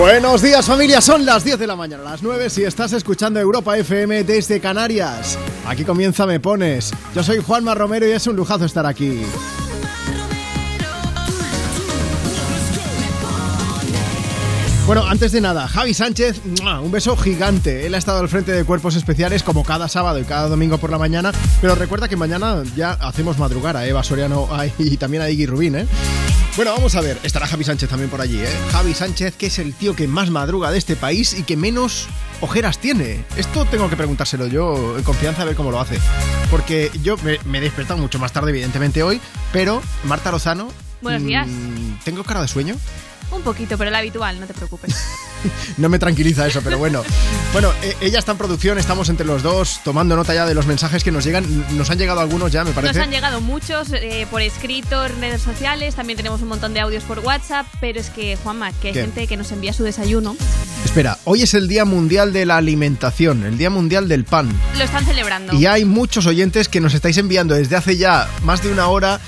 Buenos días familia, son las 10 de la mañana, las 9 si estás escuchando Europa FM desde Canarias. Aquí comienza Me Pones. Yo soy Juanma Romero y es un lujazo estar aquí. Bueno, antes de nada, Javi Sánchez, un beso gigante. Él ha estado al frente de cuerpos especiales como cada sábado y cada domingo por la mañana, pero recuerda que mañana ya hacemos madrugar a Eva Soriano y también a Iggy Rubín, ¿eh? Bueno, vamos a ver, estará Javi Sánchez también por allí, ¿eh? Javi Sánchez, que es el tío que más madruga de este país y que menos ojeras tiene. Esto tengo que preguntárselo yo en confianza a ver cómo lo hace. Porque yo me, he despertado mucho más tarde, evidentemente, hoy, pero Marta Lozano... Buenos días. Mm, ¿Tengo cara de sueño? Un poquito, pero el habitual, no te preocupes. no me tranquiliza eso, pero bueno. Bueno, e, ella está en producción, estamos entre los dos tomando nota ya de los mensajes que nos llegan. Nos han llegado algunos ya, me parece. Nos han llegado muchos eh, por escrito, redes sociales, también tenemos un montón de audios por WhatsApp, pero es que, Juanma, que hay gente que nos envía su desayuno. Espera, hoy es el Día Mundial de la Alimentación, el Día Mundial del Pan. Lo están celebrando. Y hay muchos oyentes que nos estáis enviando desde hace ya más de una hora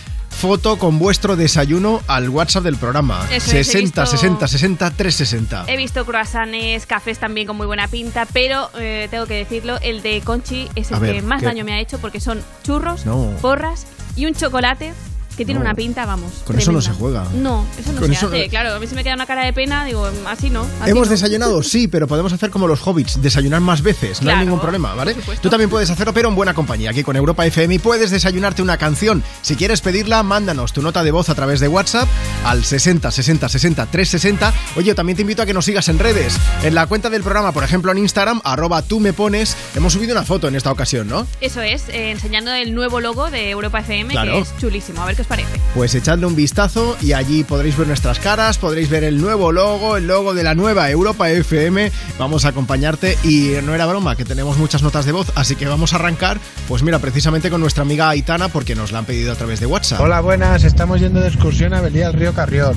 foto con vuestro desayuno al WhatsApp del programa. 60, 60, 60, 360. He visto croissants, cafés también con muy buena pinta, pero eh, tengo que decirlo, el de Conchi es el que más daño me ha hecho porque son churros, porras y un chocolate que tiene una pinta, vamos. Con eso no se juega. No, eso no se hace. Claro, a mí se me queda una cara de pena, digo, así no. Hemos desayunado, sí, pero podemos hacer como los hobbits, desayunar más veces, no hay ningún problema, ¿vale? Tú también puedes hacerlo, pero en buena compañía. Aquí con Europa FM puedes desayunarte una canción. Si quieres pedirla, mándanos tu nota de voz a través de WhatsApp al 60 60 60 360. Oye, también te invito a que nos sigas en redes. En la cuenta del programa, por ejemplo, en Instagram, arroba tú me pones, hemos subido una foto en esta ocasión, ¿no? Eso es, eh, enseñando el nuevo logo de Europa FM, que es chulísimo. A ver qué os parece. Pues echadle un vistazo y allí podréis ver nuestras caras, podréis ver el nuevo logo, el logo de la nueva Europa FM. Vamos a acompañarte y no era broma, que tenemos muchas notas de voz, así que vamos a arrancar, pues mira, precisamente con nuestra amiga Aitana, porque nos la han pedido a través de WhatsApp. Hola, buenas, estamos yendo de excursión a Belía al Río Carrión.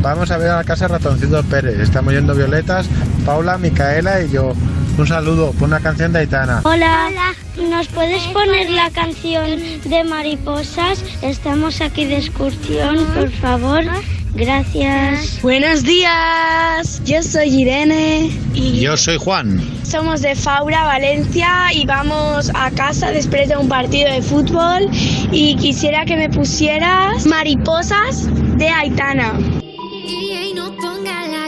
Vamos a ver a la casa Ratoncito Pérez. Estamos yendo Violetas, Paula, Micaela y yo. Un saludo, pon una canción de Aitana. Hola. Hola, ¿nos puedes poner la canción de Mariposas? Estamos aquí de excursión, por favor. Gracias. Buenos días, yo soy Irene. Y yo soy Juan. Somos de Faura, Valencia y vamos a casa después de un partido de fútbol y quisiera que me pusieras Mariposas de Aitana. Y no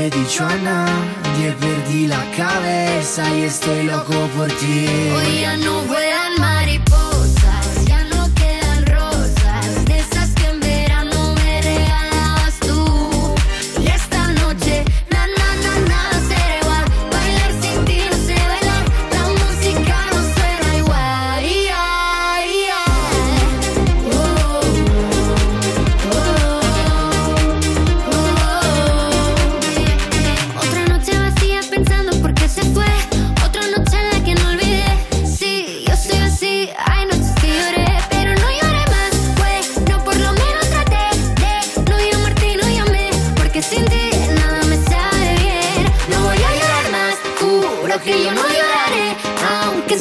lo he dicho a nadie, perdí la cabeza y estoy loco por ti. Hoy ya no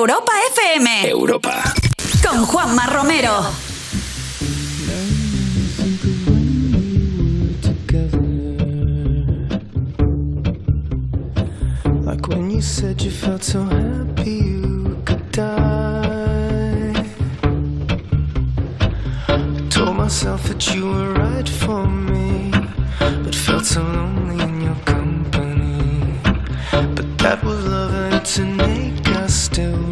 Europa FM. Europa. Con Juanma Romero. Like when you said you felt so happy you could die. I told myself that you were right for me, but felt so lonely in your company. But that was love, and to make us still.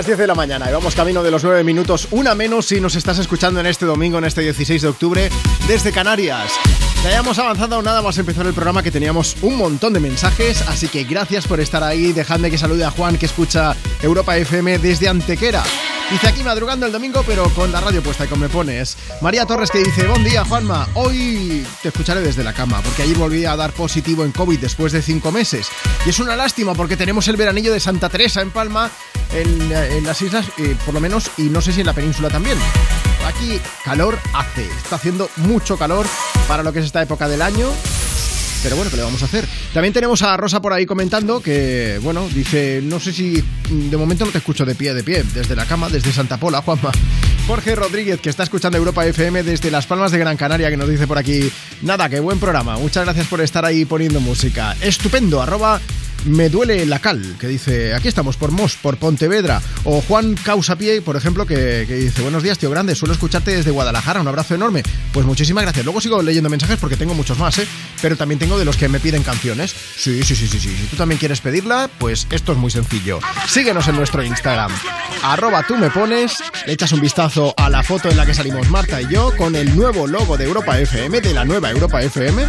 Las 10 de la mañana y vamos camino de los 9 minutos, una menos si nos estás escuchando en este domingo, en este 16 de octubre, desde Canarias. Ya hayamos avanzado nada más empezar el programa que teníamos un montón de mensajes, así que gracias por estar ahí. Dejadme que salude a Juan que escucha Europa FM desde Antequera. Dice aquí madrugando el domingo, pero con la radio puesta y con me pones. María Torres que dice, buen día Juanma, hoy te escucharé desde la cama, porque ayer volví a dar positivo en COVID después de cinco meses. Y es una lástima porque tenemos el veranillo de Santa Teresa en Palma, en, las islas, eh, por lo menos, y no sé si en la península también. Aquí calor hace, está haciendo mucho calor para lo que es esta época del año. Pero bueno, ¿qué le vamos a hacer? También tenemos a Rosa por ahí comentando que, bueno, dice, no sé si de momento no te escucho de pie de pie, desde la cama, desde Santa Pola, Juanma. Jorge Rodríguez, que está escuchando Europa FM desde Las Palmas de Gran Canaria, que nos dice por aquí, nada, qué buen programa, muchas gracias por estar ahí poniendo música. Estupendo, arroba me duele la cal, que dice, aquí estamos por Mos, por Pontevedra. O Juan Causapié, por ejemplo, que, dice, buenos días, tío grande, suelo escucharte desde Guadalajara, un abrazo enorme. Pues muchísimas gracias. Luego sigo leyendo mensajes porque tengo muchos más, ¿eh? Pero también tengo de los que me piden canciones. Sí, sí, sí, sí, sí. Si tú también quieres pedirla, pues esto es muy sencillo. Síguenos en nuestro Instagram. Arroba tú me pones, le echas un vistazo a la foto en la que salimos Marta y yo con el nuevo logo de Europa FM, de la nueva Europa FM.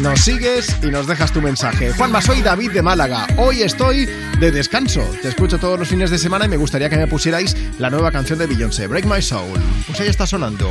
Nos sigues y nos dejas tu mensaje. Juanma, soy David de Mar Hoy estoy de descanso. Te escucho todos los fines de semana y me gustaría que me pusierais la nueva canción de Beyoncé, Break My Soul. Pues ahí está sonando.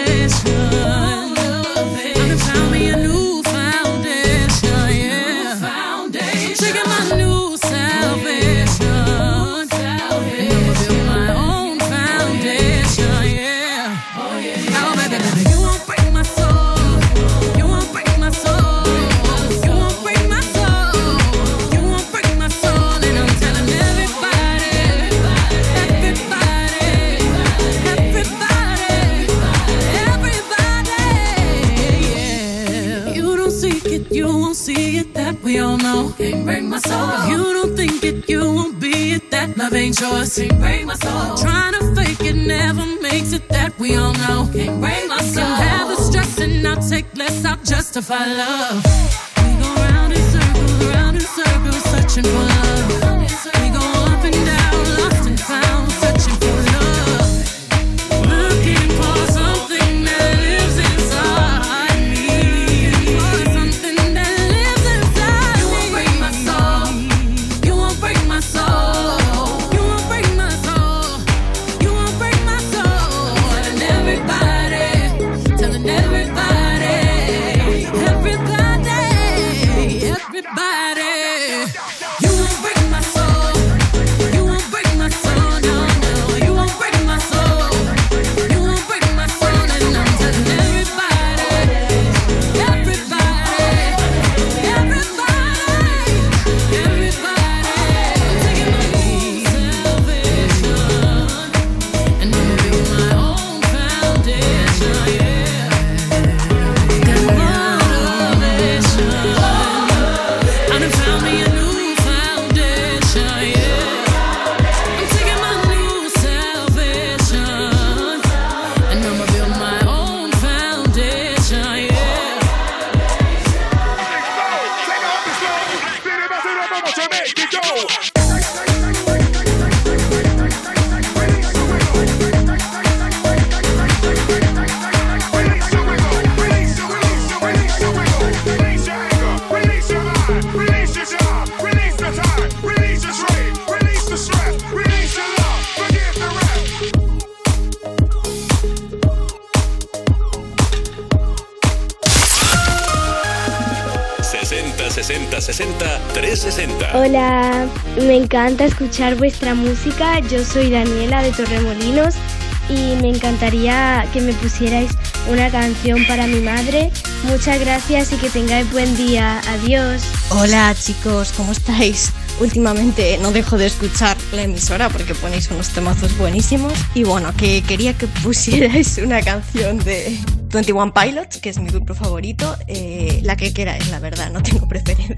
It, you won't be it. That love ain't yours. Can't break my soul. Trying to fake it never makes it. That we all know. Can't break my soul. Can have the stress and I'll take less. I'll justify love. We go round in circles, round in circles, searching for love. Encanta escuchar vuestra música. Yo soy Daniela de Torremolinos y me encantaría que me pusierais una canción para mi madre. Muchas gracias y que tengáis buen día. Adiós. Hola chicos, ¿cómo estáis? Últimamente no dejo de escuchar la emisora porque ponéis unos temazos buenísimos. Y bueno, que quería que pusierais una canción de 21 Pilots, que es mi grupo favorito. eh, la que queráis, la verdad, no tengo preferencia.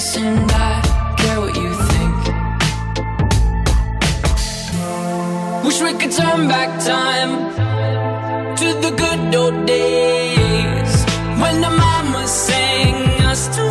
And I care what you think. Wish we could turn back time to the good old days when the mama sang us to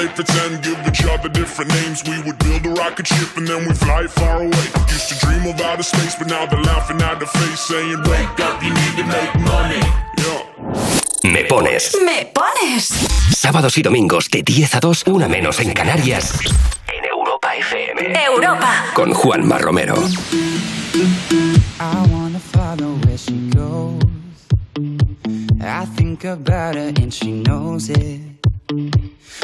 play pretend, give each other different names. We would build a rocket ship and then we fly far away. Used to dream of outer space, but now they're laughing at the face, saying, Wake up, you need to make money. Yeah. Me pones. Me pones. Sábados y domingos de 10 a 2, una menos en Canarias. En Europa FM. Europa. Con Juanma Romero. I wanna follow where she goes. I think about her and she knows it.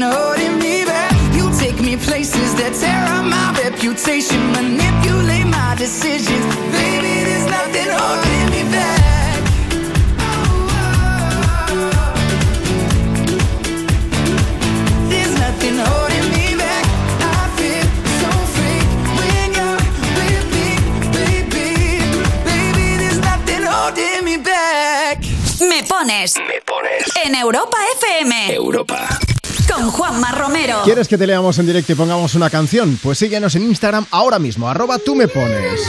been holding me back. You take me places that tear up my reputation, manipulate my decisions. Baby, there's nothing holding me back. Me pones. Me pones. En Europa FM. Europa. Con Juanma Romero. ¿Quieres que te leamos en directo y pongamos una canción? Pues síguenos en Instagram ahora mismo, arroba tú me pones.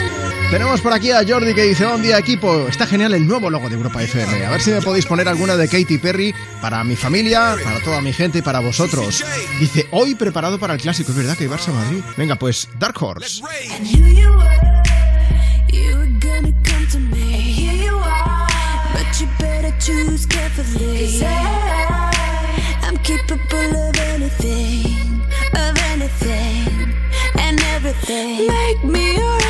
Tenemos por aquí a Jordi que dice, buen día equipo, está genial el nuevo logo de Europa FM. A ver si me podéis poner alguna de Katy Perry para mi familia, para toda mi gente y para vosotros. Dice, hoy preparado para el clásico, es verdad que hay Barça Madrid. Venga, pues Dark Horse. Capable of anything, of anything, and everything. Make me your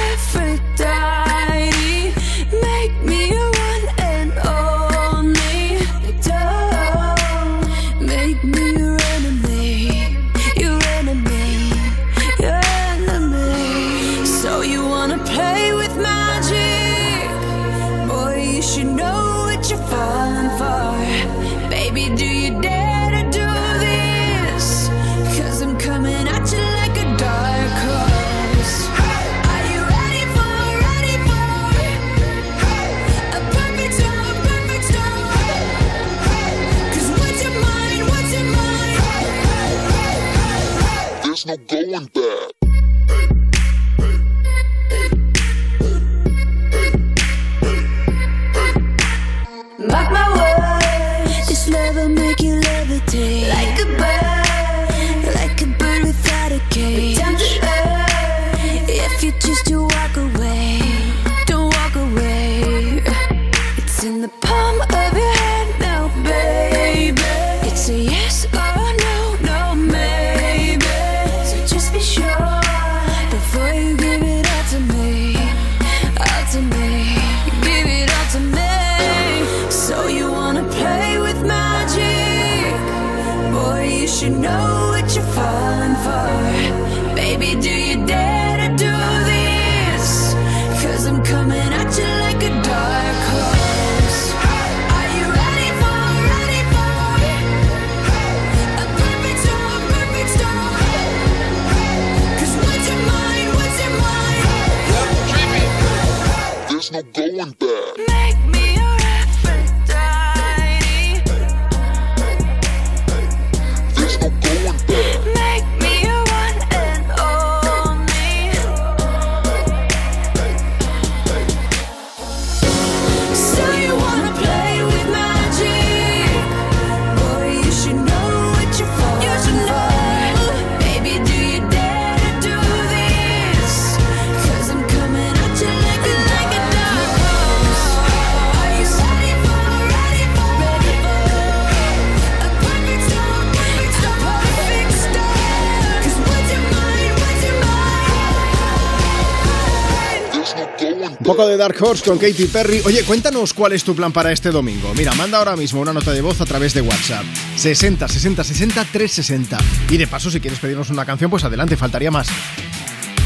Con Katy Perry. Oye, cuéntanos cuál es tu plan para este domingo. Mira, manda ahora mismo una nota de voz a través de WhatsApp. 60 60 60 360. Y de paso, si quieres pedirnos una canción, pues adelante, faltaría más.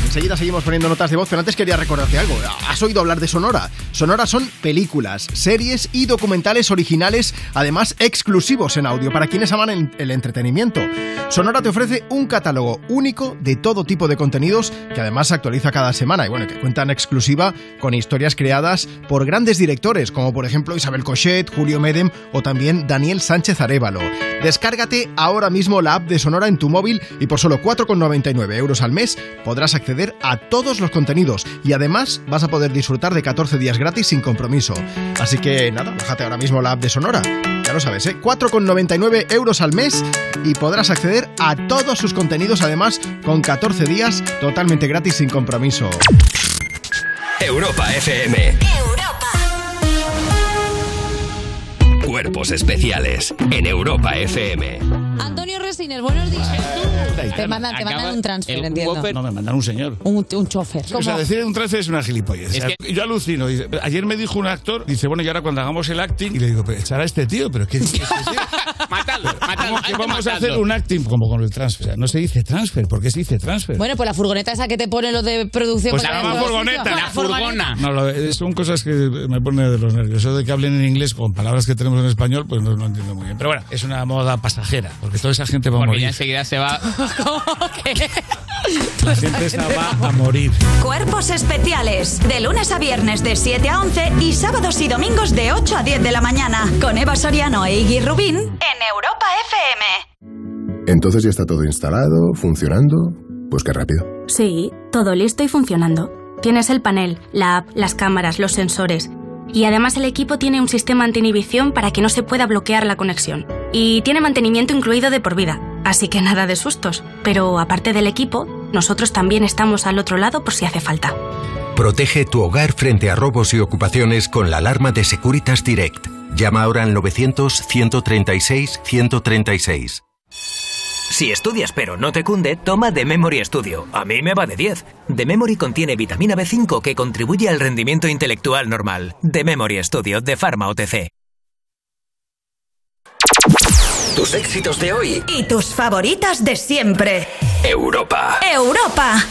Enseguida seguimos poniendo notas de voz, pero antes quería recordarte algo. ¿Has oído hablar de Sonora? Sonora son películas, series y documentales originales, además exclusivos en audio, para quienes aman el entretenimiento. Sonora te ofrece un catálogo único de todo tipo de contenidos que además se actualiza cada semana y bueno, que cuenta en exclusiva con historias creadas por grandes directores, como por ejemplo Isabel Cochet, Julio Medem o también Daniel Sánchez Arevalo. Descárgate ahora mismo la app de Sonora en tu móvil y por solo 4,99 euros al mes podrás acceder a todos los contenidos y además vas a poder disfrutar de 14 días gratis sin compromiso. Así que nada, bájate ahora mismo la app de Sonora. Lo sabes, ¿eh? 4,99 euros al mes y podrás acceder a todos sus contenidos además con 14 días totalmente gratis sin compromiso. Europa FM. Cuerpos especiales en Europa FM. Antonio Resines, buenos días. Te mandan, te mandan un transfer, El entiendo. Whopper- No, me mandan un señor. Un, un chofer. O sea, decir un trance es una gilipollez. Es O sea, Yo alucino. Dice, Ayer me dijo un actor, dice, bueno, y ahora cuando hagamos el acting, y le digo, pero echará este tío, pero ¿qué hay que vamos a hacer un acting como con el transfer? O sea, no se dice transfer, ¿por qué se dice transfer? Bueno, pues la furgoneta esa que te pone lo de producción. Pues la furgoneta. La furgona. No, lo- son cosas que me ponen de los nervios. Eso de que hablen en inglés con palabras que tenemos en español, pues no, no entiendo muy bien. Pero bueno, es una moda pasajera, porque toda esa gente va a Porque morir. ya enseguida se va La gente estaba a morir. Cuerpos especiales. De lunes a viernes de 7 a 11 y sábados y domingos de 8 a 10 de la mañana. Con Eva Soriano e Iggy Rubín en Europa FM. Entonces ya está todo instalado, funcionando. Pues qué rápido. Sí, todo listo y funcionando. Tienes el panel, la app, las cámaras, los sensores. Y además el equipo tiene un sistema anti-inhibición para que no se pueda bloquear la conexión. Y tiene mantenimiento incluido de por vida. Así que nada de sustos. Pero aparte del equipo, nosotros también estamos al otro lado por si hace falta. Protege tu hogar frente a robos y ocupaciones con la alarma de Securitas Direct. Llama ahora al 900-136-136. Si estudias pero no te cunde, toma The Memory Studio. A mí me va de 10. The Memory contiene vitamina B5 que contribuye al rendimiento intelectual normal. The Memory Studio de Pharma OTC. Tus éxitos de hoy. Y tus favoritas de siempre. Europa. Europa.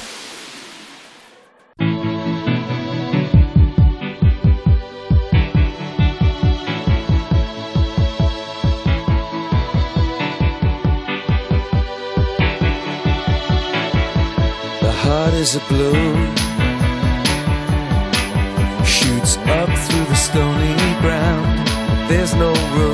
The heart is a balloon, shoots up through the stony ground. There's no room,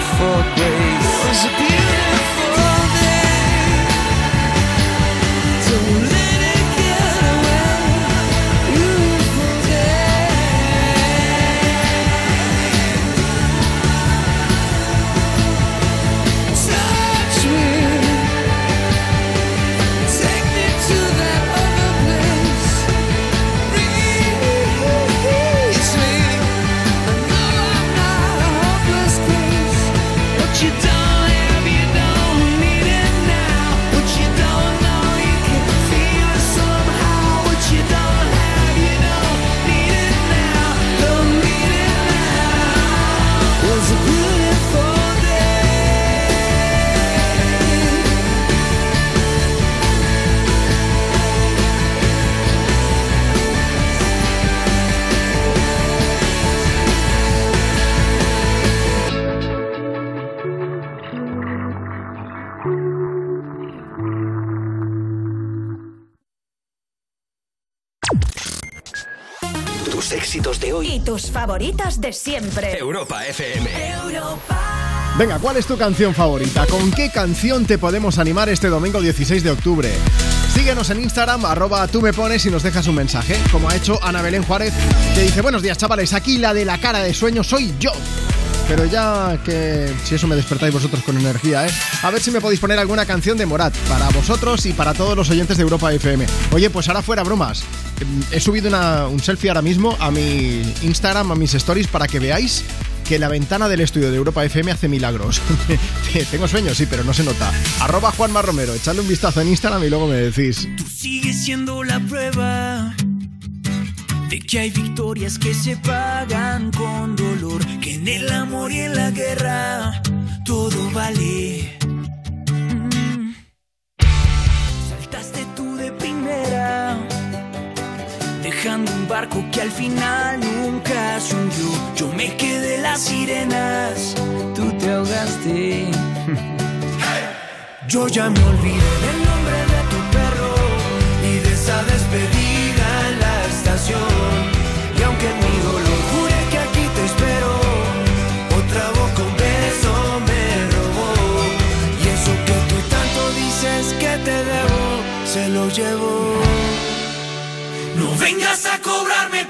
for grace. Éxitos de hoy. Y tus favoritas de siempre. Europa FM. Venga, ¿cuál es tu canción favorita? ¿Con qué canción te podemos animar este domingo 16 de octubre? Síguenos en Instagram, arroba tú me pones y nos dejas un mensaje, como ha hecho Ana Belén Juárez, que dice, buenos días chavales, aquí la de la cara de sueño soy yo. Pero ya que si eso me despertáis vosotros con energía, ¿eh? A ver si me podéis poner alguna canción de Morat para vosotros y para todos los oyentes de Europa FM. Oye, pues ahora fuera bromas. He subido un selfie ahora mismo a mi Instagram, a mis stories, para que veáis que la ventana del estudio de Europa FM hace milagros. Tengo sueños, sí, pero no se nota. Arroba Juanma Romero, echadle un vistazo en Instagram y luego me decís. sigue siendo la prueba de que hay victorias que se pagan con dolor, que en el amor y en la guerra todo vale. Mm. Saltaste tú de primera, dejando un barco que al final nunca se hundió. Yo me quedé las sirenas, tú te ahogaste. Yo ya me olvidé del nombre de tu perro y de esa despedida llevo. No vengas a cobrarme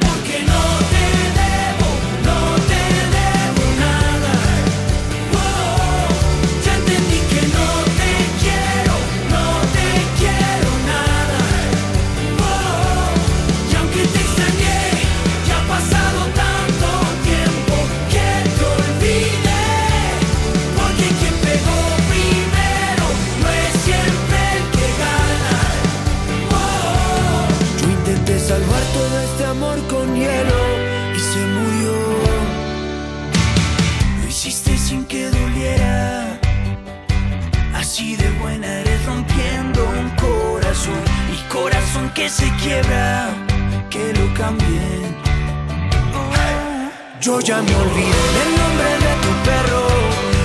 aunque se quiebra, que lo cambien. Yo ya me olvidé del nombre de tu perro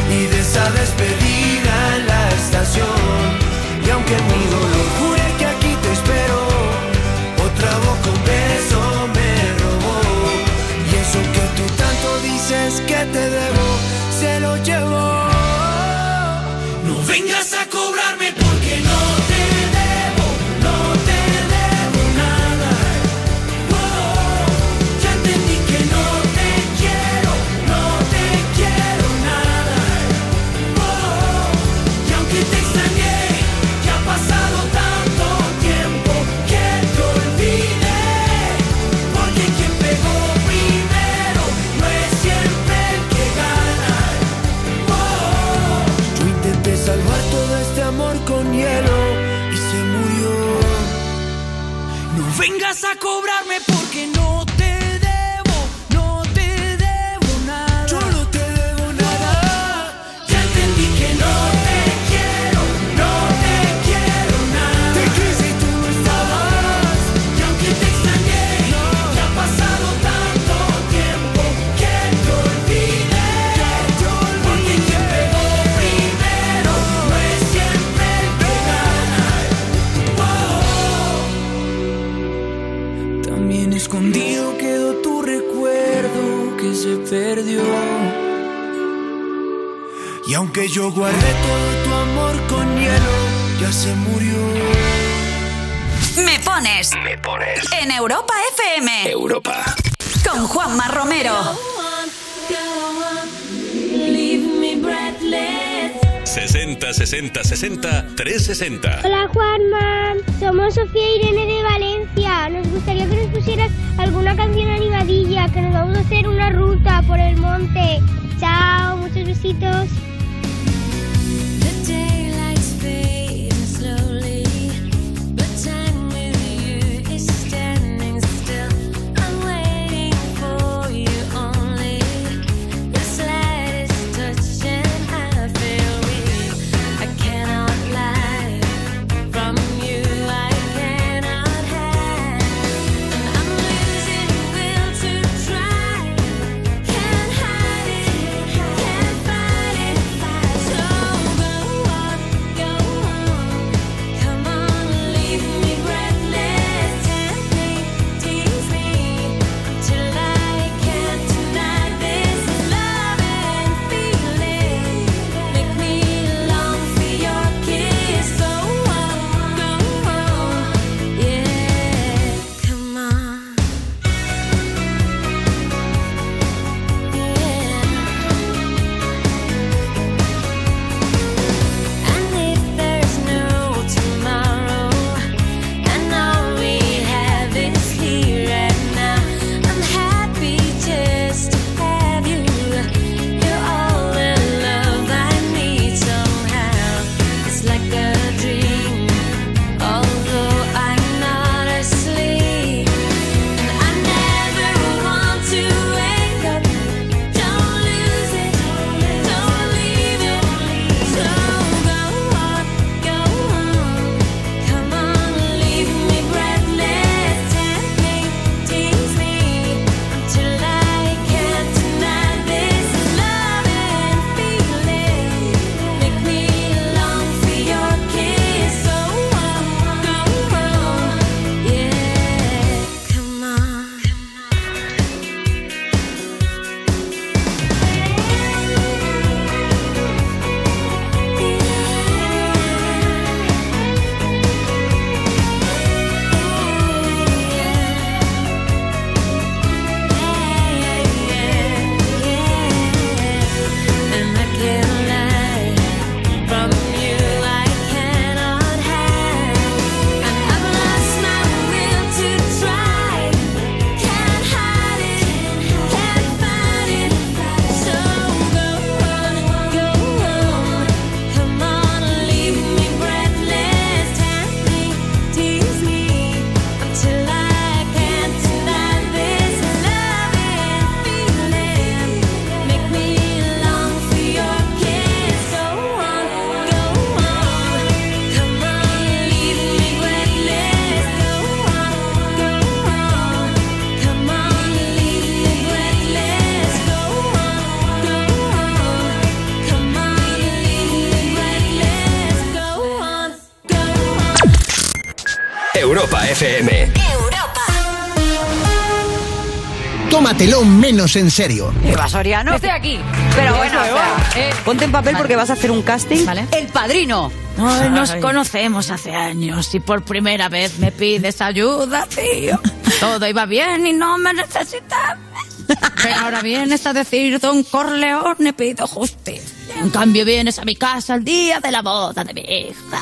y de esa despedida en la estación. Y aunque mi dolor jure que aquí te espero, otra boca un beso me robó. Y eso que tú tanto dices que te debo, se lo llevó. No vengas Aunque yo guardé todo tu amor con hielo, ya se murió. Me pones. Me pones. En Europa FM. Europa. Con Juanma Romero. Leave me breathless. 60 60 60 360. Hola Juanma, somos Sofía e Irene de Valencia. Nos gustaría que nos pusieras alguna canción animadilla, que nos vamos a hacer una ruta por el monte. Chao, muchos besitos. Europa FM. Tómatelo menos en serio. Eva Soriano. Estoy aquí. Pero bueno, Eso, o sea, eh. ponte en papel Vale. porque vas a hacer un casting. El padrino. Ay. nos conocemos hace años y por primera vez me pides ayuda, tío. Todo iba bien y no me necesitabas. Pero ahora vienes a decir, Don Corleone, pido justicia. En cambio vienes a mi casa el día de la boda de mi hija.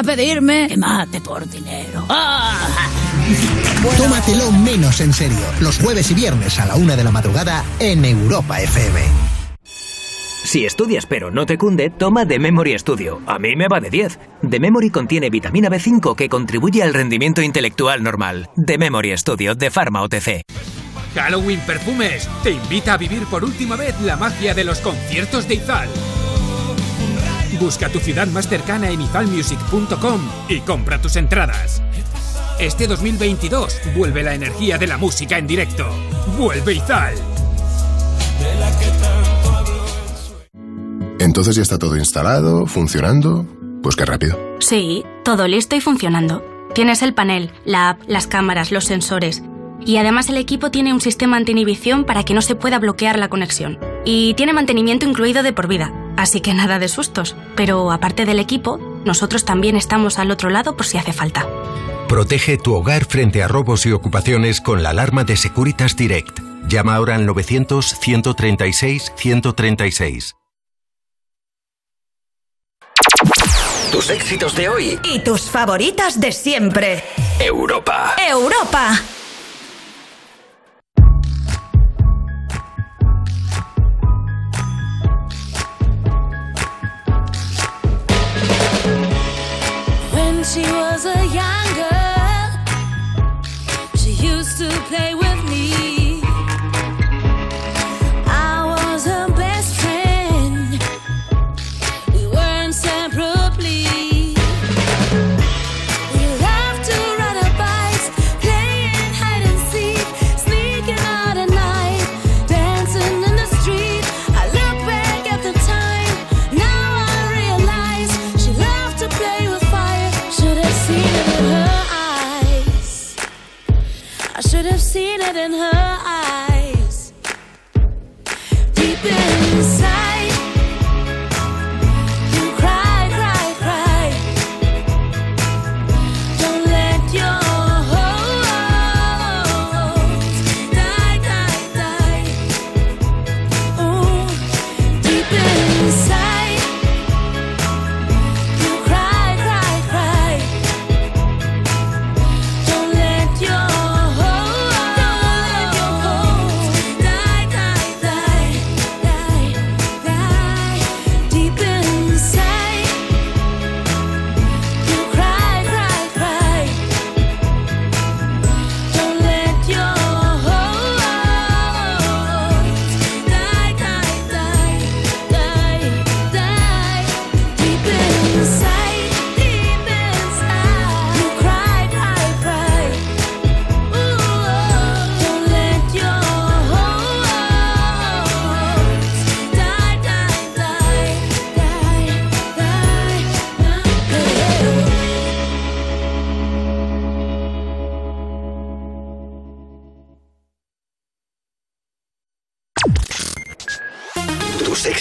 A pedirme que mate por dinero. Ah. Tómatelo menos en serio. Los jueves y viernes a la una de la madrugada en Europa FM. Si estudias pero no te cunde, toma The Memory Studio. A mí me va de 10. The Memory contiene vitamina B5 que contribuye al rendimiento intelectual normal. The Memory Studio de Pharma OTC. Halloween Perfumes te invita a vivir por última vez la magia de los conciertos de Izal. Busca tu ciudad más cercana en izalmusic.com y compra tus entradas. Este 2022 vuelve la energía de la música en directo. Vuelve Izal. Entonces ya está todo instalado, funcionando. Pues qué rápido. Sí, todo listo y funcionando. Tienes el panel, la app, las cámaras, los sensores. Y además el equipo tiene un sistema anti-inhibición para que no se pueda bloquear la conexión. Y tiene mantenimiento incluido de por vida, así que nada de sustos. Pero aparte del equipo, nosotros también estamos al otro lado por si hace falta. Protege tu hogar frente a robos y ocupaciones con la alarma de Securitas Direct. Llama ahora al 900-136-136. Tus éxitos de hoy. Y tus favoritas de siempre. Europa. Europa. She was a young girl, she used to play with me. It in her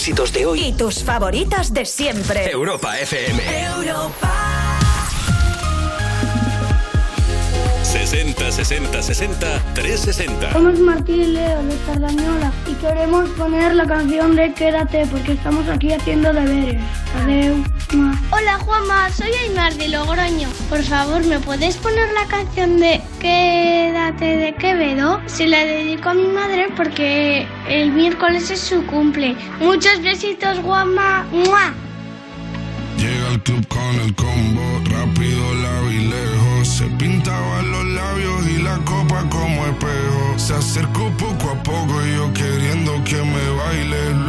éxitos de hoy. Y tus favoritas de siempre. Europa FM. Europa. 60 60 60 360. Somos Martín y Leo de Sardañola y queremos poner la canción de Quédate porque estamos aquí haciendo deberes. Adeu. Hola Juanma, soy Aymar de Logroño. Por favor, ¿me puedes poner la canción de Quédate de Quevedo? Se la dedico a mi madre porque el miércoles es su cumple. Muchos besitos, Juanma. ¡Mua! Llega al club con el combo, rápido la vi lejos. Se pintaban los labios y la copa como espejo. Se acercó poco a poco y yo queriendo que me baile.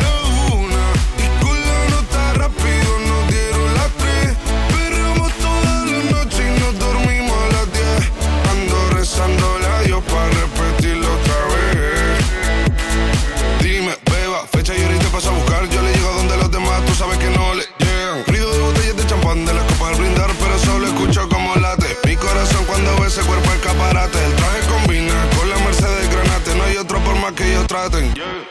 contraten. Yeah.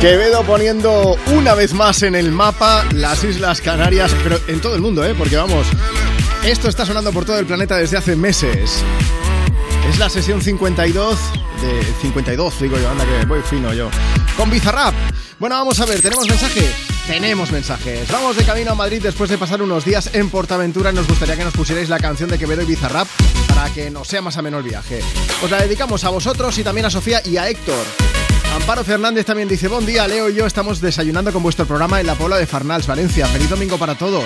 Quevedo poniendo una vez más en el mapa las Islas Canarias, pero en todo el mundo, ¿eh? Porque vamos, esto está sonando por todo el planeta desde hace meses. Es la sesión 52 de 52, digo yo, anda que voy fino yo. Con Bizarrap. Bueno, vamos a ver, ¿tenemos mensaje? Tenemos mensajes. Vamos de camino a Madrid después de pasar unos días en Portaventura. Nos gustaría que nos pusierais la canción de Quevedo y Bizarrap para que nos sea más ameno el viaje. Os la dedicamos a vosotros y también a Sofía y a Héctor. Amparo Fernández también dice, buen día, Leo y yo estamos desayunando con vuestro programa en la Puebla de Farnals, Valencia. Feliz domingo para todos.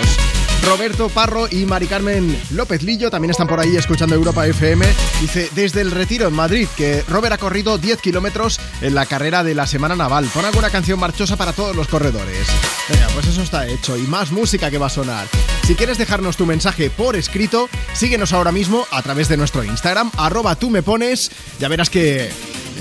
Roberto Parro y Mari Carmen López Lillo también están por ahí escuchando Europa FM. Dice, desde el Retiro en Madrid, que Robert ha corrido 10 kilómetros en la carrera de la Semana Naval. Pon alguna canción marchosa para todos los corredores. Venga, pues eso está hecho y más música que va a sonar. Si quieres dejarnos tu mensaje por escrito, síguenos ahora mismo a través de nuestro Instagram, arroba tú me pones. Ya verás que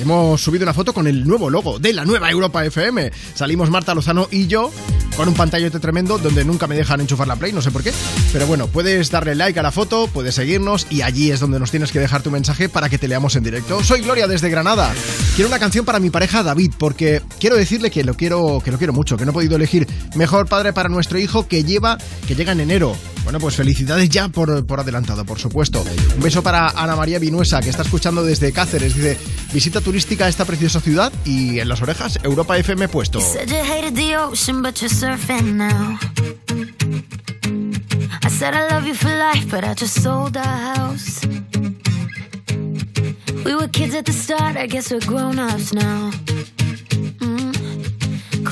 hemos subido una foto con el nuevo logo de la nueva Europa FM. Salimos Marta Lozano y yo con un pantallote tremendo donde nunca me dejan enchufar la Play, no sé por qué. Pero bueno, puedes darle like a la foto, puedes seguirnos y allí es donde nos tienes que dejar tu mensaje para que te leamos en directo. Soy Gloria desde Granada. Quiero una canción para mi pareja David porque quiero decirle que lo quiero, que lo quiero mucho, que no he podido elegir mejor padre para nuestro hijo que lleva, que llega en enero. Bueno, pues felicidades ya por, por adelantado, por supuesto. Un beso para Ana María Vinuesa, que está escuchando desde Cáceres. Dice, visita turística a esta preciosa ciudad y en las orejas, Europa FM puesto. We were kids at the start, I guess we're grown ups now.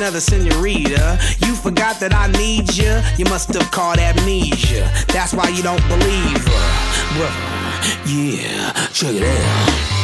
another senorita. You forgot that I need ya. You must have caught amnesia. That's why you don't believe her. Brother, yeah, check it out.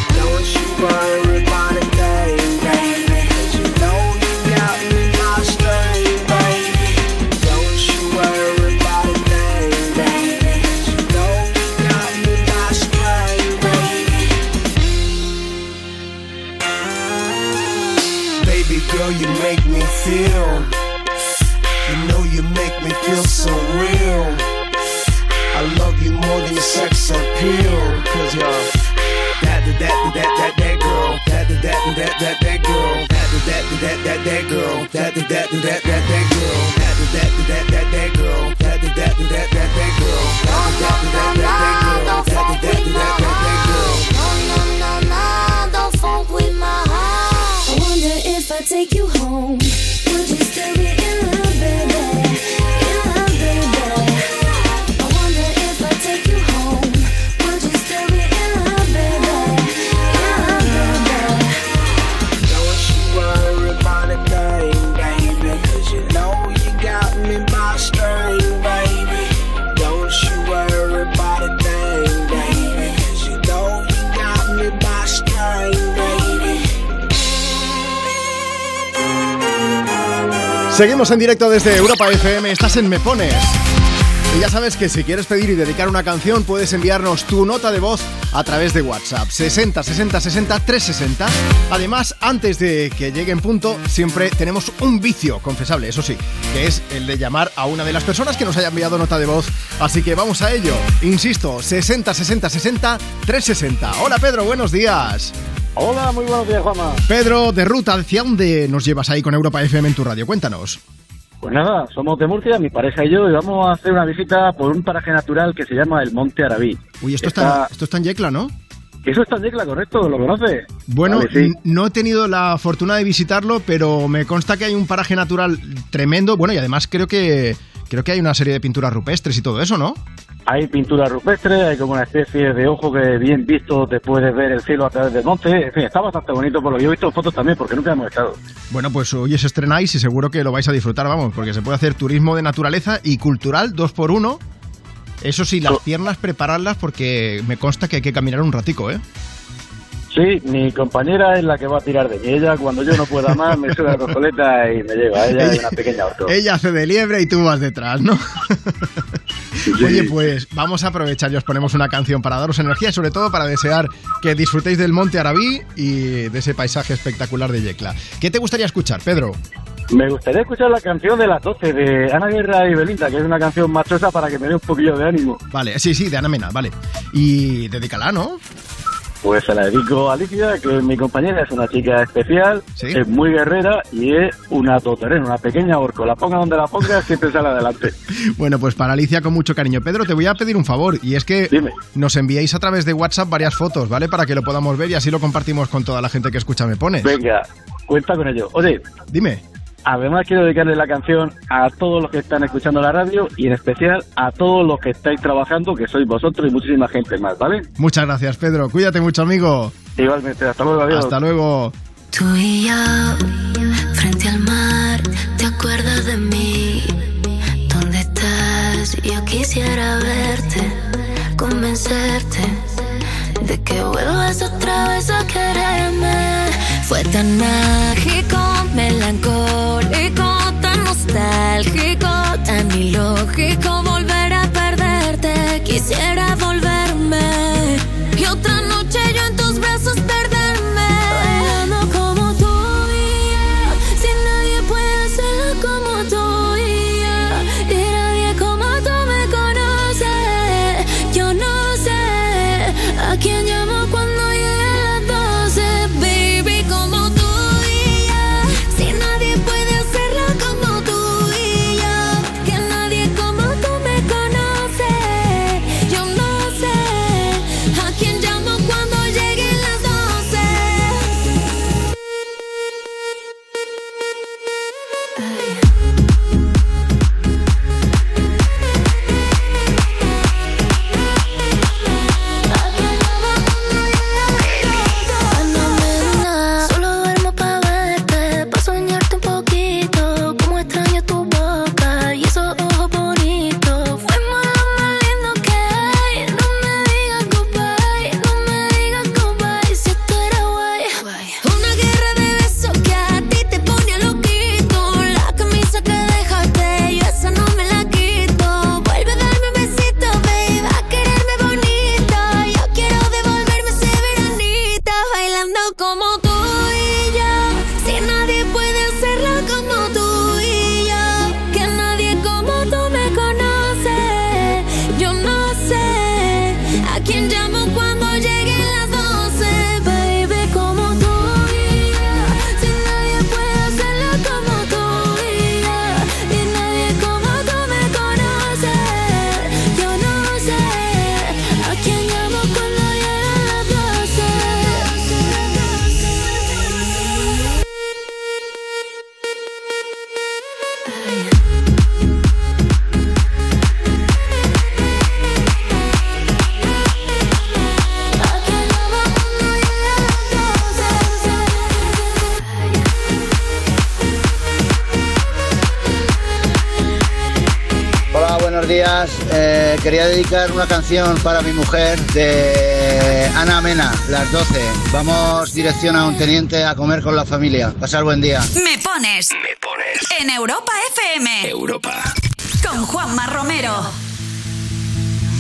Seguimos en directo desde Europa FM, estás en Me Pones. Y ya sabes que si quieres pedir y dedicar una canción, puedes enviarnos tu nota de voz a través de WhatsApp 60 60 60 360. Además, antes de que llegue en punto, siempre tenemos un vicio confesable, eso sí, que es el de llamar a una de las personas que nos haya enviado nota de voz. Así que vamos a ello. Insisto, 60 60 60 360. Hola Pedro, buenos días. Hola, muy buenos días, Juanma. Pedro, de ruta, ¿hacia dónde nos llevas ahí con Europa FM en tu radio? Cuéntanos. Pues nada, somos de Murcia, mi pareja y yo, y vamos a hacer una visita por un paraje natural que se llama el Monte Arabí. Uy, esto está, esto está en Yecla, ¿no? Eso está en Yecla, correcto, ¿lo conoce? Bueno, Vale, sí. no he tenido la fortuna de visitarlo, pero me consta que hay un paraje natural tremendo. Bueno, y además creo que creo que hay una serie de pinturas rupestres y todo eso, ¿no? Hay pintura rupestre, hay como una especie de ojo que bien visto te puedes ver el cielo a través del monte. En fin, está bastante bonito, por lo que yo he visto fotos también, porque nunca hemos estado. Bueno, pues hoy os estrenáis y seguro que lo vais a disfrutar, vamos, porque se puede hacer turismo de naturaleza y cultural dos por uno. Eso sí, las piernas prepararlas porque me consta que hay que caminar un ratico, ¿eh? Sí, mi compañera es la que va a tirar de mí. Ella, cuando yo no pueda más, me sube la coscoleta y me lleva. Ella es una pequeña auto. Ella hace de liebre y tú vas detrás, ¿no? Oye, pues vamos a aprovechar y os ponemos una canción para daros energía y sobre todo para desear que disfrutéis del Monte Arabí y de ese paisaje espectacular de Yecla. ¿Qué te gustaría escuchar, Pedro? Me gustaría escuchar la canción de las 12 de Ana Guerra y Belinda, que es una canción machosa para que me dé un poquillo de ánimo. Vale, sí, sí, de Ana Mena, vale. Y dedícala, ¿no? Pues se la dedico a Alicia, que es mi compañera, es una chica especial, es muy guerrera y es una toterena, una pequeña orco. La ponga donde la ponga, siempre sale adelante. Bueno, pues para Alicia con mucho cariño. Pedro, te voy a pedir un favor y es que nos enviéis a través de WhatsApp varias fotos, ¿vale? Para que lo podamos ver y así lo compartimos con toda la gente que escucha Me Pones. Venga, cuenta con ello. Oye, dime. Además quiero dedicarle la canción a todos los que están escuchando la radio y en especial a todos los que estáis trabajando, que sois vosotros y muchísima gente más, ¿vale? Muchas gracias, Pedro. Cuídate mucho, amigo. Igualmente, hasta luego, adiós. Hasta luego. Tú y yo, frente al mar, ¿te acuerdas de mí? ¿Dónde estás? Yo quisiera verte, convencerte de que vuelvas otra vez a quererme. Fue tan mágico, melancólico, tan nostálgico, tan ilógico volver a perderte. Quisiera volverme buenos días. Eh, quería dedicar una canción para mi mujer de Ana Mena, las 12. Vamos dirección a un teniente a comer con la familia. Pasar buen día. Me pones. Me pones. En Europa FM. Europa. Con Juanma Romero.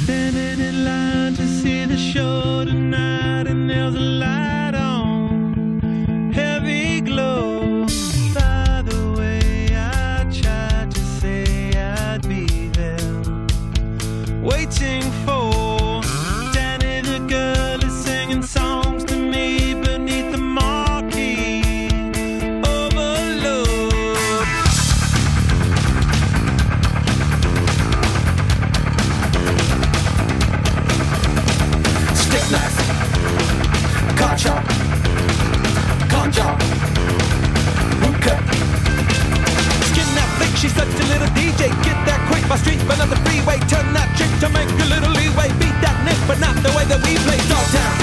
Standing in line to see the show tonight, and there's a light waiting for Danny the girl is singing songs to me beneath the marquee. Overload. Stick knife, car chop, con job, hookah. Skin that flick, she's such a little DJ. Get my street, but not the freeway. Turn that trick to make a little leeway. Beat that nick, but not the way that we play. Dogtown,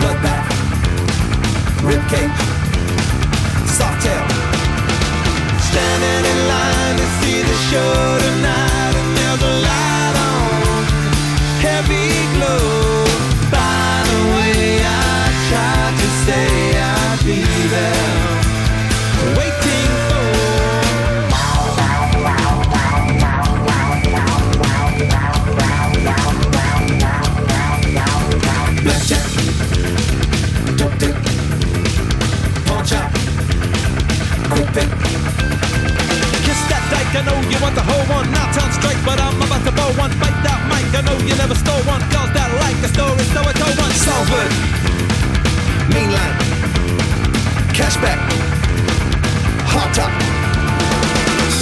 bloodbath, ribcage, soft tail. Standing in line to see the show tonight, and there's a light on, heavy glow. By the way, I tried to say I'd be there, I know you want the whole one, but I'm about to blow one. Bite that mic, I know you never stole one. Girls that like the I mainline, cashback, hot top.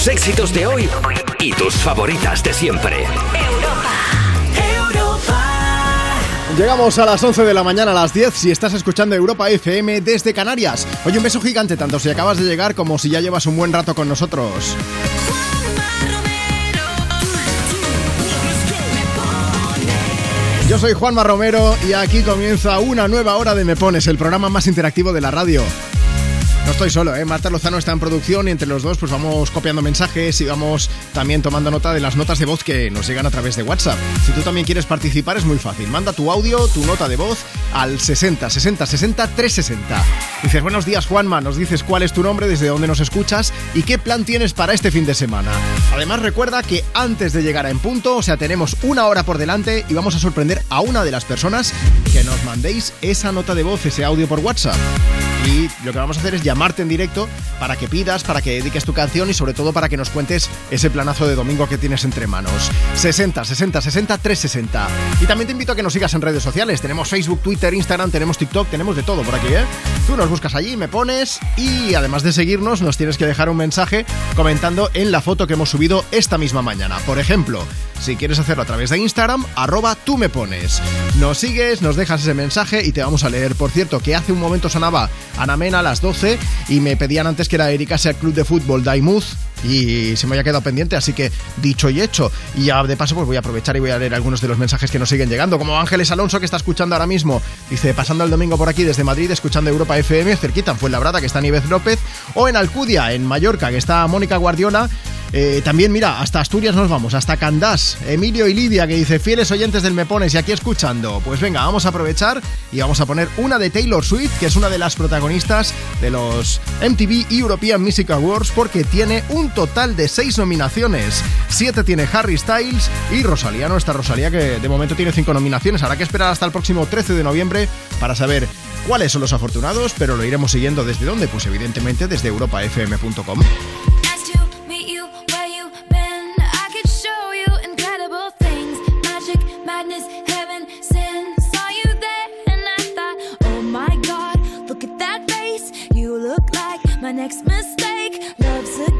Tus éxitos de hoy y tus favoritas de siempre. Llegamos a las 11 de la mañana a las 10 si estás escuchando Europa FM desde Canarias. Oye, un beso gigante tanto si acabas de llegar como si ya llevas un buen rato con nosotros. Yo soy Juanma Romero y aquí comienza una nueva hora de Me Pones, el programa más interactivo de la radio. No estoy solo, ¿eh? Marta Lozano está en producción y entre los dos pues vamos copiando mensajes y vamos también tomando nota de las notas de voz que nos llegan a través de WhatsApp. Si tú también quieres participar es muy fácil. Manda tu audio, tu nota de voz al 60 60 60 360. Dices, buenos días Juanma, nos dices cuál es tu nombre, desde dónde nos escuchas y qué plan tienes para este fin de semana. Además recuerda que antes de llegar a En Punto, o sea, tenemos una hora por delante y vamos a sorprender a una de las personas que nos mandéis esa nota de voz, ese audio por WhatsApp. Y lo que vamos a hacer es llamarte en directo para que pidas, para que dediques tu canción y sobre todo para que nos cuentes ese planazo de domingo que tienes entre manos. 60 60 60 360. Y también te invito a que nos sigas en redes sociales. Tenemos Facebook, Twitter, Instagram, tenemos TikTok, tenemos de todo por aquí, ¿eh? Tú nos buscas allí, me pones y además de seguirnos nos tienes que dejar un mensaje comentando en la foto que hemos subido esta misma mañana. Por ejemplo, si quieres hacerlo a través de Instagram, arroba tú me pones. Nos sigues, nos dejas ese mensaje y te vamos a leer. Por cierto, que hace un momento sonaba Ana Mena a las 12 y me pedían antes que la dedicase al club de fútbol Daimuz y se me había quedado pendiente, así que dicho y hecho. Y ya de paso, pues voy a aprovechar y voy a leer algunos de los mensajes que nos siguen llegando. Como Ángeles Alonso, que está escuchando ahora mismo, dice: pasando el domingo por aquí desde Madrid, escuchando Europa FM, cerquita en Fuenlabrada, que está Níbez López, o en Alcudia, en Mallorca, que está Mónica Guardiola. Eh, también, mira, hasta Asturias nos vamos, hasta Candás, Emilio y Lidia, que dice: fieles oyentes del Me Pones y aquí escuchando. Pues venga, vamos a aprovechar y vamos a poner una de Taylor Swift, que es una de las protagonistas de los MTV European Music Awards, porque tiene un total de seis nominaciones. Siete tiene Harry Styles y Rosalía, nuestra Rosalía, que de momento tiene cinco nominaciones. Habrá que esperar hasta el próximo 13 de noviembre para saber cuáles son los afortunados, pero lo iremos siguiendo desde dónde, pues evidentemente desde europafm.com. Oh my next mistake.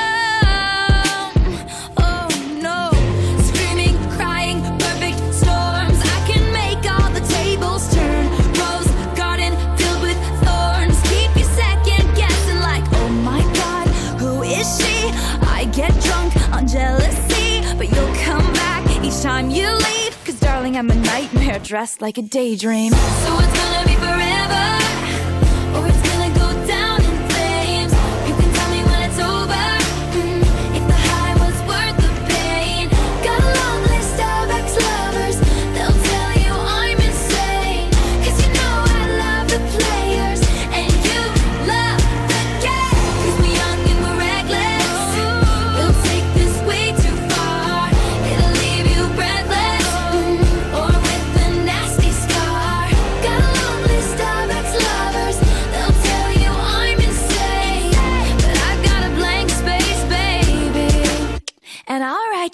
Nightmare dressed like a daydream. So it's gonna be forever, or it's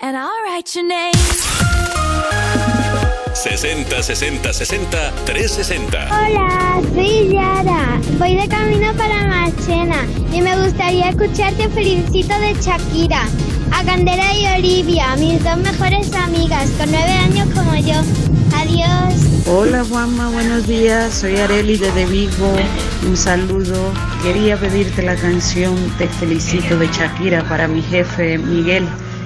and I'll write your name. 60 60 60 360. Hola, soy Yara. Voy de camino para Marchena y me gustaría escucharte Felicito de Shakira. A Candela y Olivia, mis dos mejores amigas, con nueve años como yo. Adiós. Hola Juanma, buenos días. Soy Areli de Vigo. Un saludo. Quería pedirte la canción Te felicito de Shakira para mi jefe Miguel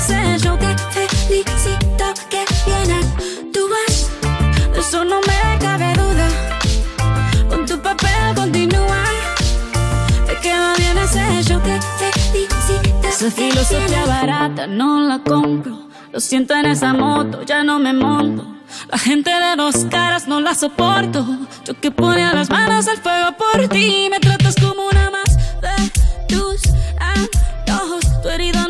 ese show. Te felicito que bien actúas. De eso no me cabe duda. Con tu papel continúa. Te queda bien ese show. Te felicito Esa que filosofía barata no la compro. Lo siento en esa moto, ya no me monto. La gente de dos caras no la soporto. Yo que ponía las manos al fuego por ti. Me tratas como una más de tus antojos. Tu herida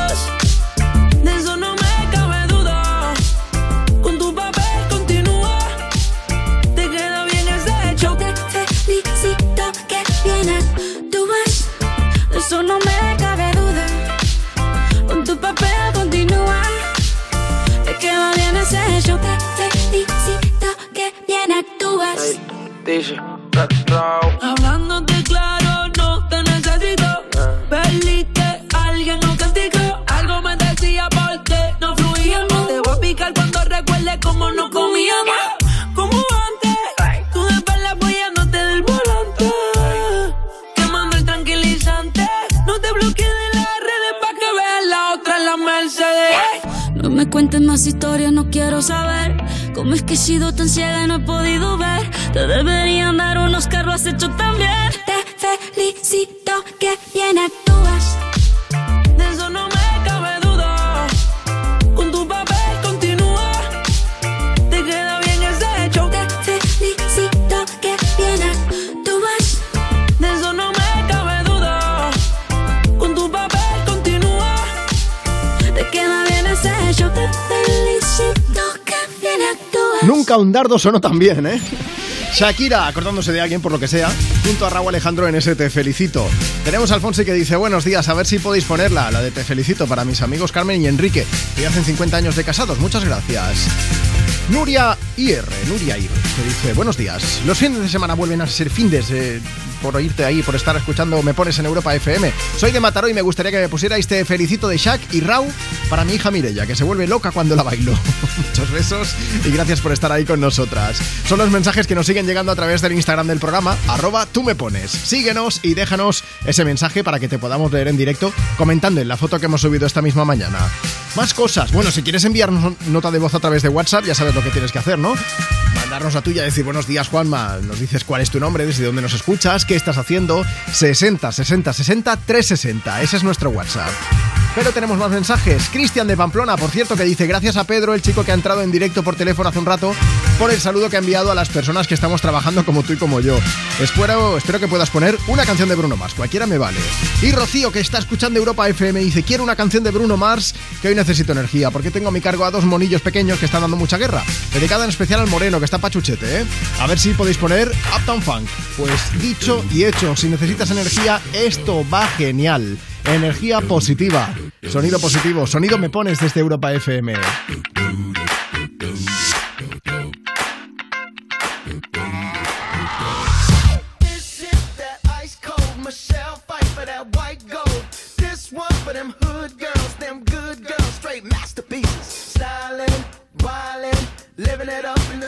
Hablándote claro, no te necesito. Perdiste, alguien no castigó. Algo me decía porque no fluíamos. Te voy a picar cuando recuerde cómo no comíamos. Como antes, tú de espalda apoyándote del volante. Quemando el tranquilizante. No te bloquees de las redes para que veas la otra en la Mercedes. No me cuentes más historias, no quiero saber. ¿Cómo es que he sido tan ciega y no he podido ver? Te deberían dar unos carros has hecho también. Te felicito que bien actúas. Nunca un dardo sonó tan bien, ¿eh? Shakira, acordándose de alguien por lo que sea, junto a Raúl Alejandro en ese Te Felicito. Tenemos a Alfonso que dice, buenos días, a ver si podéis ponerla, la de Te Felicito, para mis amigos Carmen y Enrique, que hacen 50 años de casados. Muchas gracias. Nuria IR, Nuria IR, que dice, buenos días. Los fines de semana vuelven a ser findes eh, por oírte ahí, por estar escuchando Me Pones en Europa FM. Soy de Mataró y me gustaría que me pusierais Te Felicito de Shak y Rau para mi hija Mirella, que se vuelve loca cuando la bailo. Muchos besos y gracias por estar ahí con nosotras. Son los mensajes que nos siguen llegando a través del Instagram del programa, arroba tú me pones. Síguenos y déjanos ese mensaje para que te podamos leer en directo comentando en la foto que hemos subido esta misma mañana. Más cosas. Bueno, si quieres enviarnos nota de voz a través de WhatsApp, ya sabes lo que tienes que hacer, ¿no? Mandarnos la tuya, decir buenos días, Juanma. Nos dices cuál es tu nombre, desde dónde nos escuchas, qué estás haciendo. 60 60 60 360. Ese es nuestro WhatsApp. Pero tenemos más mensajes. Cristian de Pamplona, por cierto, que dice gracias a Pedro, el chico que ha entrado en directo por teléfono hace un rato, por el saludo que ha enviado a las personas que estamos trabajando como tú y como yo. Espero, espero que puedas poner una canción de Bruno Mars, cualquiera me vale. Y Rocío, que está escuchando Europa FM, dice quiero una canción de Bruno Mars, que hoy necesito energía, porque tengo a mi cargo a dos monillos pequeños que están dando mucha guerra. Dedicada en especial al moreno, que está pachuchete, ¿eh? A ver si podéis poner Uptown Funk. Pues dicho y hecho, si necesitas energía, esto va genial. Energía positiva. Sonido positivo. Sonido me pones desde Europa FM.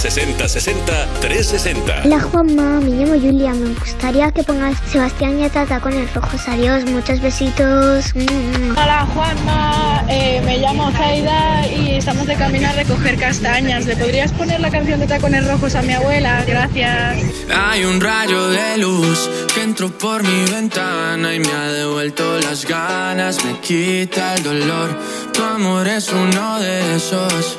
60 60 60 360. Hola Juanma, me llamo Julia. Me gustaría que pongas Sebastián y Atata con el rojos. Adiós, muchos besitos. Mm. Hola Juanma, Eh, me llamo Zaida y estamos de camino a recoger castañas. ¿Le podrías poner la canción de Tacones Rojos a mi abuela? Gracias. Hay un rayo de luz que entró por mi ventana y me ha devuelto las ganas, me quita el dolor. Tu amor es uno de esos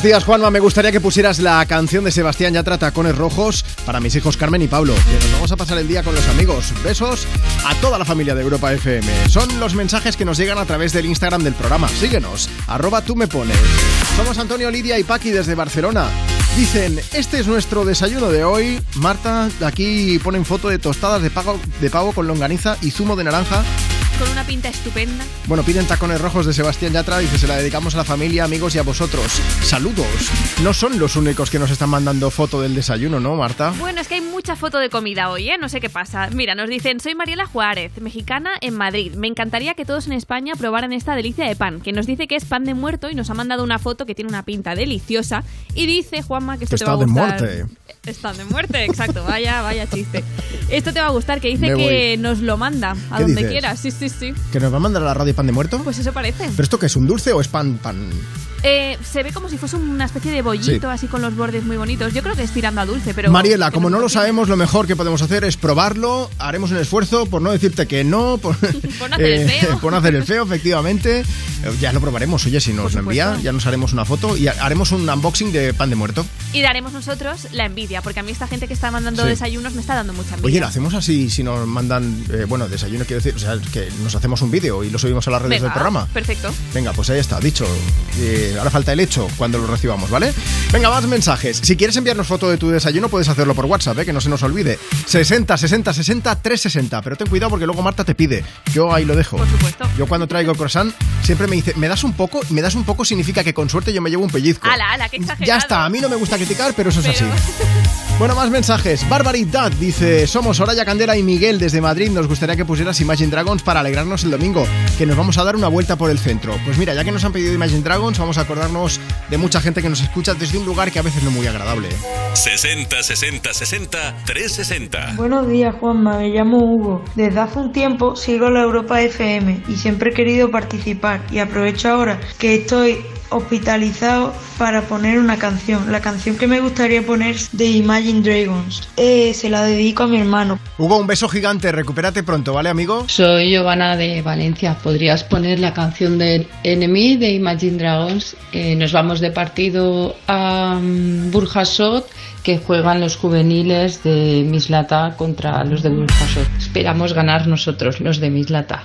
Buenos días, Juanma. Me gustaría que pusieras la canción de Sebastián Yatra, Tacones Rojos, para mis hijos Carmen y Pablo. Nos vamos a pasar el día con los amigos. Besos a toda la familia de Europa FM. Son los mensajes que nos llegan a través del Instagram del programa. Síguenos, arroba tú me pones. Somos Antonio, Lidia y Paqui desde Barcelona. Dicen, este es nuestro desayuno de hoy. Marta, aquí ponen foto de tostadas de pavo, de pavo con longaniza y zumo de naranja Con una pinta estupenda. bueno, piden tacones rojos de Sebastián Yatra, dice, se la dedicamos a la familia, amigos y a vosotros. Saludos. No son los únicos que nos están mandando foto del desayuno, ¿no, Marta? Bueno, es que hay mucha foto de comida hoy, ¿eh? No sé qué pasa. Mira, nos dicen, soy Mariela Juárez, mexicana en Madrid. Me encantaría que todos en España probaran esta delicia de pan, que nos dice que es pan de muerto y nos ha mandado una foto que tiene una pinta deliciosa. Y dice, Juanma, que esto Que te va a está de muerte. Está de muerte, exacto. Vaya, vaya chiste. Esto te va a gustar, que dice Me que nos lo manda a ¿Qué donde dices? quiera. Sí, sí, sí. ¿Que nos va a mandar a la radio pan de muerto? Pues eso parece. ¿Pero esto qué es, un dulce o es pan, pan? Eh, se ve como si fuese una especie de bollito Sí. así con los bordes muy bonitos. Yo creo que es tirando a dulce, pero... Mariela, como no lo sabemos, lo mejor que podemos hacer es probarlo. Haremos un esfuerzo por no decirte que no, por, Por no hacer el feo. por no hacer el feo, efectivamente. Eh, Ya lo probaremos. Oye, si nos lo envía, ya nos haremos una foto y ha- haremos un unboxing de pan de muerto. Y daremos nosotros la envidia, porque a mí esta gente que está mandando Sí. desayunos me está dando mucha envidia. Oye, lo hacemos así si nos mandan, eh, bueno, desayuno quiero decir, o sea, que nos hacemos un vídeo y lo subimos a las redes Venga, del programa. Perfecto. Venga, pues ahí está, dicho. Eh, ahora falta el hecho cuando lo recibamos, ¿vale? Venga, más mensajes. Si quieres enviarnos foto de tu desayuno, puedes hacerlo por WhatsApp, ¿eh? que no se nos olvide. 60 60 60 360. Pero ten cuidado porque luego Marta te pide. Yo ahí lo dejo. Por supuesto. Yo cuando traigo croissant, siempre me dice, ¿me das un poco? Me das un poco significa que con suerte yo me llevo un pellizco. Ala, ala, qué exagerado. Ya está, a mí no me gusta criticar, pero eso es así. Bueno, más mensajes. Barbaridad dice: Somos Soraya Candela y Miguel desde Madrid. Nos gustaría que pusieras Imagine Dragons para alegrarnos el domingo, que nos vamos a dar una vuelta por el centro. Pues mira, ya que nos han pedido Imagine Dragons, vamos a acordarnos de mucha gente que nos escucha desde un lugar que a veces no es muy agradable. ¿eh? 60 60 60 360. Buenos días, Juanma. Me llamo Hugo. Desde hace un tiempo sigo la Europa FM y siempre he querido participar. Y aprovecho ahora que estoy hospitalizado para poner una canción. La canción que me gustaría poner es de Imagine Dragons. Eh, se la dedico a mi hermano. Hugo, un beso gigante. Recupérate pronto, ¿vale, amigo? Soy Giovanna de Valencia. ¿Podrías poner la canción de Enemy de Imagine Dragons? Eh, nos vamos de partido a mm, Burjasot, que juegan los juveniles de Mislata contra los de Burjasot. Esperamos ganar nosotros, los de Mislata.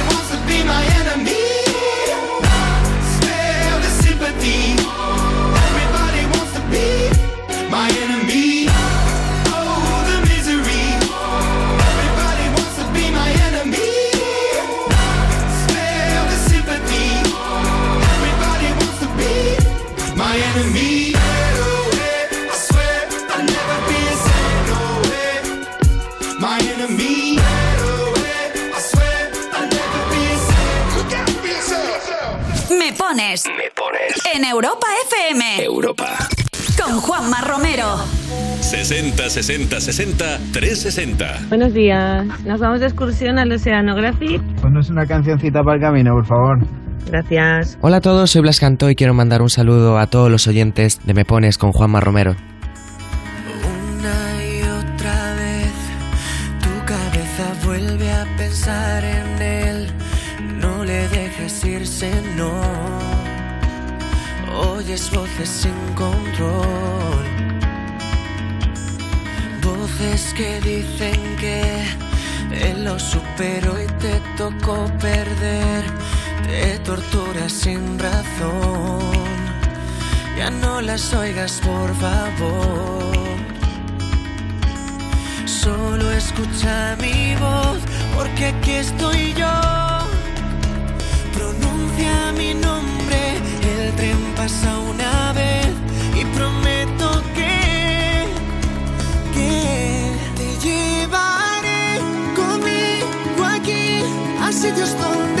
En Europa FM. Europa. Con Juanma Romero. 60 60 60 360. Buenos días. Nos vamos de excursión al Oceanographic. Ponnos una cancioncita para el camino, por favor. Gracias. Hola a todos, soy Blas Cantó y quiero mandar un saludo a todos los oyentes de Me Pones con Juanma Romero. Una y otra vez tu cabeza vuelve a pensar en sin control. Voces que dicen que él lo superó y te tocó perder. Te tortura sin razón. Ya no las oigas, por favor. Solo escucha mi voz, porque aquí estoy yo. Pronuncia mi nombre, el tren pasa una vez y prometo que, que te llevaré conmigo aquí a sitios donde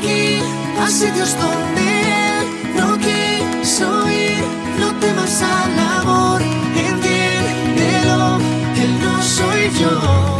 aquí a sitios donde él no quiso ir. No temas al amor, entiéndelo, él no soy yo.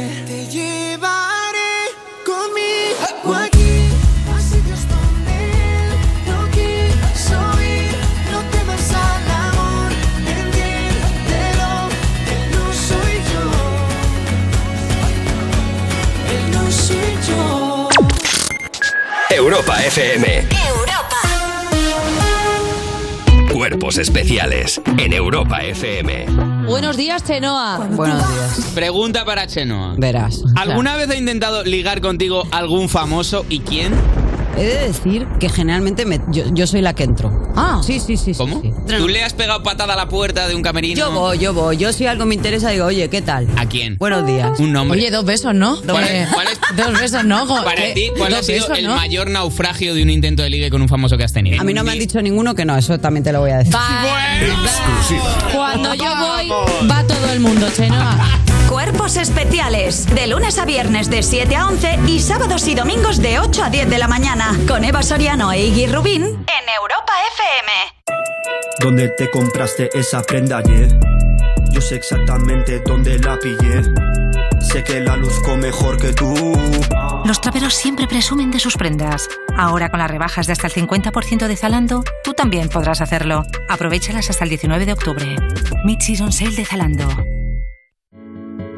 Europa FM. Europa. Cuerpos especiales en Europa FM. Buenos días, Chenoa. Buenos días. Pregunta para Chenoa. Verás. ¿Alguna vez ha intentado ligar contigo algún famoso y quién? He de decir que generalmente me- yo, yo soy la que entro. Ah. Sí, sí, sí. ¿Cómo? ¿Tú le has pegado patada a la puerta de un camerino? Yo voy, yo voy. Yo si algo me interesa digo, oye, ¿qué tal? ¿A quién? Buenos días. Un nombre. Oye, dos besos, ¿no? ¿Cuál es- cuál es- Dos besos, ¿no? Para ¿qué? ti, ¿cuál ha sido besos, el ¿no? mayor naufragio de un intento de ligue con un famoso que has tenido? A mí no me han dicho ninguno que no, eso también te lo voy a decir. Cuando yo voy, va todo el mundo, Chenoa. Cuerpos especiales. De lunes a viernes de 7 a 11 y sábados y domingos de 8 a 10 de la mañana. Con Eva Soriano e Iggy Rubín en Europa FM. ¿Dónde te compraste esa prenda, yeah? Yo sé exactamente dónde la pillé. Sé que la luzco mejor que tú. Los traperos siempre presumen de sus prendas. Ahora con las rebajas de hasta el 50% de Zalando, tú también podrás hacerlo. Aprovechalas hasta el 19 de octubre. Mid-Season Sale de Zalando.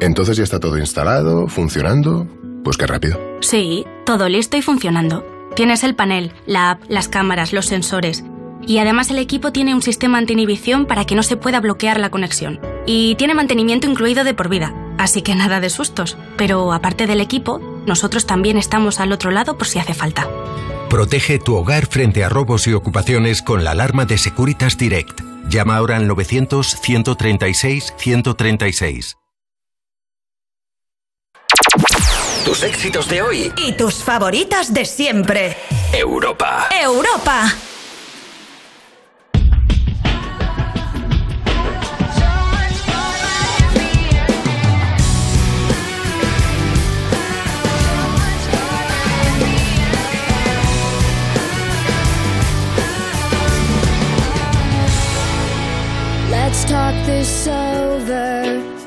Entonces ya está todo instalado, funcionando. Pues qué rápido. Sí, todo listo y funcionando. Tienes el panel, la app, las cámaras, los sensores. Y además el equipo tiene un sistema anti-inhibición para que no se pueda bloquear la conexión. Y tiene mantenimiento incluido de por vida, así que nada de sustos. Pero aparte del equipo, nosotros también estamos al otro lado por si hace falta. Protege tu hogar frente a robos y ocupaciones con la alarma de Securitas Direct. Llama ahora al 900-136-136. Tus éxitos de hoy. Y tus favoritas de siempre. Europa. Europa. Let's talk this over.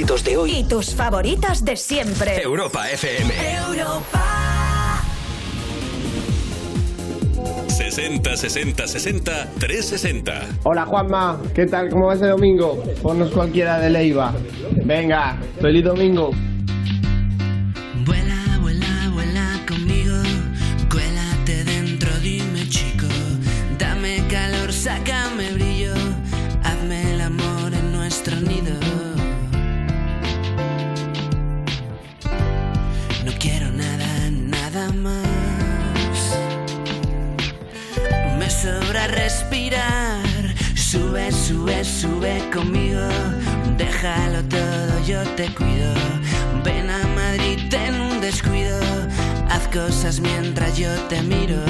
Éxitos de hoy. Y tus favoritas de siempre. Europa FM. Europa. 60 60 60 360. Hola Juanma, ¿qué tal? ¿Cómo va ese domingo? Ponnos cualquiera de Leiva. Venga, feliz domingo. Vuela, sube, sube, conmigo, déjalo todo, yo te cuido. Ven a Madrid en un descuido, haz cosas mientras yo te miro.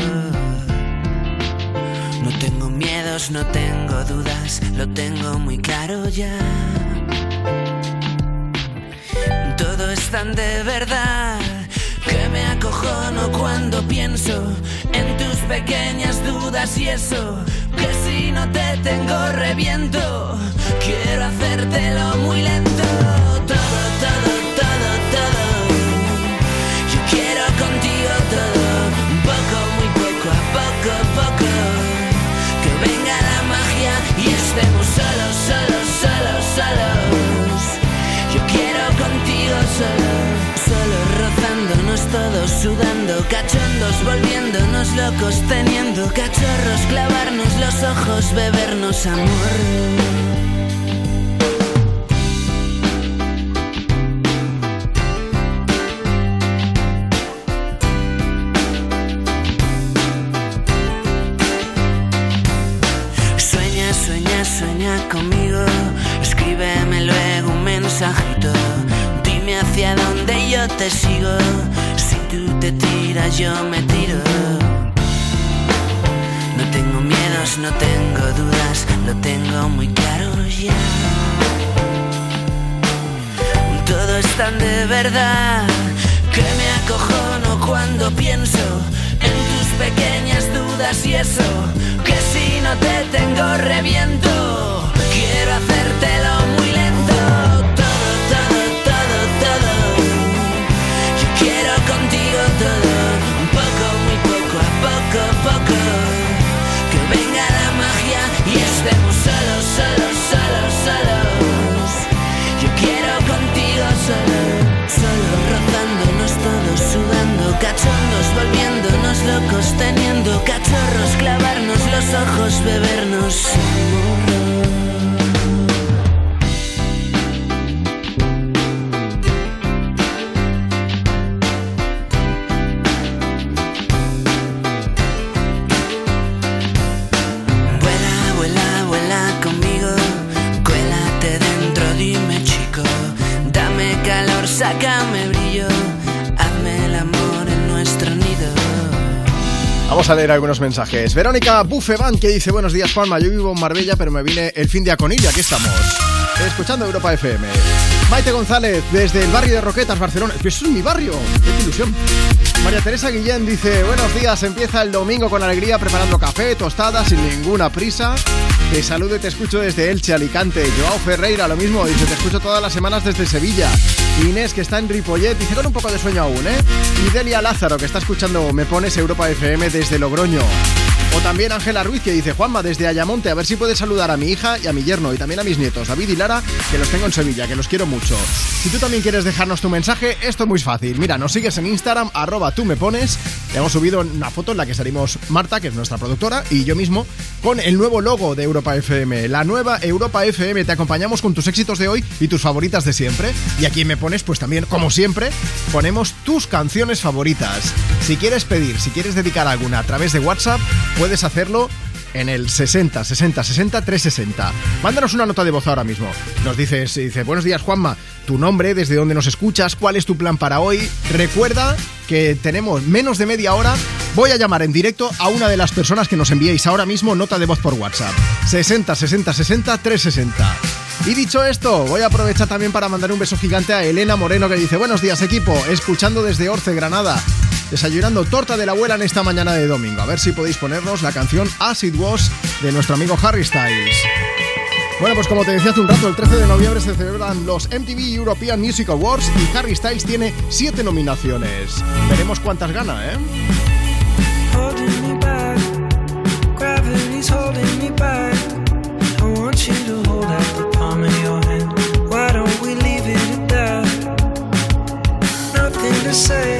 No tengo miedos, no tengo dudas, lo tengo muy claro ya. Todo es tan de verdad que me acojono cuando pienso en tus pequeñas dudas y eso. Que si no te tengo reviento, quiero hacértelo muy lento. Todo, todo, todo, todo. Yo quiero contigo todo, poco, muy poco, a poco, poco. Que venga la magia y estemos solos, solos, solos, solos. Yo quiero contigo solo, solo rozándonos todos, sudando, volviéndonos locos, teniendo cachorros, clavarnos los ojos, bebernos amor. Sueña, sueña, sueña conmigo. Escríbeme luego un mensajito. Dime hacia dónde yo te sigo. Tiras, yo me tiro. No tengo miedos, no tengo dudas, lo tengo muy claro ya. Todo es tan de verdad que me acojono cuando pienso en tus pequeñas dudas y eso. Que si no te tengo reviento, quiero hacértelo muy lento. Todo, todo, todo, todo. Yo quiero a poco, poco. Que venga la magia y estemos solos, solos, solos, solos. Yo quiero contigo solo, solo rozándonos todos, sudando, cachondos, volviéndonos locos, teniendo cachorros, clavarnos los ojos, bebernos amor. A leer algunos mensajes. Verónica Buffeban que dice, buenos días Palma, yo vivo en Marbella pero me vine el fin de Aconilla, aquí estamos. escuchando Europa FM. Maite González, desde el barrio de Roquetas, Barcelona. Eso es mi barrio, qué ilusión. María Teresa Guillén dice, buenos días, empieza el domingo con alegría preparando café, tostadas, sin ninguna prisa. Te saludo y te escucho desde Elche, Alicante. Joao Ferreira, lo mismo, dice, te escucho todas las semanas desde Sevilla. Inés, que está en Ripollet, dice con un poco de sueño aún, ¿eh? Y Delia Lázaro, que está escuchando Me Pones Europa FM desde Logroño. O también Ángela Ruiz, que dice, Juanma, desde Ayamonte, a ver si puedes saludar a mi hija y a mi yerno y también a mis nietos, David y Lara, que los tengo en Sevilla, que los quiero mucho. Si tú también quieres dejarnos tu mensaje, esto es muy fácil. Mira, nos sigues en Instagram, arroba tú me pones. Le hemos subido una foto en la que salimos Marta, que es nuestra productora, y yo mismo, con el nuevo logo de Europa FM. La nueva Europa FM. Te acompañamos con tus éxitos de hoy y tus favoritas de siempre. Y aquí me pones, pues también, como siempre, ponemos tus canciones favoritas. Si quieres pedir, si quieres dedicar alguna a través de WhatsApp, puedes hacerlo en el 60 60 60 360. Mándanos una nota de voz ahora mismo. Nos dices, dice, buenos días Juanma, tu nombre, desde dónde nos escuchas, cuál es tu plan para hoy. Recuerda que tenemos menos de media hora. Voy a llamar en directo a una de las personas que nos enviéis ahora mismo nota de voz por WhatsApp. 60 60 60 360. Y dicho esto, voy a aprovechar también para mandar un beso gigante a Elena Moreno que dice, buenos días equipo, escuchando desde Orce, Granada. Desayunando torta de la abuela en esta mañana de domingo. A ver si podéis ponernos la canción As It Was de nuestro amigo Harry Styles. Bueno, pues como te decía hace un rato, el 13 de noviembre se celebran los MTV European Music Awards y Harry Styles tiene 7 nominaciones. Veremos cuántas gana, ¿eh? say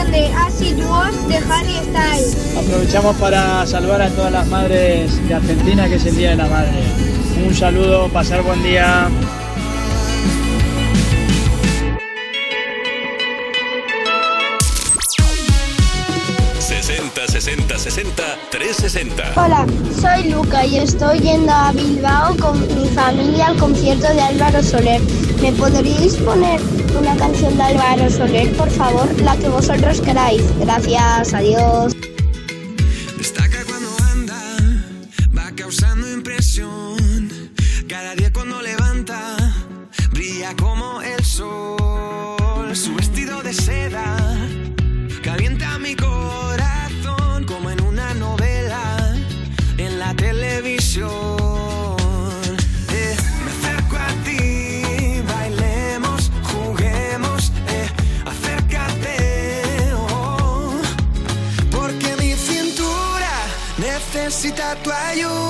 Canción de Acid Was de Harry Styles. Aprovechamos para saludar a todas las madres de Argentina, que es el Día de la Madre. Un saludo, pasar buen día. 60 60 60 360. Hola, soy Luca y estoy yendo a Bilbao con mi familia al concierto de Álvaro Soler. ¿Me podríais poner una canción de Álvaro Soler, por favor? La que vosotros queráis. Gracias, adiós. Ayuda.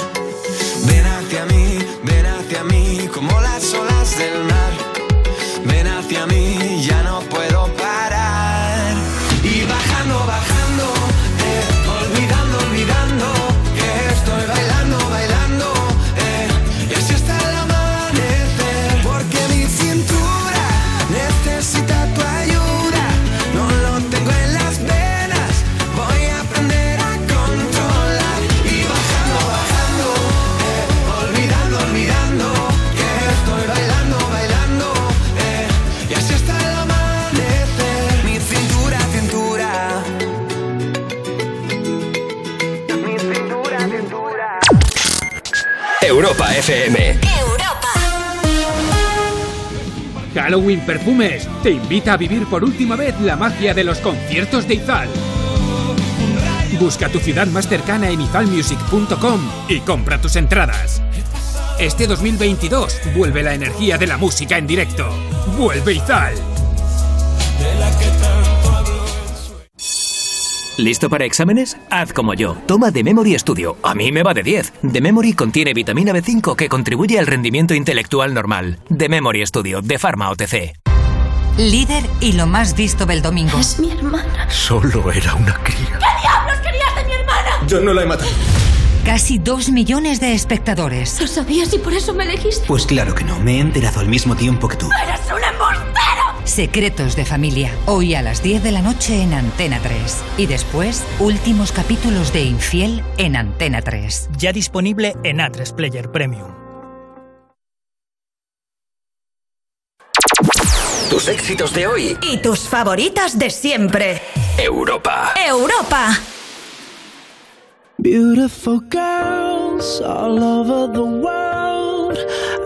Europa FM. Halloween Perfumes te invita a vivir por última vez la magia de los conciertos de Izal. Busca tu ciudad más cercana en izalmusic.com y compra tus entradas. Este 2022 vuelve la energía de la música en directo. Vuelve Izal. ¿Listo para exámenes? Haz como yo. Toma The Memory Studio. A mí me va de 10. The Memory contiene vitamina B5 que contribuye al rendimiento intelectual normal. The Memory Studio de Pharma OTC. Líder y lo más visto del domingo. Es mi hermana. Solo era una cría. ¿Qué diablos querías de mi hermana? Yo no la he matado. Casi dos millones de espectadores. ¿Lo sabías y por eso me elegiste? Pues claro que no, me he enterado al mismo tiempo que tú. ¡Eres un embustero! Secretos de familia. Hoy a las 10 de la noche en Antena 3. Y después, últimos capítulos de Infiel en Antena 3. Ya disponible en A3 Player Premium. Tus éxitos de hoy. Y tus favoritas de siempre. Europa. Europa. Beautiful girls all over the world.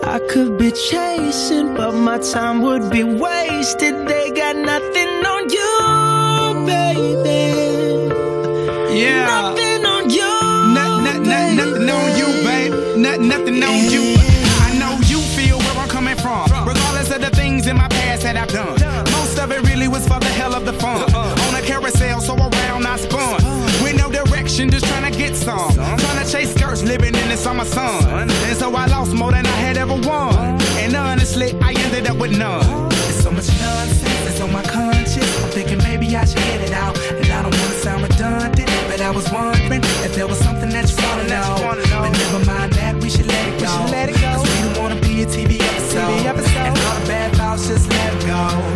I could be chasing, but my time would be wasted. They got nothing on you, baby. Yeah. Nothing on you. Not, not, not, nothing on you, babe. Not, nothing on you. I know you feel where I'm coming from. Regardless of the things in my past that I've done. Most of it really was for the hell of the fun. Just trying to get some. Trying to chase skirts, living in the summer sun. And so I lost more than I had ever won. And honestly, I ended up with none. There's so much nonsense that's on my conscience. I'm thinking maybe I should get it out. And I don't want to sound redundant, but I was wondering if there was something that you wanna know. But never mind that, we should let it go. Cause we don't wanna be a TV episode. And all the bad thoughts, just let it go. Go, go,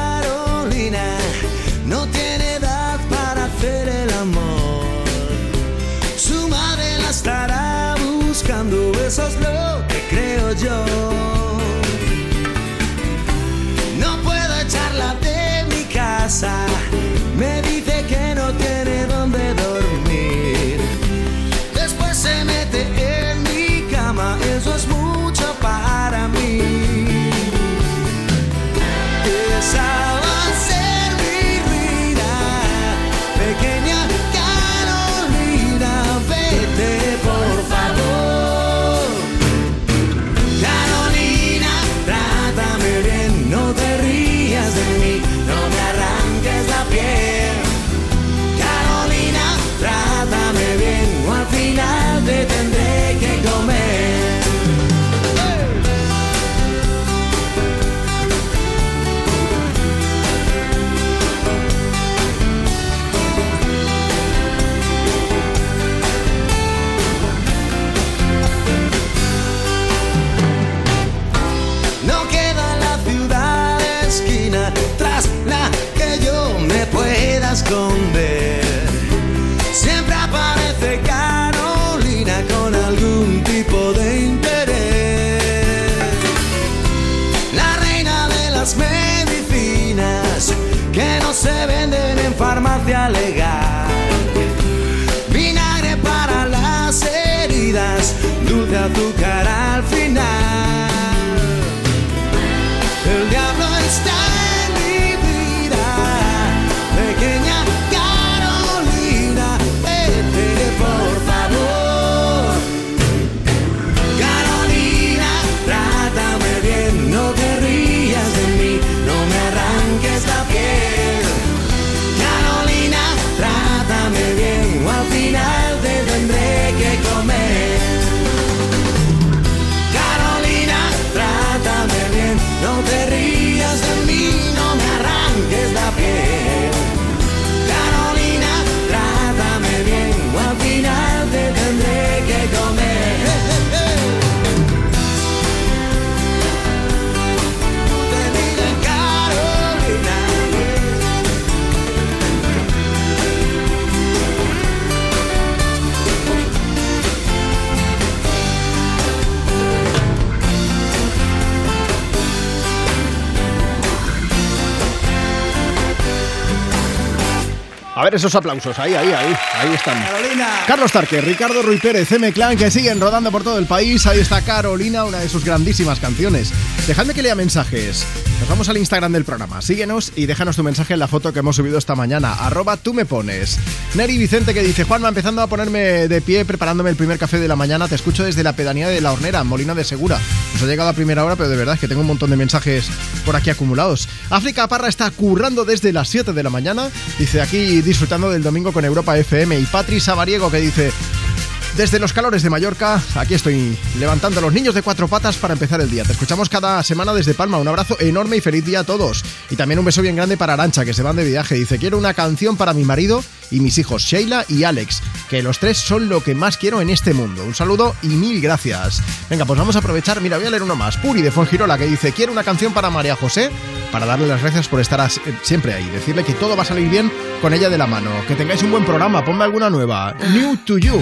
Esa farmacia legal. Vinagre para las heridas, dulce azúcar A ver esos aplausos, ahí, ahí, ahí, ahí están. Carolina. Carlos Tarque, Ricardo Ruiz Pérez, M Clan, que siguen rodando por todo el país. Ahí está Carolina, una de sus grandísimas canciones. Dejadme que lea mensajes. Nos vamos al Instagram del programa. Síguenos y déjanos tu mensaje en la foto que hemos subido esta mañana. Arroba tú me pones. Neri Vicente que dice, Juanma, empezando a ponerme de pie, preparándome el primer café de la mañana. Te escucho desde la pedanía de La Hornera, Molina de Segura. Nos ha llegado a primera hora, pero de verdad es que tengo un montón de mensajes por aquí acumulados. África Parra está currando desde las 7 de la mañana. Dice aquí disfrutando del domingo con Europa FM. Y Patri Sabariego que dice... Desde los calores de Mallorca, aquí estoy levantando a los niños de cuatro patas para empezar el día. Te escuchamos cada semana desde Palma. Un abrazo enorme y feliz día a todos. Y también un beso bien grande para Arancha, que se van de viaje. Dice, quiero una canción para mi marido y mis hijos, Sheila y Alex, que los tres son lo que más quiero en este mundo. Un saludo y mil gracias. Venga, pues vamos a aprovechar. Mira, voy a leer uno más. Puri de Fongirola, que dice, quiero una canción para María José, para darle las gracias por estar eh, siempre ahí. Decirle que todo va a salir bien con ella de la mano. Que tengáis un buen programa. Ponme alguna nueva. New to You.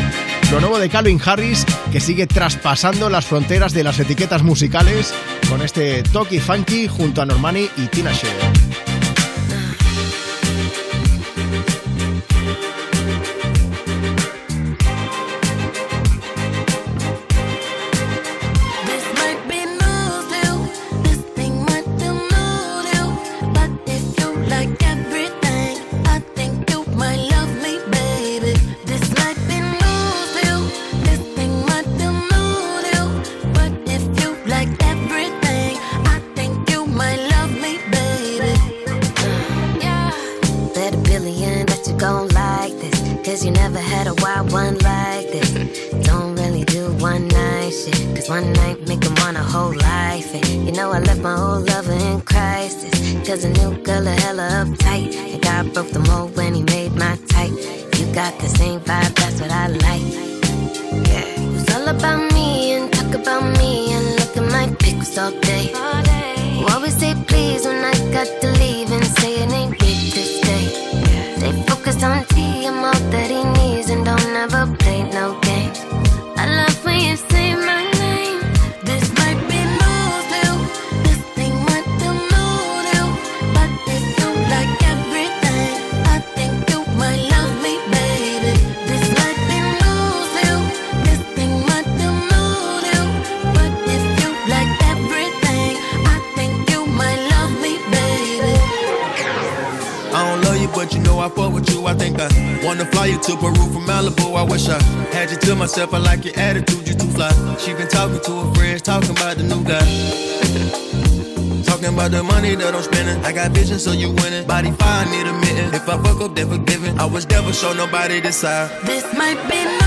Lo nuevo de Calvin Harris, que sigue traspasando las fronteras de las etiquetas musicales con este toque funky junto a Normani y Tina Shea. was devil, show nobody this side. This might be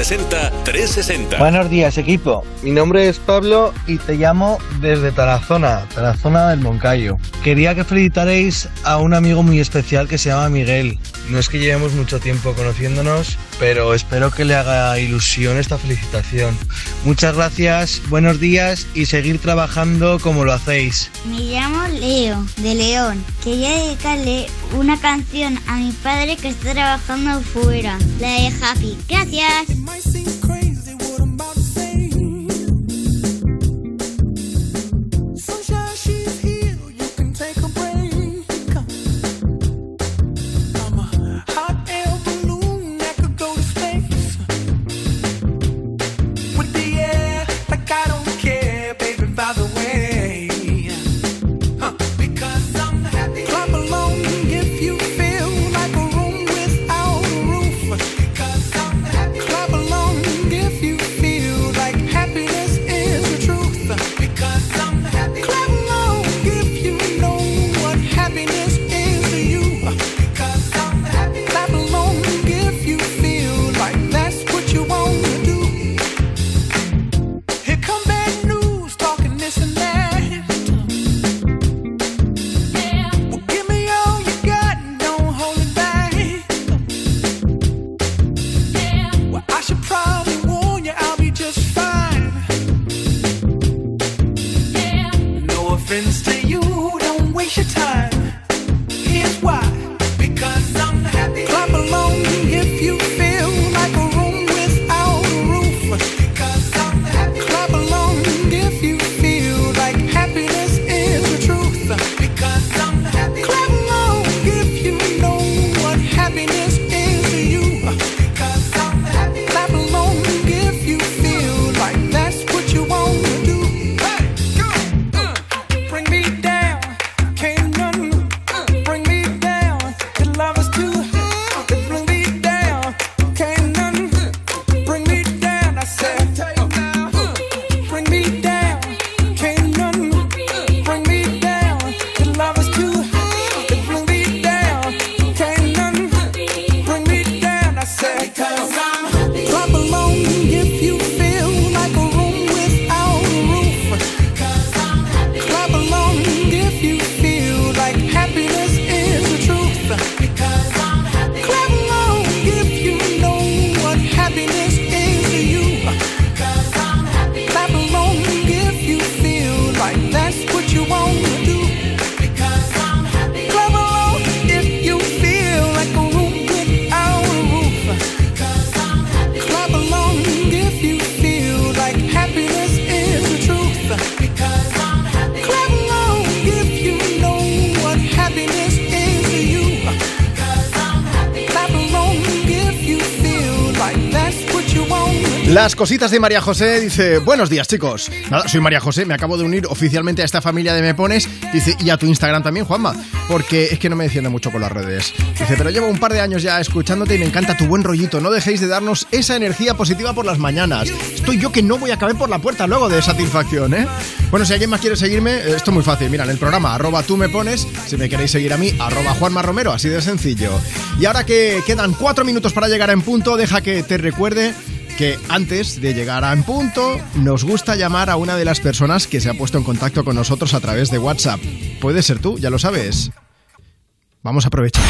360 Buenos días, equipo. Mi nombre es Pablo y te llamo desde Tarazona, Tarazona del Moncayo. Quería que felicitaréis a un amigo muy especial que se llama Miguel. No es que llevemos mucho tiempo conociéndonos, pero espero que le haga ilusión esta felicitación. Muchas gracias, buenos días y seguir trabajando como lo hacéis. Me llamo Leo, de León. Quería dedicarle una canción a mi padre que está trabajando fuera, la de Happy. Gracias. Las cositas de María José dice, buenos días chicos. Nada, soy María José, me acabo de unir oficialmente a esta familia de Me Pones. Dice, y a tu Instagram también, Juanma, porque es que no me defiende mucho con las redes. Dice, pero llevo un par de años ya escuchándote y me encanta tu buen rollito. No dejéis de darnos esa energía positiva por las mañanas. Estoy yo que no voy a caber por la puerta luego de satisfacción, ¿eh? Bueno, si alguien más quiere seguirme, eh, esto es muy fácil. Mira, en el programa arroba tú me pones, si me queréis seguir a mí, arroba Juanma Romero, así de sencillo. Y ahora que quedan cuatro minutos para llegar en punto, deja que te recuerde que antes de llegar a En Punto, nos gusta llamar a una de las personas que se ha puesto en contacto con nosotros a través de WhatsApp. Puede ser tú, ya lo sabes. Vamos a aprovechar.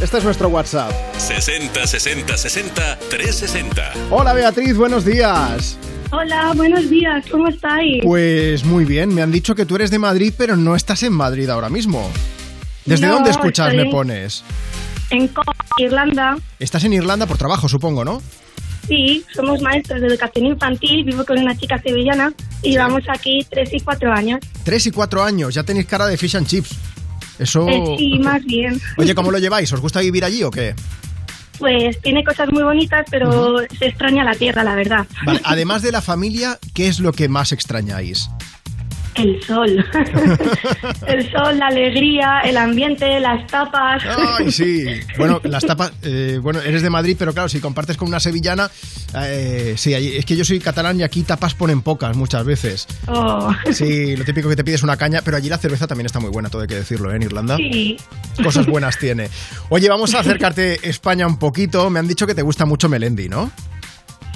Este es nuestro WhatsApp. 60 60 60 360. Hola Beatriz, buenos días. Hola, buenos días, ¿cómo estáis? Pues muy bien, me han dicho que tú eres de Madrid, pero no estás en Madrid ahora mismo. ¿Desde No, dónde escuchas estoy- Me Pones? En Co- Irlanda, Estás en Irlanda por trabajo, supongo, ¿no? sí, somos maestros de educación infantil, vivo con una chica sevillana y llevamos aquí tres y cuatro años. Tres y cuatro años, ya tenéis cara de fish and chips. Eso... Eh, sí, más bien. Oye, ¿cómo lo lleváis? ¿Os gusta vivir allí o qué? Pues tiene cosas muy bonitas, pero se extraña la tierra, la verdad. Vale, además de la familia, ¿qué es lo que más extrañáis? El sol. el sol, la alegría, el ambiente, las tapas. Ay, sí. Bueno, las tapas. eh, bueno, eres de Madrid, pero claro, si compartes con una sevillana. eh, sí, es que yo soy catalán y aquí tapas ponen pocas muchas veces. Oh. Sí, lo típico que te pides una caña, pero allí la cerveza también está muy buena, todo hay que decirlo, ¿eh? En Irlanda. Sí. Cosas buenas tiene. Oye, vamos a acercarte España un poquito. Me han dicho que te gusta mucho Melendi, ¿no?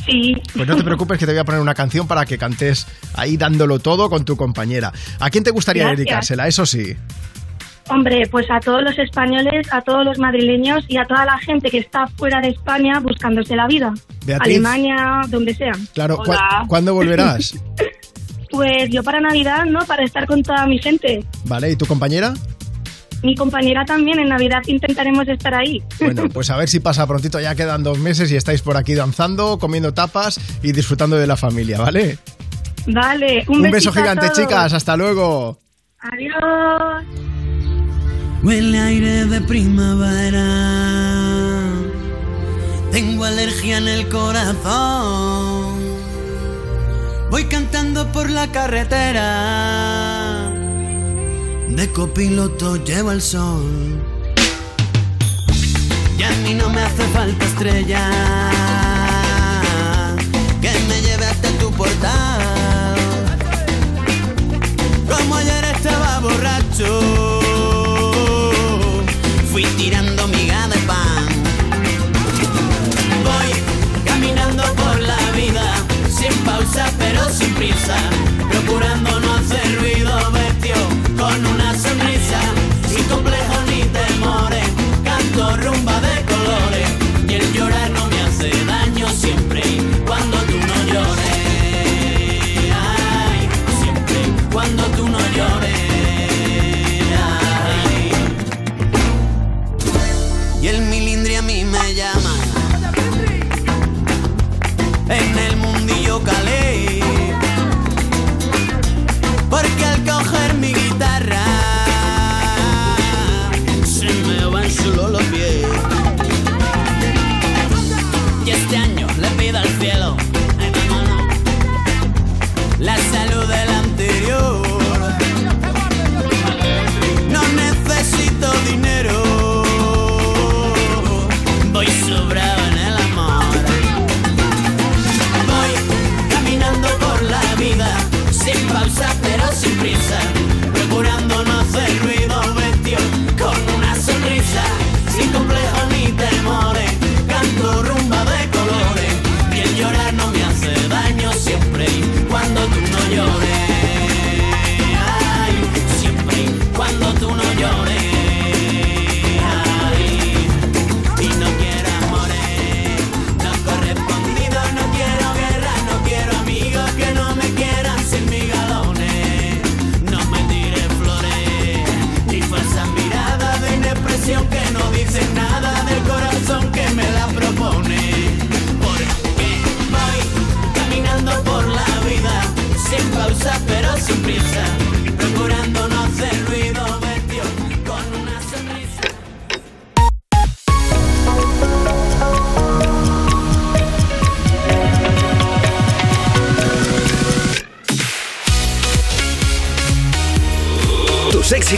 Sí. Pues no te preocupes que te voy a poner una canción para que cantes ahí dándolo todo con tu compañera. ¿A quién te gustaría Gracias. dedicársela? Eso sí. Hombre, pues a todos los españoles, a todos los madrileños y a toda la gente que está fuera de España buscándose la vida. Beatriz. Alemania, donde sea. Claro, ¿cu- Hola. ¿cuándo volverás? Pues yo para Navidad, ¿no? Para estar con toda mi gente. Vale, ¿y tu compañera? Mi compañera también, en Navidad intentaremos estar ahí. Bueno, pues a ver si pasa prontito, ya quedan dos meses y estáis por aquí danzando, comiendo tapas y disfrutando de la familia, ¿vale? Vale, un, Un, beso a gigante, todos. chicas, hasta luego. Adiós. Huele aire de primavera. Tengo alergia en el corazón. Voy cantando por la carretera. De copiloto llevo el sol. Y a mí no me hace falta estrella. Que me lleve hasta tu portal. Como ayer estaba borracho. Fui tirando miga de pan. Voy caminando por la vida, sin pausa pero sin prisa, procurando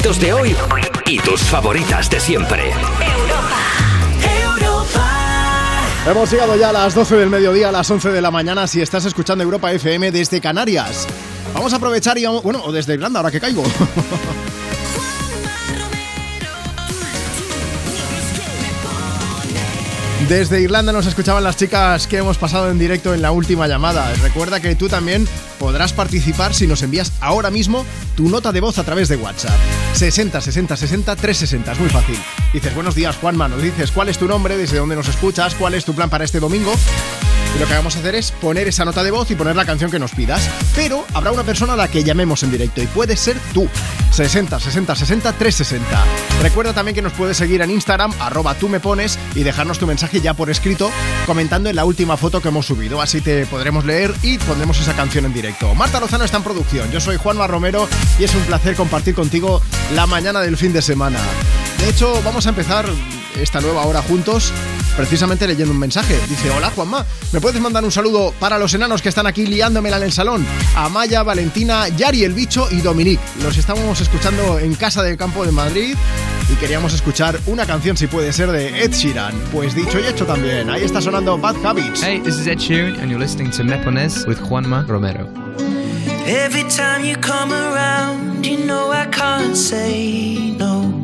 éxitos de hoy y tus favoritas de siempre. Hemos llegado ya a las 12 del mediodía, a las 11 de la mañana, si estás escuchando Europa FM desde Canarias. Vamos a aprovechar y vamos, bueno, o desde Irlanda, ahora que caigo. Desde Irlanda nos escuchaban las chicas que hemos pasado en directo en la última llamada. Recuerda que tú también podrás participar si nos envías ahora mismo tu nota de voz a través de WhatsApp. 60 60 60 360, es muy fácil. Dices, buenos días Juanma, nos dices cuál es tu nombre, desde dónde nos escuchas, cuál es tu plan para este domingo. Y lo que vamos a hacer es poner esa nota de voz y poner la canción que nos pidas. Pero habrá una persona a la que llamemos en directo y puede ser tú. 60 60 60 360. Recuerda también que nos puedes seguir en Instagram, arroba tú me pones y dejarnos tu mensaje ya por escrito comentando en la última foto que hemos subido. Así te podremos leer y pondremos esa canción en directo. Marta Lozano está en producción. Yo soy Juanma Romero y es un placer compartir contigo la mañana del fin de semana. De hecho, vamos a empezar esta nueva hora juntos precisamente leyendo un mensaje. Dice, hola Juanma, ¿me puedes mandar un saludo para los enanos que están aquí liándomela en el salón? Amaya, Valentina, Yari el bicho y Dominique. Los estamos escuchando en Casa del Campo de Madrid y queríamos escuchar una canción si puede ser de Ed Sheeran. Pues dicho y hecho también, ahí está sonando Bad Habits. Hey, this is Ed Sheeran, and you're listening to Me Pones with Juanma Romero. Every time you come around, you know I can't say no.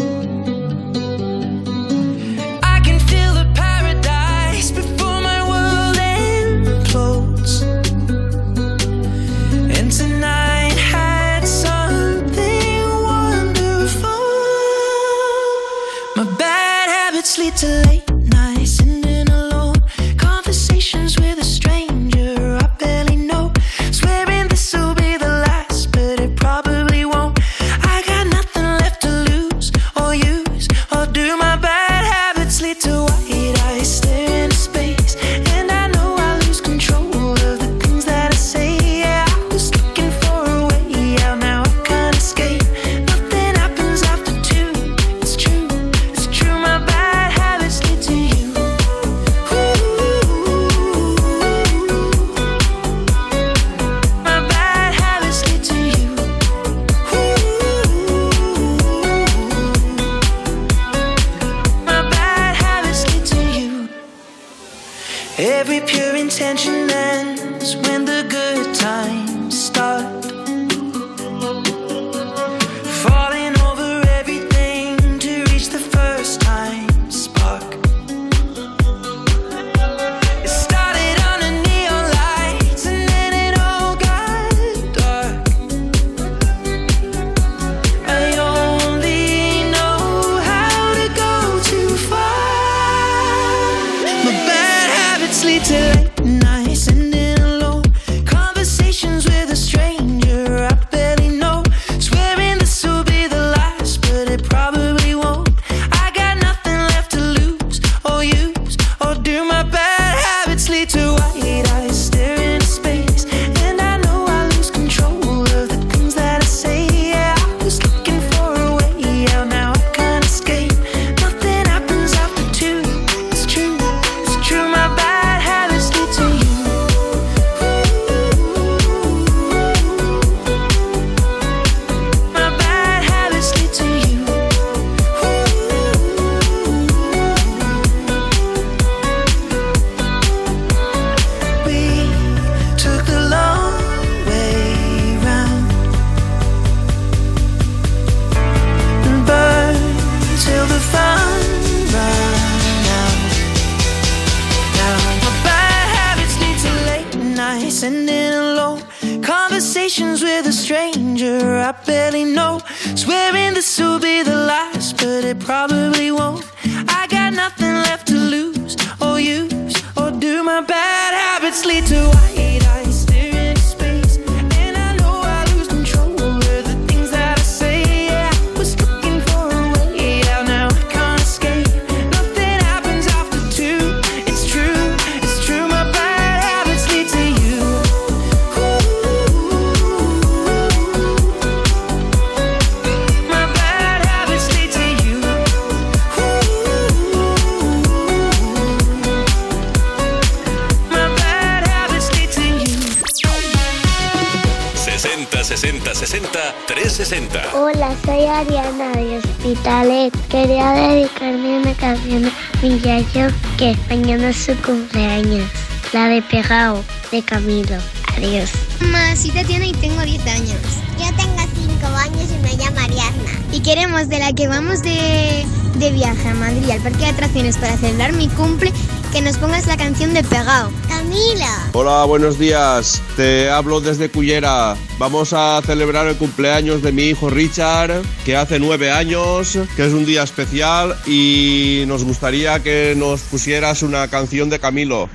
Su cumpleaños. La de Pegao, de Camilo. Adiós. Mamá, soy Tatiana y tengo 10 años. Yo tengo 5 años y me llamo Ariadna. Y queremos de la que vamos de, de viaje a Madrid al parque de atracciones para celebrar mi cumple que nos pongas la canción de Pegao. Camila. Hola, buenos días. Te hablo desde Cullera. Vamos a celebrar el cumpleaños de mi hijo Richard, que hace nueve años, que es un día especial y nos gustaría que nos pusieras una canción de Camilo.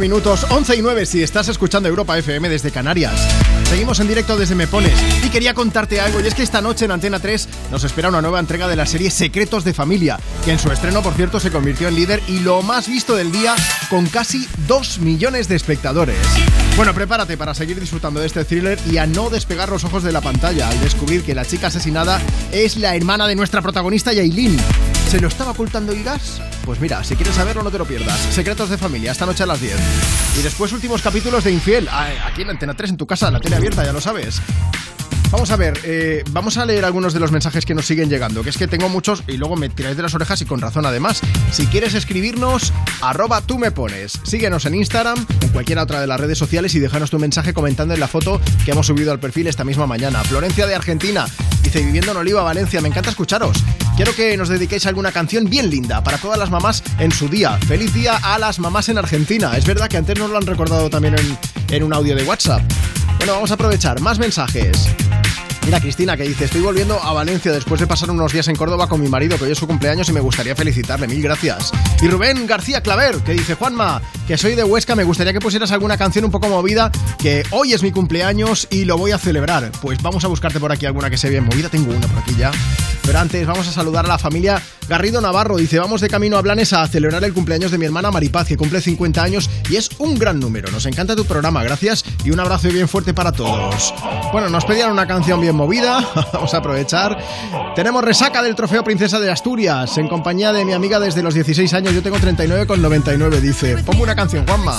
9 minutos, 11 y 9 si estás escuchando Europa FM desde Canarias. Seguimos en directo desde Me Pones y quería contarte algo y es que esta noche en Antena 3 nos espera una nueva entrega de la serie Secretos de Familia, que en su estreno por cierto se convirtió en líder y lo más visto del día con casi 2 millones de espectadores. Bueno, prepárate para seguir disfrutando de este thriller y a no despegar los ojos de la pantalla al descubrir que la chica asesinada es la hermana de nuestra protagonista Yailin. ¿Se lo estaba ocultando gas? Pues mira, si quieres saberlo no te lo pierdas. Secretos de familia, esta noche a las 10. Y después últimos capítulos de Infiel, a- aquí en Antena 3 en tu casa, la tele abierta, ya lo sabes. Vamos a ver, eh, vamos a leer algunos de los mensajes que nos siguen llegando, que es que tengo muchos y luego me tiráis de las orejas y con razón además. Si quieres escribirnos, arroba tú me pones. Síguenos en Instagram, en cualquiera otra de las redes sociales y déjanos tu mensaje comentando en la foto que hemos subido al perfil esta misma mañana. Florencia de Argentina dice, viviendo en Oliva, Valencia, me encanta escucharos. Quiero que nos dediquéis alguna canción bien linda para todas las mamás en su día. Feliz día a las mamás en Argentina. Es verdad que antes nos lo han recordado también en, en un audio de WhatsApp. Bueno, vamos a aprovechar. Más mensajes. Mira, Cristina, que dice, estoy volviendo a Valencia después de pasar unos días en Córdoba con mi marido, que hoy es su cumpleaños y me gustaría felicitarle. Mil gracias. Y Rubén García Claver, que dice, Juanma, que soy de Huesca, me gustaría que pusieras alguna canción un poco movida, que hoy es mi cumpleaños y lo voy a celebrar. Pues vamos a buscarte por aquí alguna que sea bien movida. Tengo una por aquí ya. Antes vamos a saludar a la familia Garrido Navarro. Dice, vamos de camino a Blanes a celebrar el cumpleaños de mi hermana Maripaz, que cumple 50 años y es un gran número. Nos encanta tu programa, gracias y un abrazo bien fuerte para todos. Bueno, nos pedían una canción bien movida, vamos a aprovechar. Tenemos resaca del trofeo Princesa de Asturias, en compañía de mi amiga desde los 16 años, yo tengo 39,99, dice. Pongo una canción, Juanma.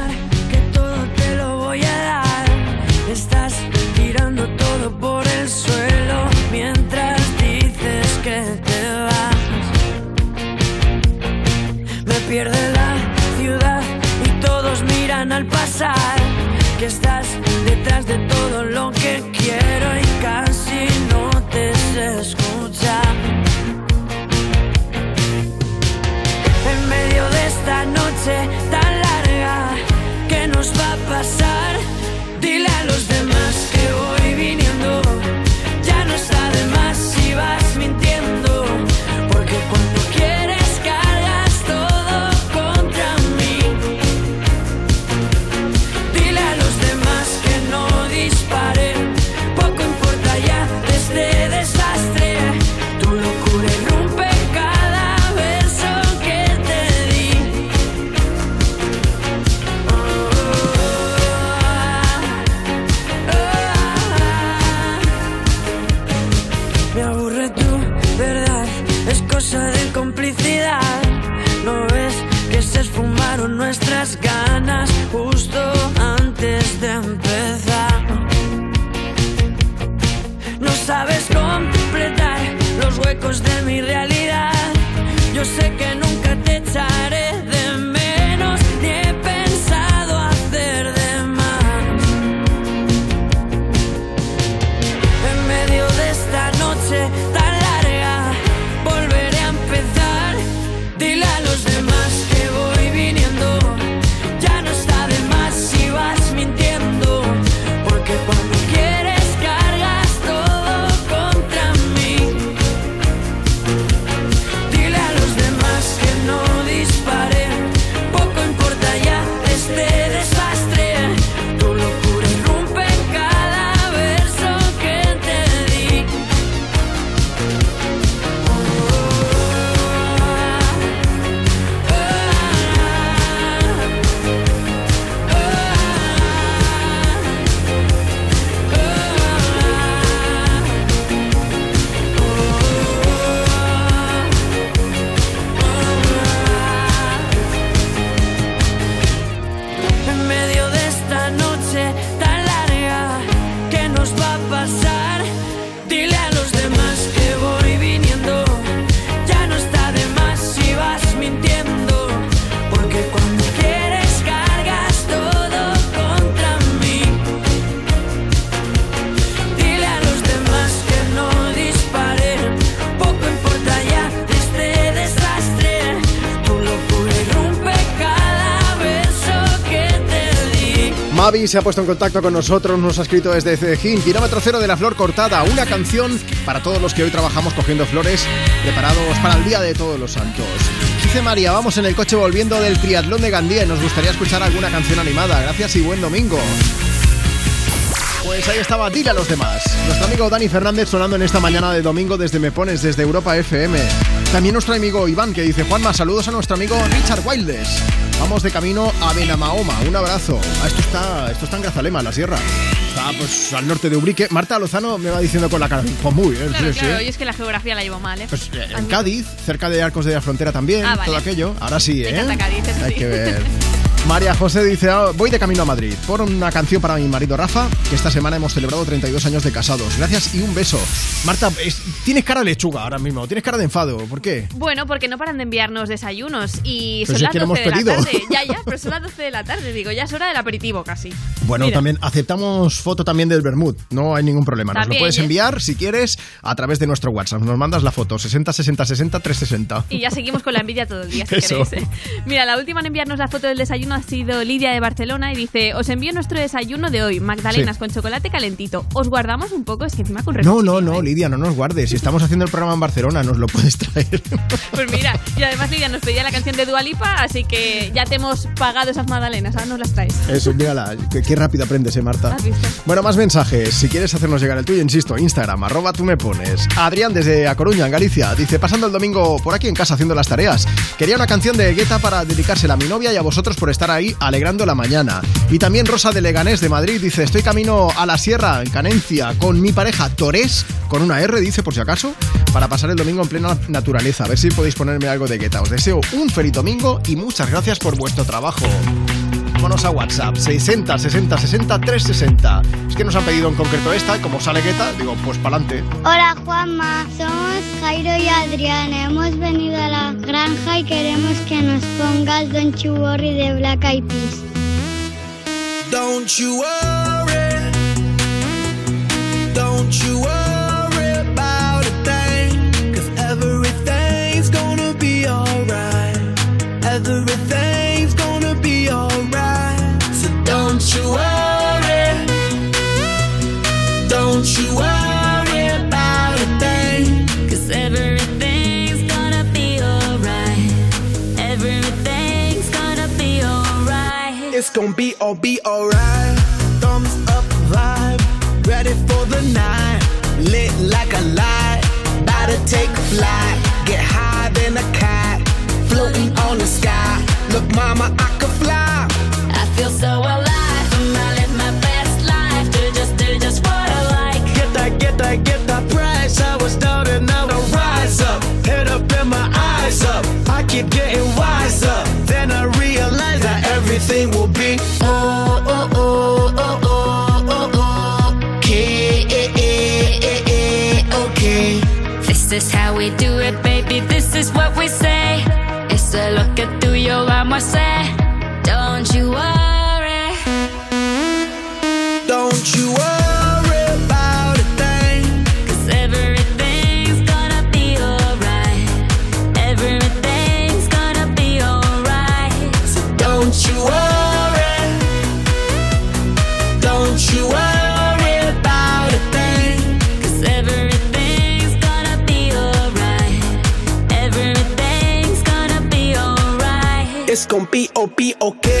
se ha puesto en contacto con nosotros, nos ha escrito desde Cejín, kilómetro cero de la flor cortada, una canción para todos los que hoy trabajamos cogiendo flores, preparados para el Día de Todos los Santos. Dice María, vamos en el coche volviendo del triatlón de Gandía nos gustaría escuchar alguna canción animada. Gracias y buen domingo. Pues ahí estaba, dile a los demás. Nuestro amigo Dani Fernández sonando en esta mañana de domingo desde Me Pones, desde Europa FM. También nuestro amigo Iván que dice, Juanma, saludos a nuestro amigo Richard Wildes. Vamos de camino a Benamahoma, un abrazo. Ah, esto está, esto está en Grazalema, la sierra. Está pues al norte de Ubrique. Marta Lozano me va diciendo con la cara, pues muy bien, Claro, sí, claro, sí. y es que la geografía la llevo mal, ¿eh? Pues eh, en Cádiz, cerca de Arcos de la Frontera también, Ah, vale. todo aquello. Ahora sí, Me ¿eh? Cádiz, Hay sí. que ver. María José dice, "Ah, voy de camino a Madrid por una canción para mi marido Rafa, que esta semana hemos celebrado 32 años de casados. Gracias y un beso. Marta, es- tienes cara de lechuga ahora mismo, tienes cara de enfado, ¿por qué? Bueno, porque no paran de enviarnos desayunos y Pero son si las que lo 12 de la tarde. Ya, ya, pero son las 12 de la tarde, digo, ya es hora del aperitivo casi. Bueno, Mira. también aceptamos foto también del Bermud, no hay ningún problema. Nos También, lo puedes ¿eh? enviar si quieres a través de nuestro WhatsApp. Nos mandas la foto 60 60 60 360. Y ya seguimos con la envidia todo el día, si Eso. queréis. ¿eh? Mira, la última en enviarnos la foto del desayuno ha sido Lidia de Barcelona y dice: Os envío nuestro desayuno de hoy, magdalenas Sí. con chocolate calentito. ¿Os guardamos un poco? Es que encima con No, no, no, Lidia, no nos guardes. Si estamos haciendo el programa en Barcelona, nos lo puedes traer. Pues mira, y además Lidia nos pedía la canción de Dualipa, así que ya te hemos pagado esas magdalenas, ahora nos las traes. Eso, mírala, qué, qué rápido aprendes, eh, Marta. ¿Has visto? Bueno, más mensajes. Si quieres hacernos llegar el tuyo, insisto, Instagram, arroba tú me pones. Adrián desde A Coruña, en Galicia, dice, pasando el domingo por aquí en casa haciendo las tareas. Quería una canción de Guetta para dedicársela a mi novia y a vosotros por estar ahí alegrando la mañana. Y también Rosa de Leganés de Madrid dice, estoy camino a la sierra, en Canencia, con mi pareja Torés, con una R, dice por si acaso, para pasar el domingo en plena naturaleza. A ver si podéis ponerme algo de Guetta. Os deseo un feliz domingo y muchas gracias por vuestro trabajo. Vámonos a WhatsApp, 60 60 60 360. Es que nos han pedido en concreto esta, y como sale Guetta, digo, pues pa'lante. Hola Juanma, somos Jairo y Adriana. Hemos venido a la granja y queremos que nos pongas Don Worry de Black Eyed Peas. Don't you worry. Don't you worry gonna be alright. Thumbs up vibe, ready for the night. Lit like a light, about to take flight. Get higher than a cat, floating on the sky. Look, mama, I could fly. I feel so alive. and I live my best life. Do just, do just what I like. Get that, get that, get that price. I was down and now I rise up. Head up and my eyes up. I keep getting wiser. Then I realize that everything will be we do it, baby. This is what we say. Es lo que tú y yo vamos a hacer. Alright. It's gonna be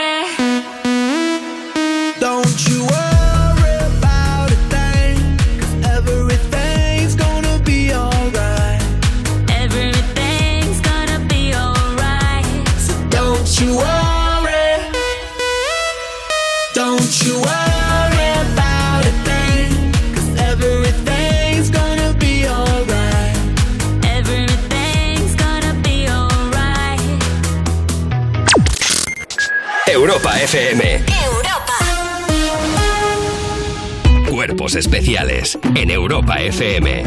FM. Cuerpos especiales en Europa FM.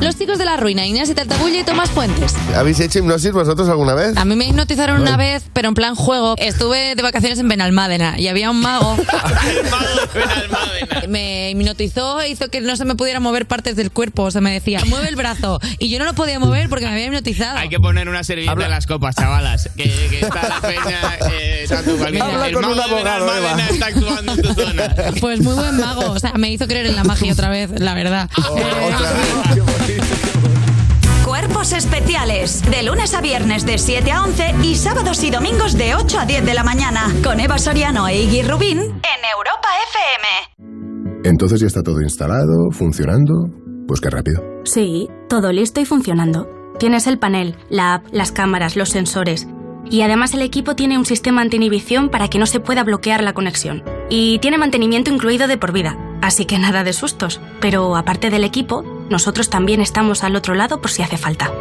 Los chicos de la ruina, Inés y Tartabulla y Tomás Puentes. ¿Habéis hecho hipnosis vosotros alguna vez? A mí me hipnotizaron una vez, pero en plan juego. Estuve de vacaciones en Benalmádena y había un mago. me hipnotizó e hizo que no se me pudiera mover partes del cuerpo. O sea, me decía, mueve el brazo. Y yo no lo podía mover porque me había hipnotizado. Hay que poner una servilleta en las copas, chavalas. Que, que está la peña, eh, cualquier- Habla el con mago un de abogado, Benalmádena Eva. está actuando en tu zona. Pues muy buen mago. O sea, me hizo creer en la magia otra vez, la verdad. Cuerpos especiales. De lunes a viernes de 7 a 11 y sábados y domingos de 8 a 10 de la mañana. Con Eva Soriano e Iggy Rubín en Europa FM. Entonces ya está todo instalado, funcionando. Pues qué rápido. Sí, todo listo y funcionando. Tienes el panel, la app, las cámaras, los sensores. Y además el equipo tiene un sistema anti-inhibición para que no se pueda bloquear la conexión. Y tiene mantenimiento incluido de por vida, así que nada de sustos. Pero aparte del equipo, nosotros también estamos al otro lado por si hace falta.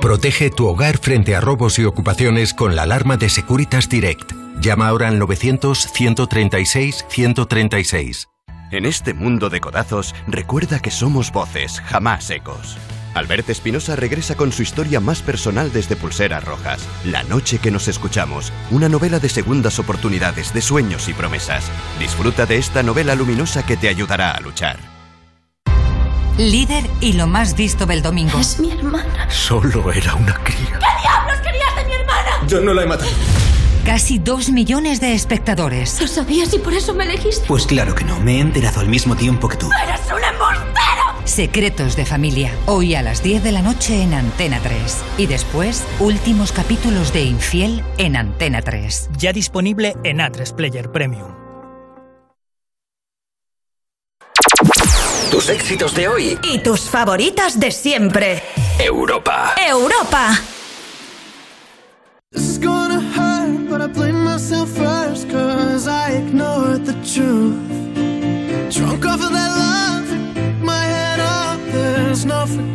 Protege tu hogar frente a robos y ocupaciones con la alarma de Securitas Direct. Llama ahora al 900-136-136. En este mundo de codazos, recuerda que somos voces, jamás ecos. Albert Espinosa regresa con su historia más personal desde Pulseras Rojas. La noche que nos escuchamos, una novela de segundas oportunidades, de sueños y promesas. Disfruta de esta novela luminosa que te ayudará a luchar. Líder y lo más visto del domingo. Es mi hermana. Solo era una cría. ¿Qué diablos querías de mi hermana? Yo no la he matado. Casi dos millones de espectadores. Lo sabías y por eso me elegiste. Pues claro que no, me he enterado al mismo tiempo que tú. ¡Eres un embustero! Secretos de familia. Hoy a las 10 de la noche en Antena 3. Y después, últimos capítulos de Infiel en Antena 3. Ya disponible en A3 Player Premium. Tus éxitos de hoy. Y tus favoritas de siempre. Europa. Europa. This is gonna hurt, but I blame myself first, cause I ignored the truth. Drunk off of that there's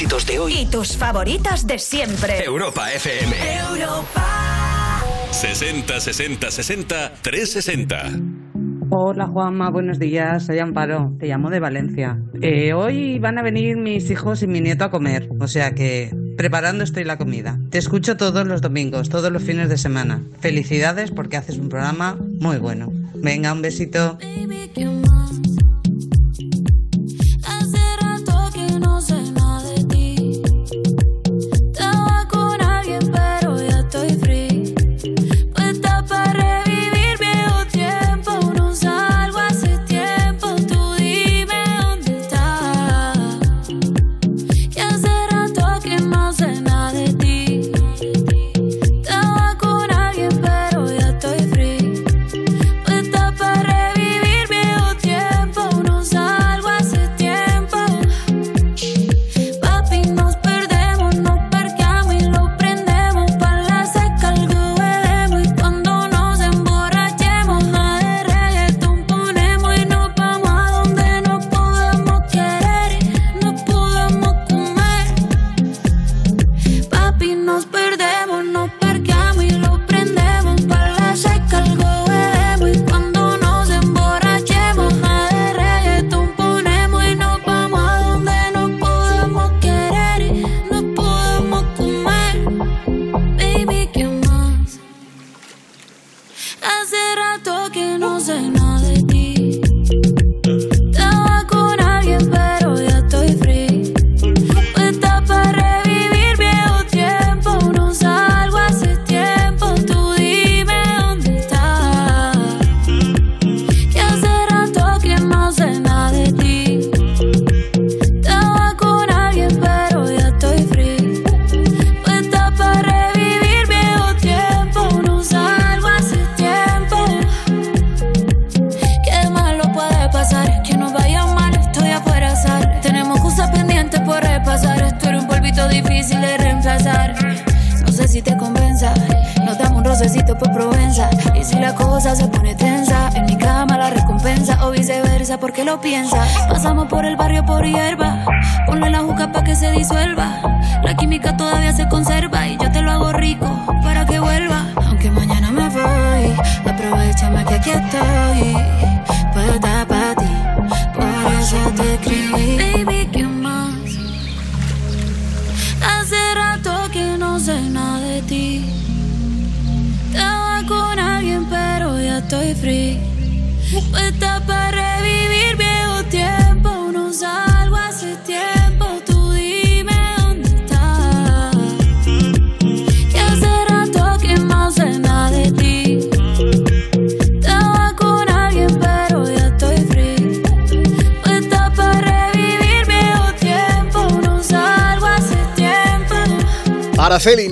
éxitos de hoy. Y tus favoritas de siempre. Europa FM. Europa. 60 60 60 360. Hola Juanma, buenos días. Soy Amparo, te llamo de Valencia. Eh, hoy van a venir mis hijos y mi nieto a comer, o sea que preparando estoy la comida. Te escucho todos los domingos, todos los fines de semana. Felicidades porque haces un programa muy bueno. Venga, un besito.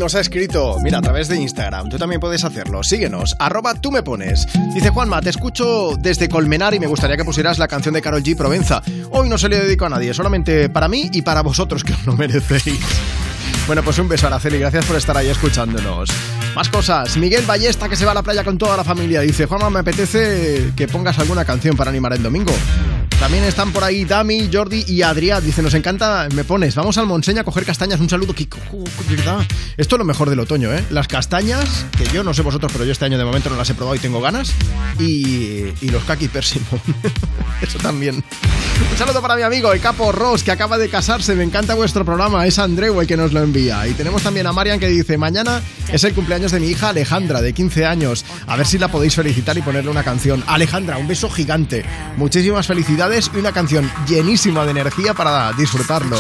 Nos ha escrito, mira, a través de Instagram. Tú también puedes hacerlo. Síguenos, arroba tú me pones. Dice Juanma, te escucho desde Colmenar y me gustaría que pusieras la canción de Carol G. Provenza. Hoy no se le dedico a nadie, solamente para mí y para vosotros que os lo merecéis. Bueno, pues un beso, Araceli. Gracias por estar ahí escuchándonos. Más cosas. Miguel Ballesta, que se va a la playa con toda la familia. Dice, Juanma, me apetece que pongas alguna canción para animar el domingo. También están por ahí Dami, Jordi y Adrián. Dice, nos encanta, me pones. Vamos al Monseña a coger castañas. Un saludo, Kiko. Esto es lo mejor del otoño, ¿eh? Las castañas, que yo no sé vosotros, pero yo este año de momento no las he probado y tengo ganas. Y, y los kaki pérsimo. Eso también. Un saludo para mi amigo, el capo Ross, que acaba de casarse. Me encanta vuestro programa. Es Andreu el que nos lo envía. Y tenemos también a Marian que dice, mañana es el cumpleaños de mi hija Alejandra, de 15 años. A ver si la podéis felicitar y ponerle una canción. Alejandra, un beso gigante. Muchísimas felicidades y una canción llenísima de energía para disfrutarlo.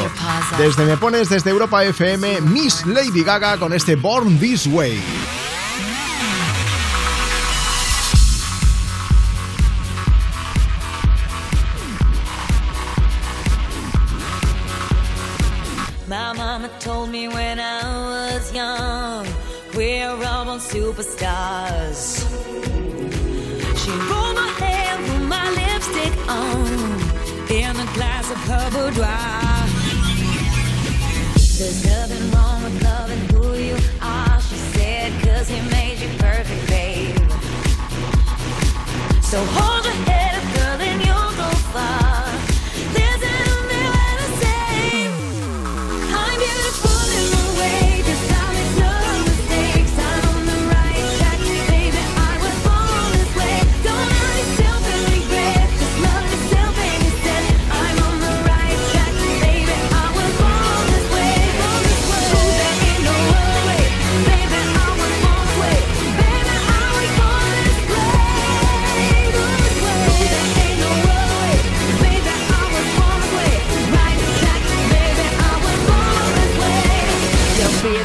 Desde Me Pones, desde Europa FM, Miss Lady Gaga con este Born This Way. Me superstars. On, in a glass of her boudoir. There's nothing wrong with loving who you are, she said, cause he made you perfect, babe. So hold your head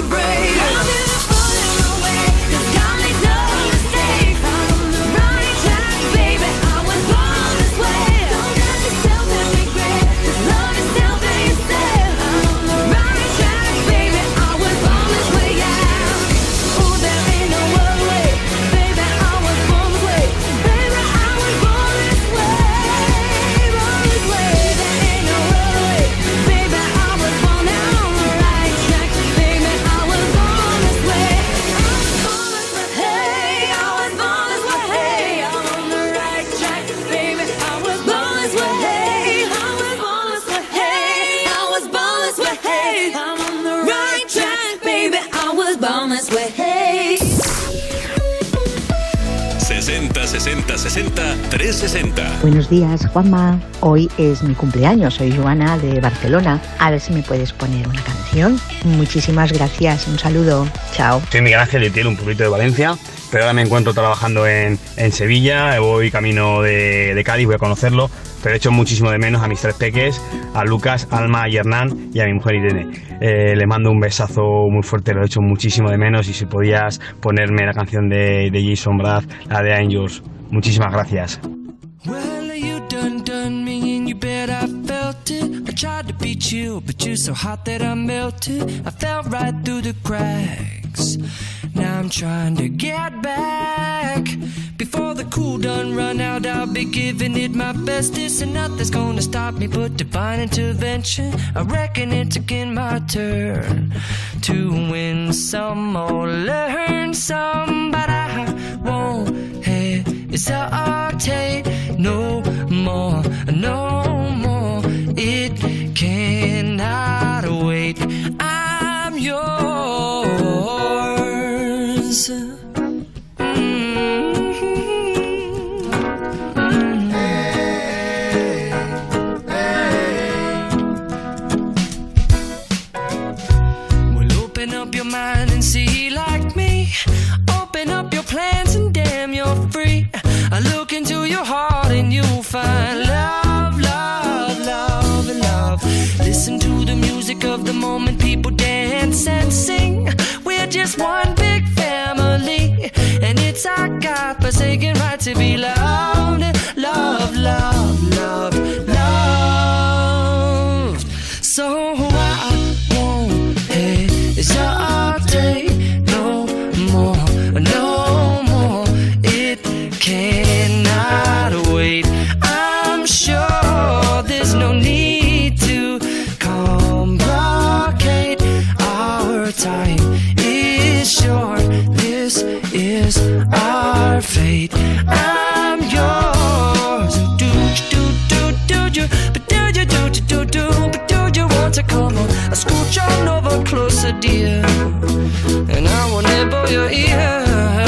be brave. 60 60 360. Buenos días, Juanma. Hoy es mi cumpleaños. Soy Joana de Barcelona. A ver si me puedes poner una canción. Muchísimas gracias. Un saludo. Chao. Soy Miguel Ángel de Tiel, un pueblito de Valencia, pero ahora me encuentro trabajando en, en Sevilla, voy camino de, de Cádiz, voy a conocerlo, pero he hecho muchísimo de menos a mis tres peques, a Lucas, Alma y Hernán y a mi mujer Irene. Eh, les mando un besazo muy fuerte, lo he hecho muchísimo de menos y si podías ponerme la canción de, de Jason Braff, la de Angels, muchísimas gracias. I fell right through the cracks. Now I'm trying to get back. Before the cool done run out, I'll be giving it my bestest, and nothing's gonna stop me but divine intervention. I reckon it's again my turn to win some or learn some, hesitate no more, no more. It cannot wait. I'm yours. Mm-hmm. Well, open up your mind and see like me. Open up your plans and damn, you're free. Look into your heart and you'll find love, love, love, love. Listen to the music of the moment, people dance and sing. We're just one big family, and it's our God forsaken right to be loved, love, love, love, loved. So I won't hesitate no more, no more. It cannot I scooch on over little closer, dear. And I will nibble your ear.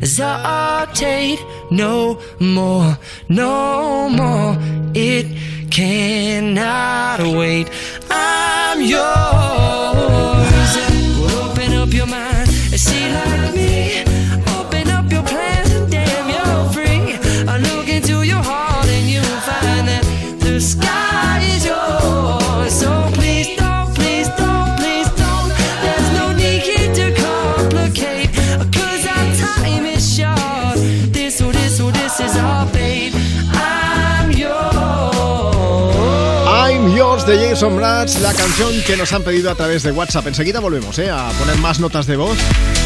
hesitate no more, no more. It cannot wait. I'm yours. De Jason Mraz, la canción que nos han pedido a través de WhatsApp. Enseguida volvemos ¿eh? a poner más notas de voz,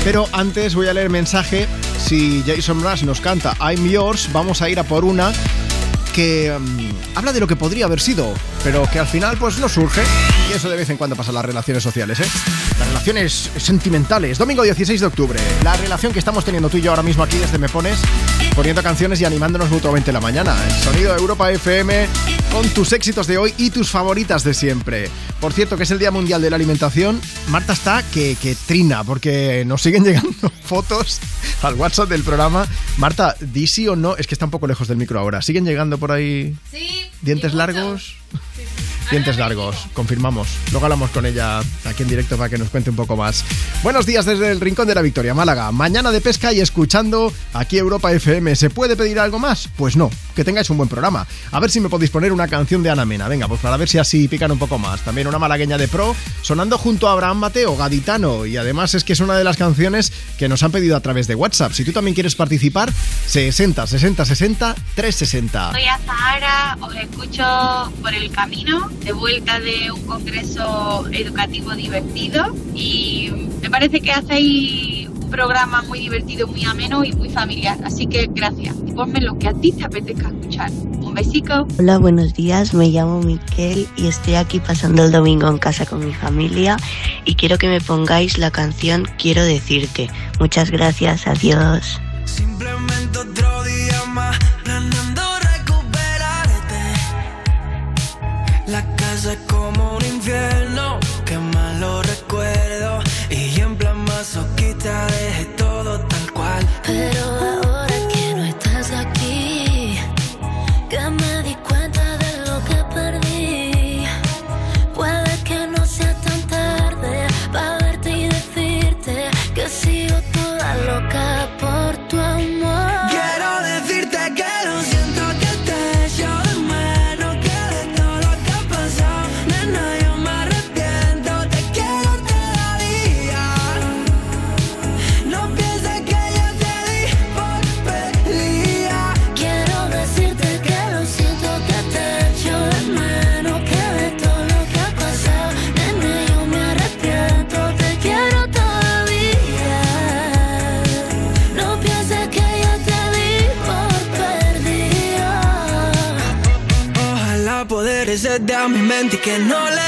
pero antes voy a leer mensaje. Si Jason Mraz nos canta I'm Yours, vamos a ir a por una que mm, habla de lo que podría haber sido, pero que al final pues no surge. Y eso de vez en cuando pasa en las relaciones sociales, ¿eh? Las relaciones sentimentales. Domingo 16 de octubre. La relación que estamos teniendo tú y yo ahora mismo aquí desde Me Pones, poniendo canciones y animándonos mutuamente la mañana. El sonido de Europa FM con tus éxitos de hoy y tus favoritas de siempre. Por cierto, que es el Día Mundial de la Alimentación. Marta está que, que trina, porque nos siguen llegando fotos al WhatsApp del programa. Marta, di sí o no, es que está un poco lejos del micro ahora. ¿Siguen llegando por ahí Sí. dientes largos? Dientes largos, confirmamos. Luego hablamos con ella aquí en directo para que nos cuente un poco más. Buenos días desde el Rincón de la Victoria, Málaga. Mañana de pesca y escuchando aquí Europa FM. ¿Se puede pedir algo más? Pues no. Que tengáis un buen programa. A ver si me podéis poner una canción de Ana Mena. Venga, pues para ver si así pican un poco más. También una malagueña de pro, sonando junto a Abraham Mateo, gaditano. Y además es que es una de las canciones que nos han pedido a través de WhatsApp. Si tú también quieres participar, 60 60 60 360. Soy Azahara, os escucho por el camino de vuelta de un congreso educativo divertido y me parece que hacéis un programa muy divertido, muy ameno y muy familiar. Así que gracias. Y ponme lo que a ti te apetezca escuchar. Un besico. Hola, buenos días. Me llamo Miquel y estoy aquí pasando el domingo en casa con mi familia y quiero que me pongáis la canción Quiero decirte. Muchas gracias. Adiós. Simplemente otro Es como un infierno, qué malo recuerdo. Y en plan masoquista dejé todo tal cual. Pero mi mente que no le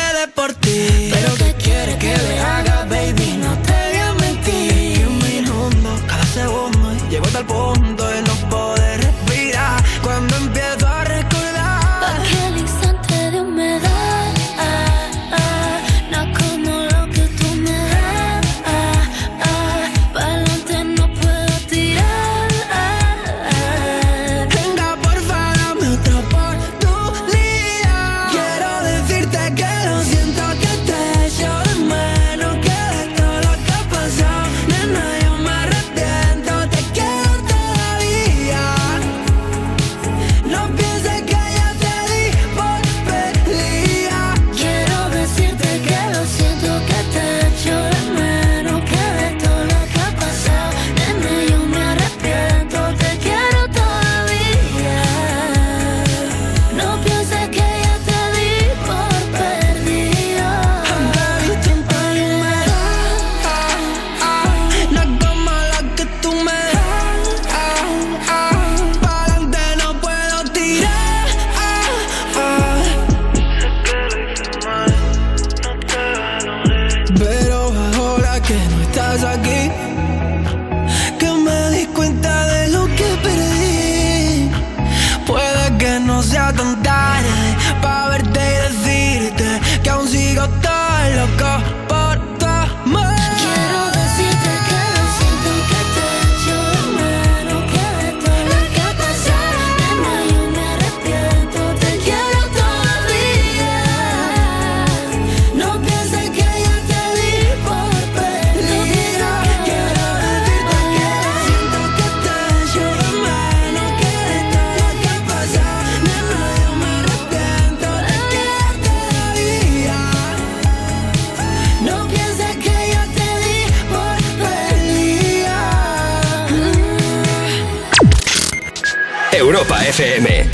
Europa FM.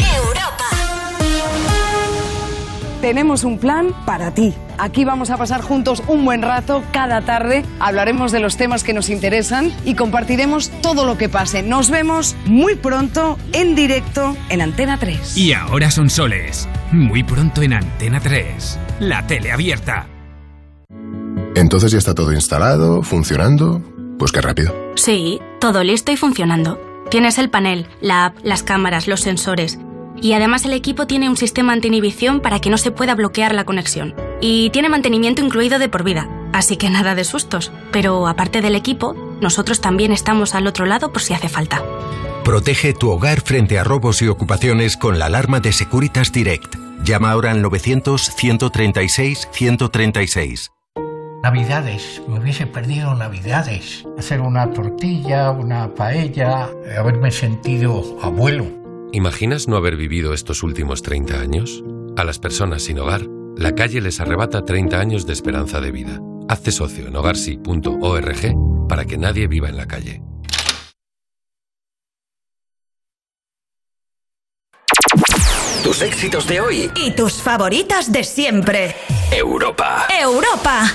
Tenemos un plan para ti. Aquí vamos a pasar juntos un buen rato cada tarde. Hablaremos de los temas que nos interesan y compartiremos todo lo que pase. Nos vemos muy pronto en directo en Antena 3. Y ahora son soles. Muy pronto en Antena 3. La tele abierta. Entonces ya está todo instalado, funcionando. Pues qué rápido. Sí, todo listo y funcionando. Tienes el panel, la app, las cámaras, los sensores. Y además el equipo tiene un sistema anti-inhibición para que no se pueda bloquear la conexión. Y tiene mantenimiento incluido de por vida, así que nada de sustos. Pero aparte del equipo, nosotros también estamos al otro lado por si hace falta. Protege tu hogar frente a robos y ocupaciones con la alarma de Securitas Direct. Llama ahora al 900-136-136. Navidades, me hubiese perdido Navidades. Hacer una tortilla, una paella, haberme sentido abuelo. ¿Imaginas no haber vivido estos últimos 30 años? A las personas sin hogar, la calle les arrebata 30 años de esperanza de vida. Hazte socio en hogarsi.org para que nadie viva en la calle. Tus éxitos de hoy. Y tus favoritas de siempre. Europa. Europa.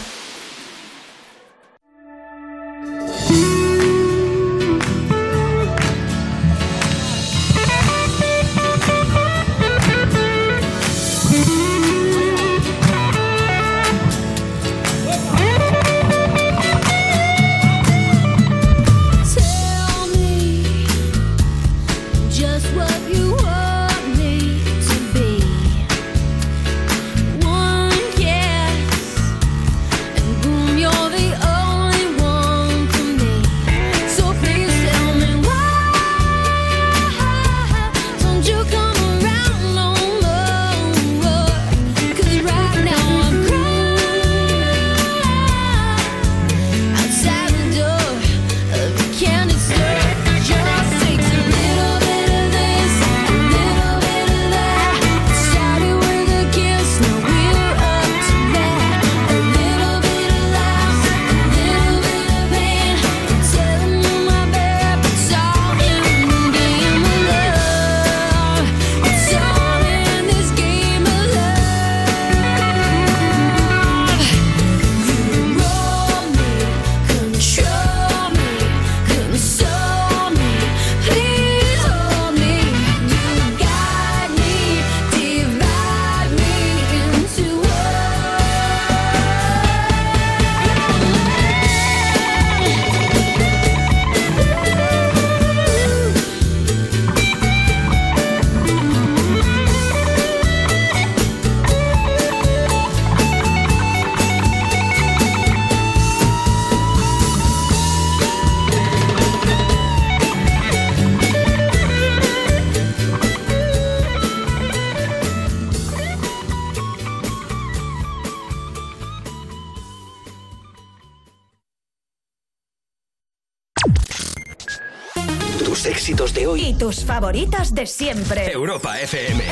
Tus favoritas de siempre. Europa FM.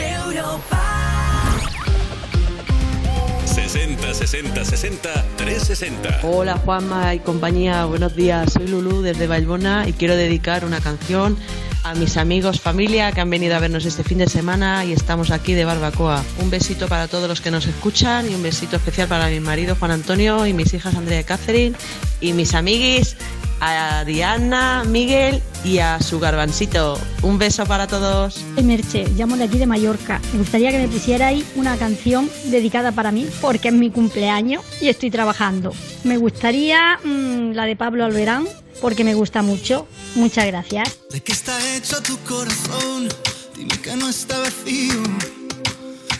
60 60 60 360. Hola Juanma y compañía, buenos días. Soy Lulu desde Valbona y quiero dedicar una canción a mis amigos, familia que han venido a vernos este fin de semana y estamos aquí de barbacoa. Un besito para todos los que nos escuchan y un besito especial para mi marido Juan Antonio y mis hijas Andrea y Catherine y mis amiguis a Diana, Miguel y a su garbancito. Un beso para todos. Soy Merche, llamo de aquí de Mallorca. Me gustaría que me pusierais una canción dedicada para mí, porque es mi cumpleaños y estoy trabajando. Me gustaría mm, la de Pablo Alberán, porque me gusta mucho. Muchas gracias. ¿De qué está hecho tu corazón? Dime que no está vacío.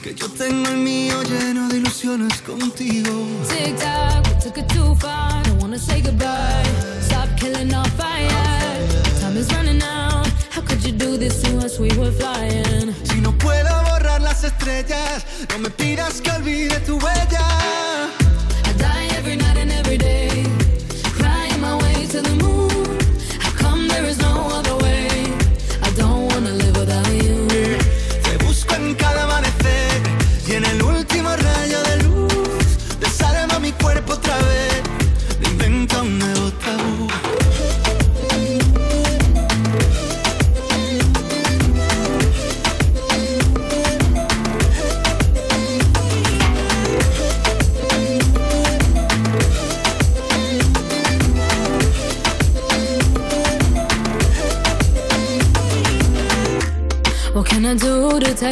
Que yo tengo el mío lleno de ilusiones contigo. Tic tac, we took it too far. Don't wanna say goodbye. Stop killing our fire. Time is running out. You do this to us? We were flying. Si no puedo borrar las estrellas, no me pidas que olvide tu huella. I die every night and every day. Crying my way to the moon.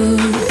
the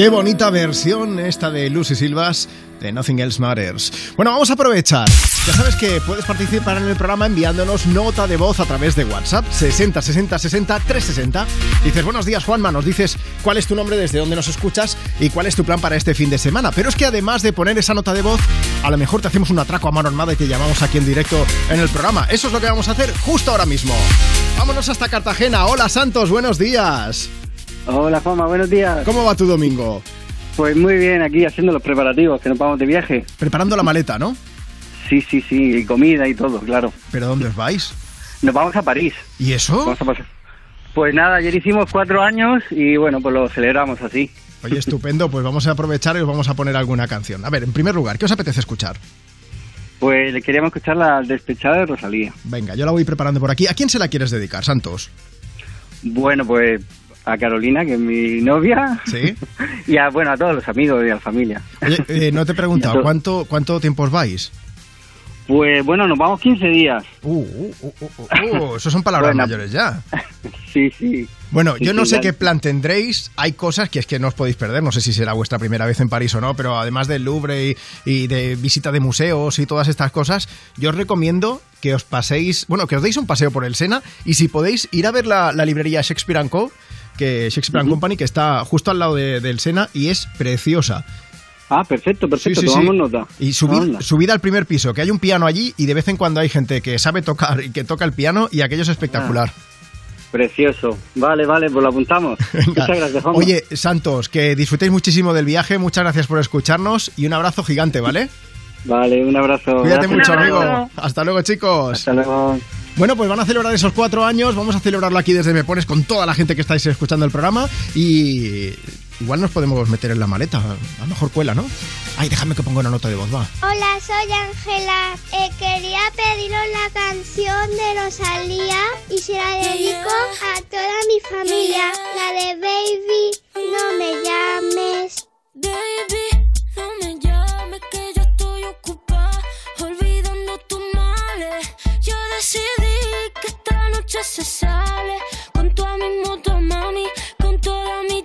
Qué bonita versión esta de Lucy Silvas de Nothing Else Matters. Bueno, vamos a aprovechar. Ya sabes que puedes participar en el programa enviándonos nota de voz a través de WhatsApp 60 60 60 360. Dices, buenos días Juanma, nos dices cuál es tu nombre, desde dónde nos escuchas y cuál es tu plan para este fin de semana. Pero es que además de poner esa nota de voz, a lo mejor te hacemos un atraco a mano armada y te llamamos aquí en directo en el programa. Eso es lo que vamos a hacer justo ahora mismo. Vámonos hasta Cartagena. Hola Santos, buenos días. Hola Fama, buenos días. ¿Cómo va tu domingo? Pues muy bien, aquí haciendo los preparativos, que nos vamos de viaje. Preparando la maleta, ¿no? Sí, sí, sí, y comida y todo, claro. ¿Pero dónde os vais? Nos vamos a París. ¿Y eso? Vamos a pasar. Pues nada, ayer hicimos cuatro años y bueno, pues lo celebramos así. Oye, estupendo, pues vamos a aprovechar y os vamos a poner alguna canción. A ver, en primer lugar, ¿qué os apetece escuchar? Pues le queríamos escuchar la despechada de Rosalía. Venga, yo la voy preparando por aquí. ¿A quién se la quieres dedicar, Santos? Bueno, pues a Carolina, que es mi novia. Sí. y a, bueno, a todos los amigos y a la familia. Oye, eh, no te he preguntado, to- ¿cuánto, ¿cuánto tiempo os vais? Pues bueno, nos vamos 15 días. Uh, uh, uh, uh, uh, eso son palabras Bueno. mayores ya. Sí, sí. Bueno, Sí, yo no sí, sé qué plan tendréis. Hay cosas que es que no os podéis perder. No sé si será vuestra primera vez en París o no, pero además del Louvre y, y de visita de museos y todas estas cosas, yo os recomiendo que os paséis, bueno, que os deis un paseo por el Sena y si podéis ir a ver la, la librería Shakespeare Co., que Shakespeare and Company, que está justo al lado de- del Sena y es preciosa. Ah, perfecto, perfecto, Sí, sí, tomamos sí. nota. Y subid, al primer piso, que hay un piano allí y de vez en cuando hay gente que sabe tocar y que toca el piano y aquello es espectacular. Precioso. Vale, vale, pues lo apuntamos. Muchas gracias, Juanma. Oye, Santos, que disfrutéis muchísimo del viaje, muchas gracias por escucharnos y un abrazo gigante, ¿vale? Vale, un abrazo. Cuídate Gracias. mucho, amigo. Hasta luego, chicos. Hasta luego. Bueno, pues van a celebrar esos cuatro años. Vamos a celebrarlo aquí desde Me Pones con toda la gente que estáis escuchando el programa. Y igual nos podemos meter en la maleta. A lo mejor cuela, ¿no? Ay, déjame que ponga una nota de voz, va. Hola, soy Ángela. Eh, quería pediros la canción de Rosalía y se la dedico a toda mi familia. La de Baby, no me llames. Baby, no me llames que yo estoy ocupada olvidando tus males. Yo decidí que esta noche se sale. Con toda mi moto, mami, con todas mis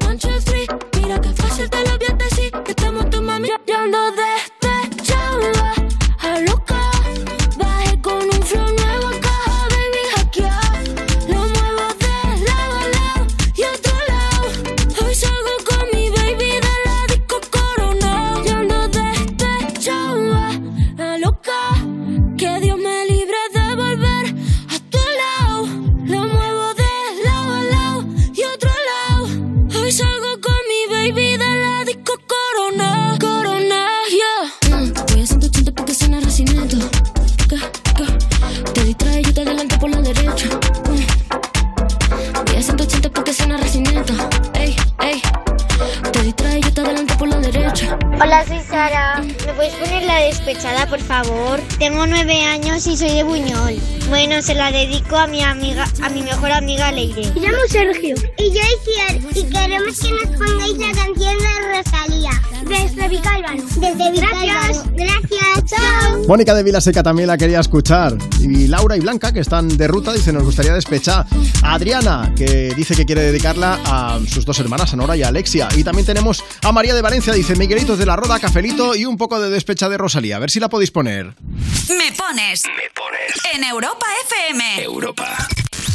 Hola, soy Sara. ¿Me puedes poner la despechada, por favor? Tengo nueve años y soy de Buñol. Bueno, se la dedico a mi amiga, a mi mejor amiga Leire. Me llamo Sergio. Y yo Isier. Y queremos que nos pongáis la canción de Rosalía. Desde Vicálvaro. Desde Vicálvaro. Gracias. Chao. Mónica de Vilaseca también la quería escuchar. Y Laura y Blanca, que están de ruta, dice nos gustaría despechar. A Adriana, que dice que quiere dedicarla a sus dos hermanas, a Nora y a Alexia. Y también tenemos a María de Valencia, dice Miguelitos de la Roda, Cafelito y un poco de despecha de Rosalía. A ver si la podéis poner. Me pones. Me pones. En Europa FM. Europa.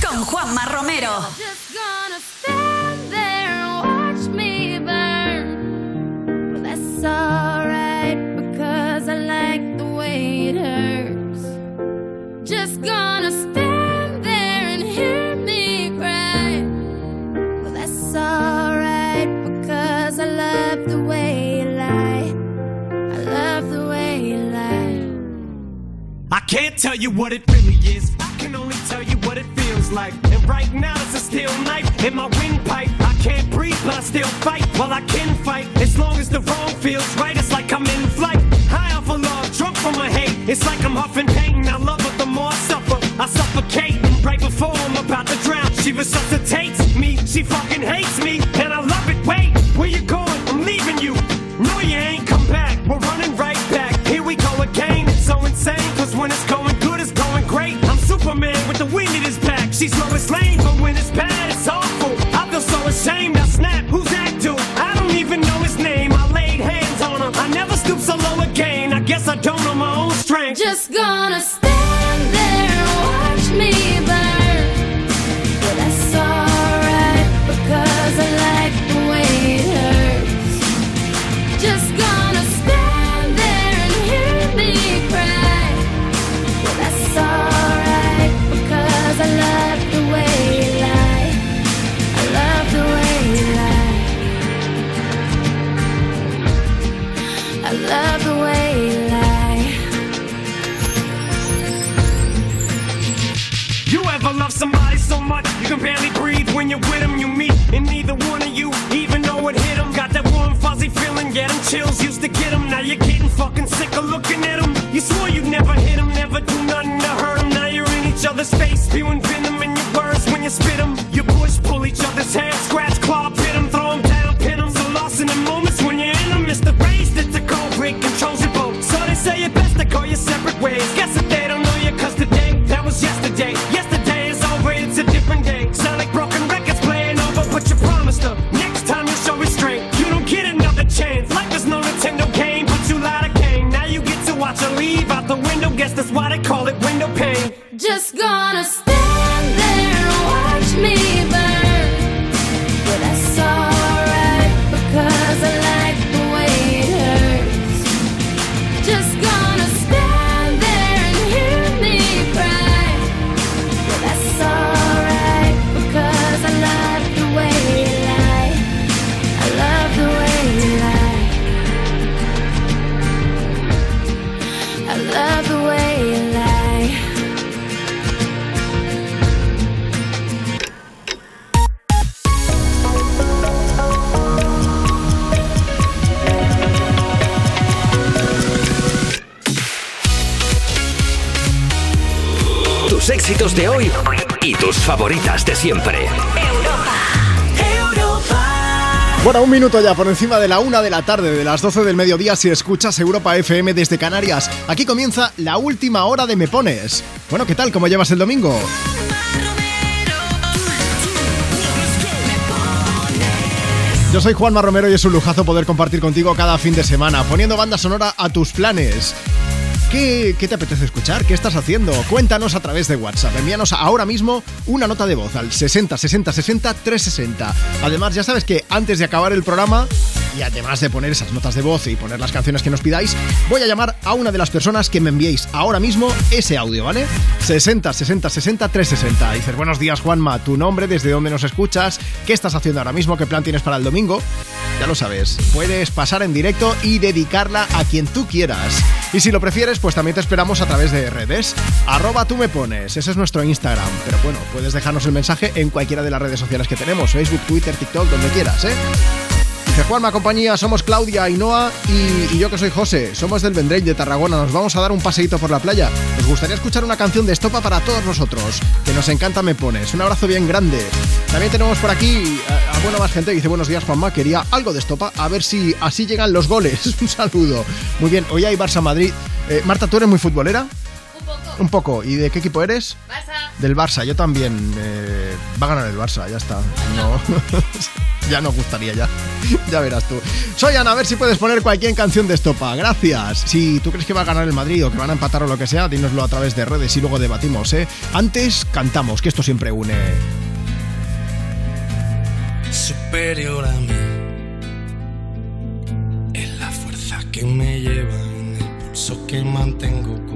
Con Juanma Romero. Alright because I like the way it hurts. Just gonna stand there and hear me cry. Well, that's alright because I love the way you lie. I love the way you lie. I can't tell you what it really is. I can only tell you what it feels like. And right now it's a steel knife in my windpipe. But I still fight. Well, I can fight as long as the wrong feels right. It's like I'm in flight, high off of love, drunk from my hate. It's like I'm huffing pain. I love her the more I suffer. I suffocate right before I'm about to drown. She resuscitates me. She fucking hates me, and I love it. Wait, where you going? I'm leaving you. No, you ain't come back. We're running right back. Here we go again. It's so insane. Cause when it's going good, it's going great. I'm Superman with the wind in his back. She's Lois Just gonna stand get them chills, used to get them. Now you're getting fucking sick of looking at them. You swore you'd never hit them, never do nothing to hurt them. Now you're in each other's face, spewing venom in your words when you spit them. You push, pull each other's hair, scratch, claw, pit them, throw them down, pin them. So lost in the moments when you're in them. It's the race that's the cold break controls your boat. So they say it best to go your separate ways. Ya por encima de la una de la tarde, de las 12 del mediodía, si escuchas Europa FM desde Canarias. Aquí comienza la última hora de Me Pones. Bueno, ¿qué tal? ¿Cómo llevas el domingo? Yo soy Juanma Romero y es un lujazo poder compartir contigo cada fin de semana, poniendo banda sonora a tus planes. ¿Qué, te apetece escuchar? ¿Qué estás haciendo? Cuéntanos a través de WhatsApp. Envíanos ahora mismo una nota de voz al 60 60 60 360. Además, ya sabes que antes de acabar el programa, y además de poner esas notas de voz y poner las canciones que nos pidáis, voy a llamar a una de las personas que me enviéis ahora mismo ese audio, ¿vale? 60 60 60 360. Dices, buenos días Juanma, tu nombre, desde dónde nos escuchas, qué estás haciendo ahora mismo, qué plan tienes para el domingo. Ya lo sabes, puedes pasar en directo y dedicarla a quien tú quieras. Y si lo prefieres, pues también te esperamos a través de redes. Arroba tú me pones, ese es nuestro Instagram. Pero bueno, puedes dejarnos el mensaje en cualquiera de las redes sociales que tenemos, Facebook, Twitter, TikTok, donde quieras, ¿eh? Dice Juanma, compañía, somos Claudia, Ainhoa y, y yo que soy José. Somos del Vendrell de Tarragona. Nos vamos a dar un paseíto por la playa. Nos gustaría escuchar una canción de estopa para todos nosotros. Que nos encanta Me Pones. Un abrazo bien grande. También tenemos por aquí a, a bueno más gente dice buenos días Juanma. Quería algo de estopa a ver si así llegan los goles. un saludo. Muy bien, hoy hay Barça Madrid. Eh, Marta, ¿tú eres muy futbolera? Un poco. ¿Y de qué equipo eres? Barça. Del Barça, yo también. Eh, va a ganar el Barça, ya está. No. ya nos gustaría ya. ya verás tú. Soy Ana, a ver si puedes poner cualquier canción de estopa. Gracias. Si tú crees que va a ganar el Madrid o que van a empatar o lo que sea, dínoslo a través de redes y luego debatimos, ¿eh? Antes cantamos, que esto siempre une. superior a mí. Es la fuerza que me lleva en el pulso que mantengo con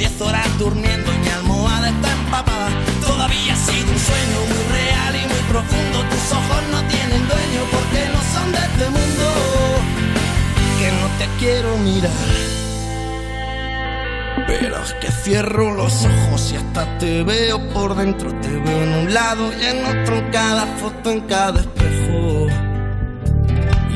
10 horas durmiendo y mi almohada está empapada. Todavía ha sido un sueño muy real y muy profundo. Tus ojos no tienen dueño porque no son de este mundo. Que no te quiero mirar. Pero es que cierro los ojos y hasta te veo por dentro. Te veo en un lado y en otro, en cada foto, en cada espejo.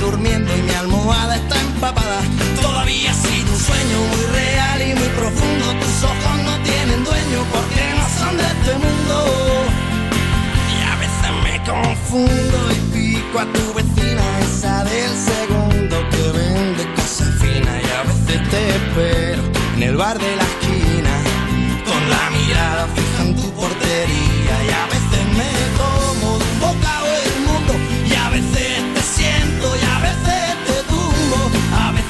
durmiendo y mi almohada está empapada. Todavía ha sido un sueño muy real y muy profundo. Tus ojos no tienen dueño porque no son de este mundo. Y a veces me confundo y pico a tu vecina, esa del segundo que vende cosas finas. Y a veces te espero en el bar de la esquina, con la mirada fija en tu portería. Y a veces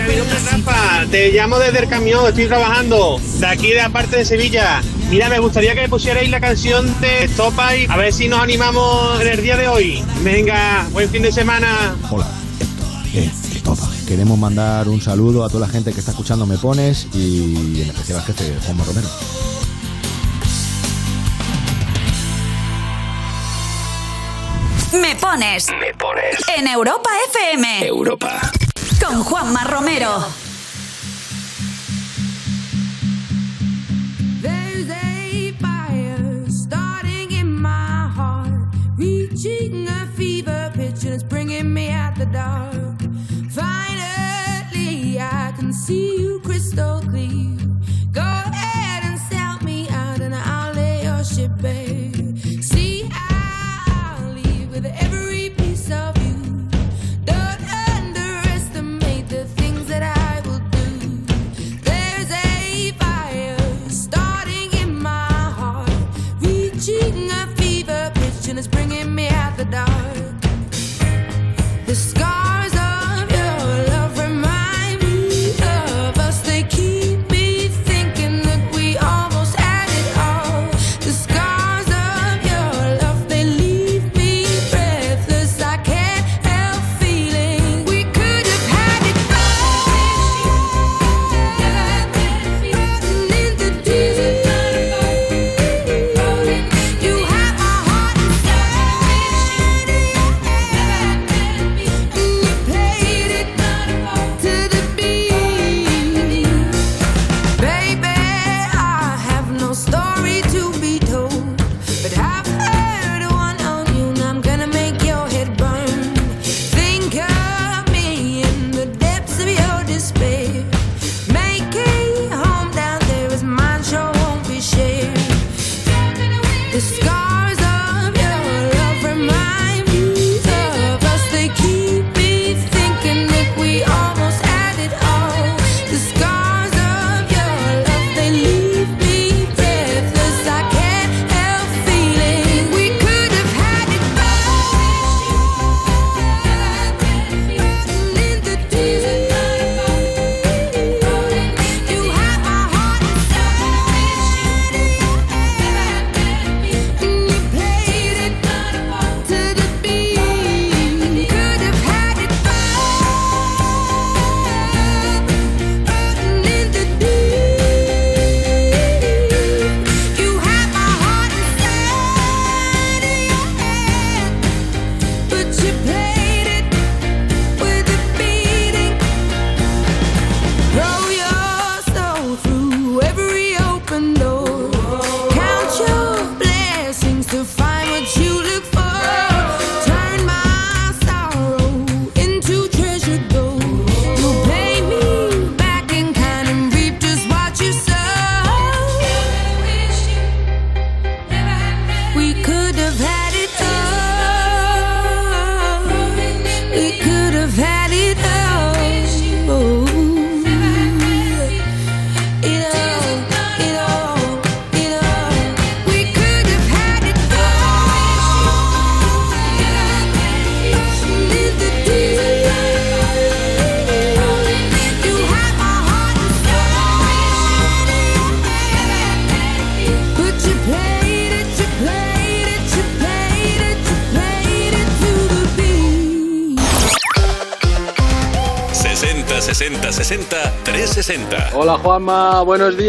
Mira, mi nombre es Rafa, te llamo desde el camión, estoy trabajando, de aquí de la parte de Sevilla. Mira, me gustaría que me pusierais la canción de Topay, a ver si nos animamos en el día de hoy. Venga, buen fin de semana. Hola, eh, Topa. Queremos mandar un saludo a toda la gente que está escuchando Me Pones y en especial al jefe Juanma Romero. Me pones. Me pones. En Europa FM. Europa. Con Juanma Romero. Reaching a fever pitch, and it's bringing me out the dark.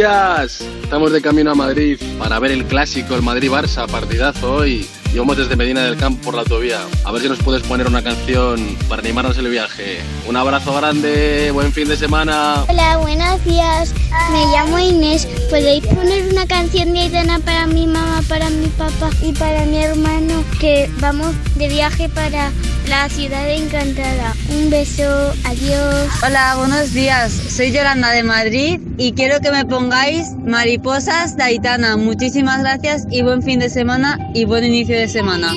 Asturias. Estamos de camino a Madrid para ver el clásico, el Madrid-Barça, partidazo hoy. Y vamos desde Medina del Campo por la autovía. A ver si nos puedes poner una canción para animarnos el viaje. Un abrazo grande, buen fin de semana. Hola, buenos días. Me llamo Inés. ¿Podéis poner una canción de Aitana para mi mamá, para mi papá y para mi hermano? Que vamos de viaje para la ciudad encantada. Un beso, adiós. Hola, buenos días. Soy Yolanda de Madrid y quiero que me pongáis mariposas de Aitana. Muchísimas gracias y buen fin de semana y buen inicio de semana.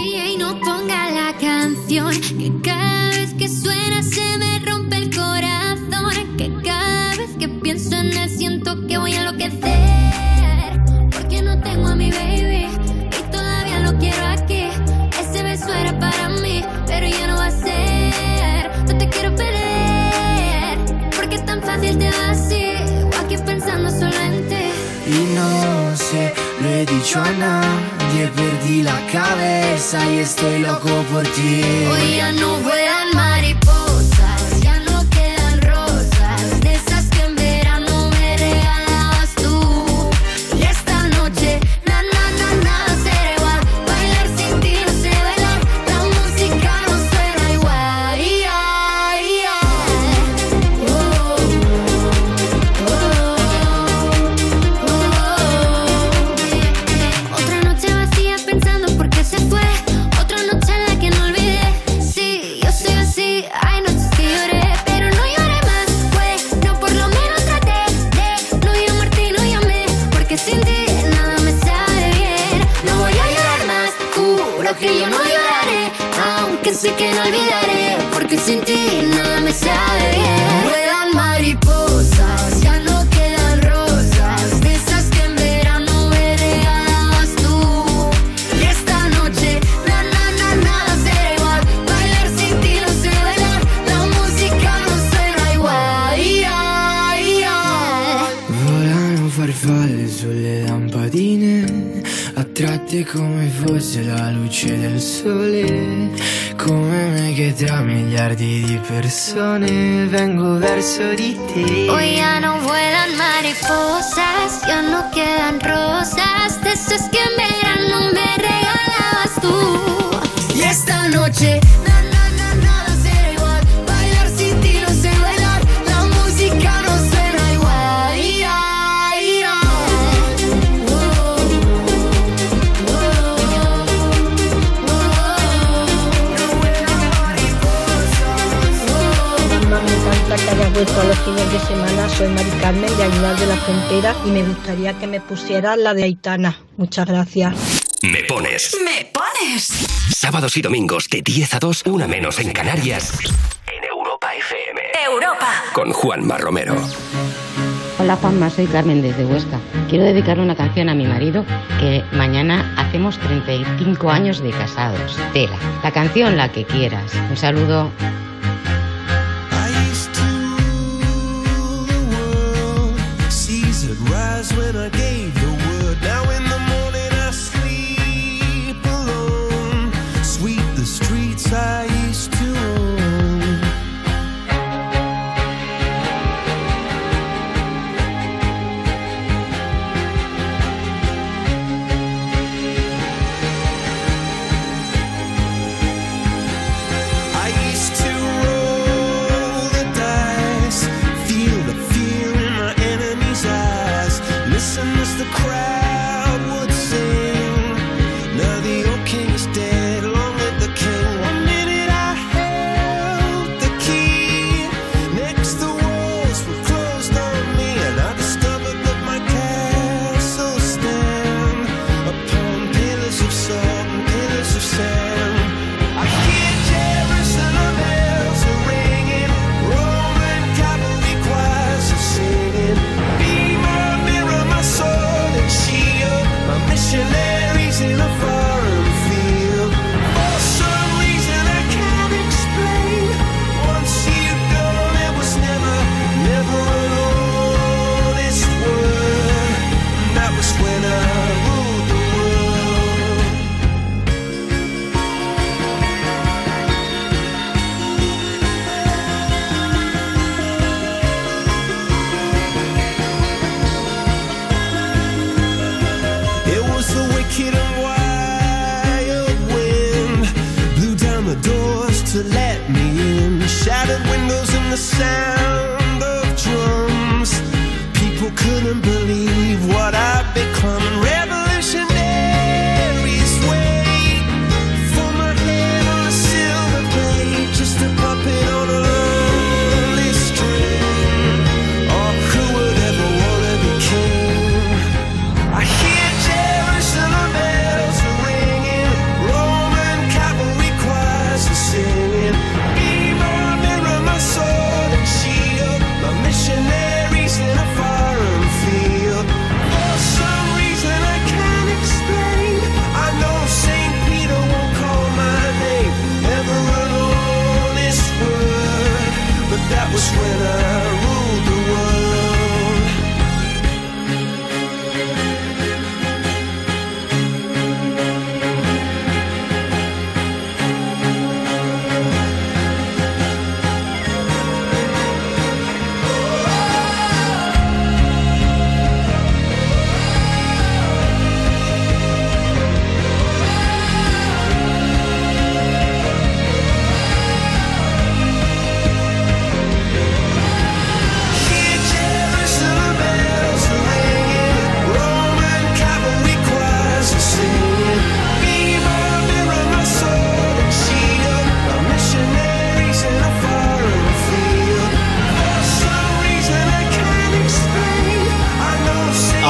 gustaría que me pusieras la de Aitana. Muchas gracias. Me pones. Me pones. Sábados y domingos de 10 a 2, una menos en Canarias. En Europa FM. Europa. Con Juanma Romero. Hola Juanma, soy Carmen desde Huesca. Quiero dedicarle una canción a mi marido que mañana hacemos 35 años de casados. Tela. La canción la que quieras. Un saludo. Hit a wild wind blew down the doors to let me in. Shattered windows and the sound of drums. People couldn't believe what I'd become.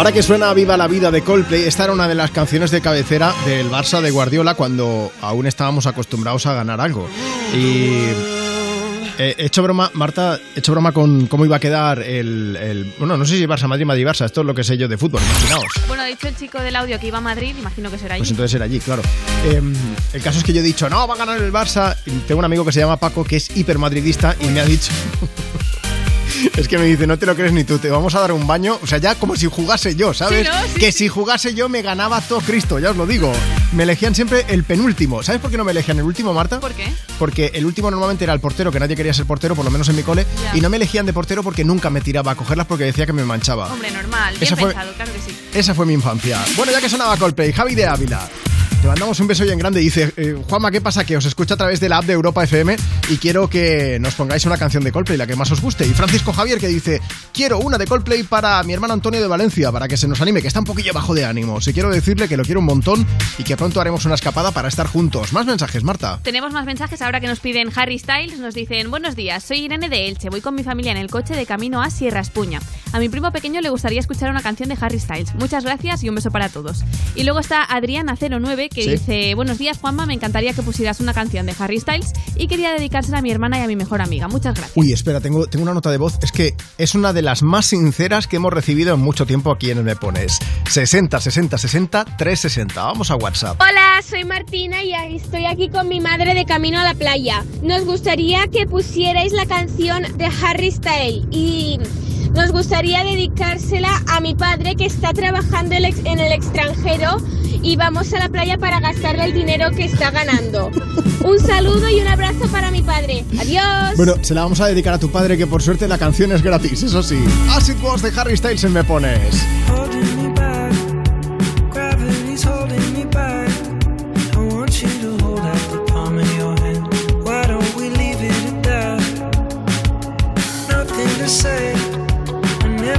Ahora que suena Viva la Vida de Coldplay, esta era una de las canciones de cabecera del Barça de Guardiola cuando aún estábamos acostumbrados a ganar algo. Y eh, he hecho broma, Marta, he hecho broma con cómo iba a quedar el, el- bueno, no sé si Barça, Madrid, Madrid, Barça, esto es lo que sé yo de fútbol, imaginaos. Bueno, ha dicho el chico del audio que iba a Madrid, imagino que será allí. Pues entonces era allí, claro. Eh, el caso es que yo he dicho, no, va a ganar el Barça. Y tengo un amigo que se llama Paco, que es hipermadridista, y me ha dicho... Es que me dice, no te lo crees ni tú, te vamos a dar un baño. O sea, ya como si jugase yo, ¿sabes? Sí, ¿no? Sí, que sí. si jugase yo me ganaba todo Cristo, ya os lo digo. Me elegían siempre el penúltimo. ¿Sabes por qué no me elegían el último, Marta? ¿Por qué? Porque el último normalmente era el portero, que nadie quería ser portero, por lo menos en mi cole. Y no me elegían de portero porque nunca me tiraba a cogerlas porque decía que me manchaba. Hombre, normal. Bien Esa fue- pensado, claro que sí. Esa fue mi infancia. Bueno, ya que sonaba Coldplay, Javi de Ávila. Te mandamos un beso bien grande. Dice, eh, Juanma, ¿qué pasa? Que os escucho a través de la app de Europa FM y quiero que nos pongáis una canción de Coldplay, la que más os guste. Y Francisco Javier que dice, quiero una de Coldplay para mi hermano Antonio de Valencia, para que se nos anime, que está un poquillo bajo de ánimos. Y quiero decirle que lo quiero un montón y que pronto haremos una escapada para estar juntos. Más mensajes, Marta. Tenemos más mensajes ahora que nos piden Harry Styles. Nos dicen, buenos días, soy Irene de Elche, voy con mi familia en el coche de camino a Sierra Espuña. A mi primo pequeño le gustaría escuchar una canción de Harry Styles. Muchas gracias y un beso para todos. Y luego está Adriana09 que Sí. dice, buenos días Juanma, me encantaría que pusieras una canción de Harry Styles y quería dedicársela a mi hermana y a mi mejor amiga. Muchas gracias. Uy, espera, tengo, tengo una nota de voz. Es que es una de las más sinceras que hemos recibido en mucho tiempo aquí en el Me Pones. 60 60 60 360. Vamos a WhatsApp. Hola, soy Martina y estoy aquí con mi madre de camino a la playa. Nos gustaría que pusierais la canción de Harry Styles y nos gustaría dedicársela a mi padre que está trabajando en el extranjero y vamos a la playa para gastarle el dinero que está ganando. Un saludo y un abrazo para mi padre. Adiós. Bueno, se la vamos a dedicar a tu padre, que por suerte la canción es gratis, eso sí. As It Was de Harry Styles en Me Pones.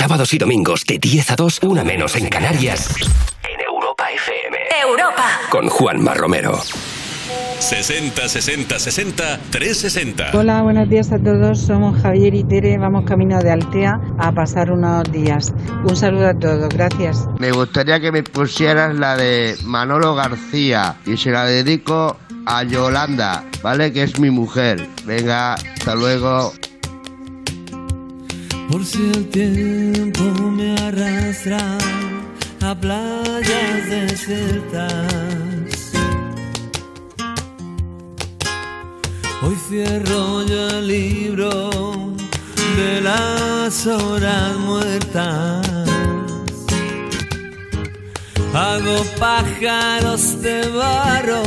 Sábados y domingos de 10 a 2, una menos en Canarias. En Europa FM. Europa. Con Juanma Romero. 60 60 60 360. Hola, buenos días a todos. Somos Javier y Tere. Vamos camino de Altea a pasar unos días. Un saludo a todos. Gracias. Me gustaría que me pusieras la de Manolo García y se la dedico a Yolanda, ¿vale? Que es mi mujer. Venga, hasta luego. Por si el tiempo me arrastra a playas desiertas. Hoy cierro yo el libro de las horas muertas. Hago pájaros de barro.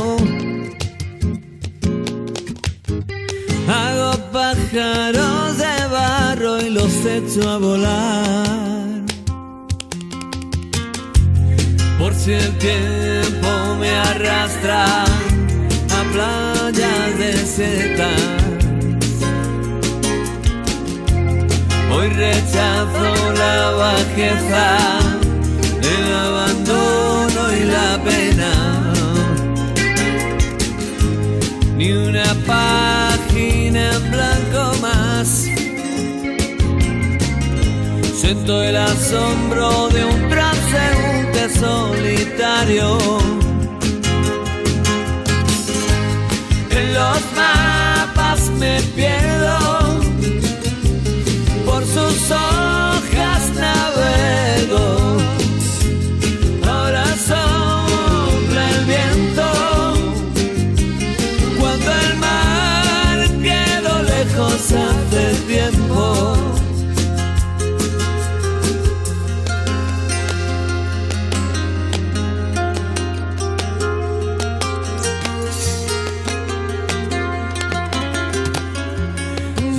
Hago pájaros de y los echo a volar. Por si el tiempo me arrastra a playas desiertas. Hoy rechazo la bajeza, el abandono y la pena. Ni una página Siento el asombro de un transeúnte solitario. En los mapas me pierdo, por sus hojas navego.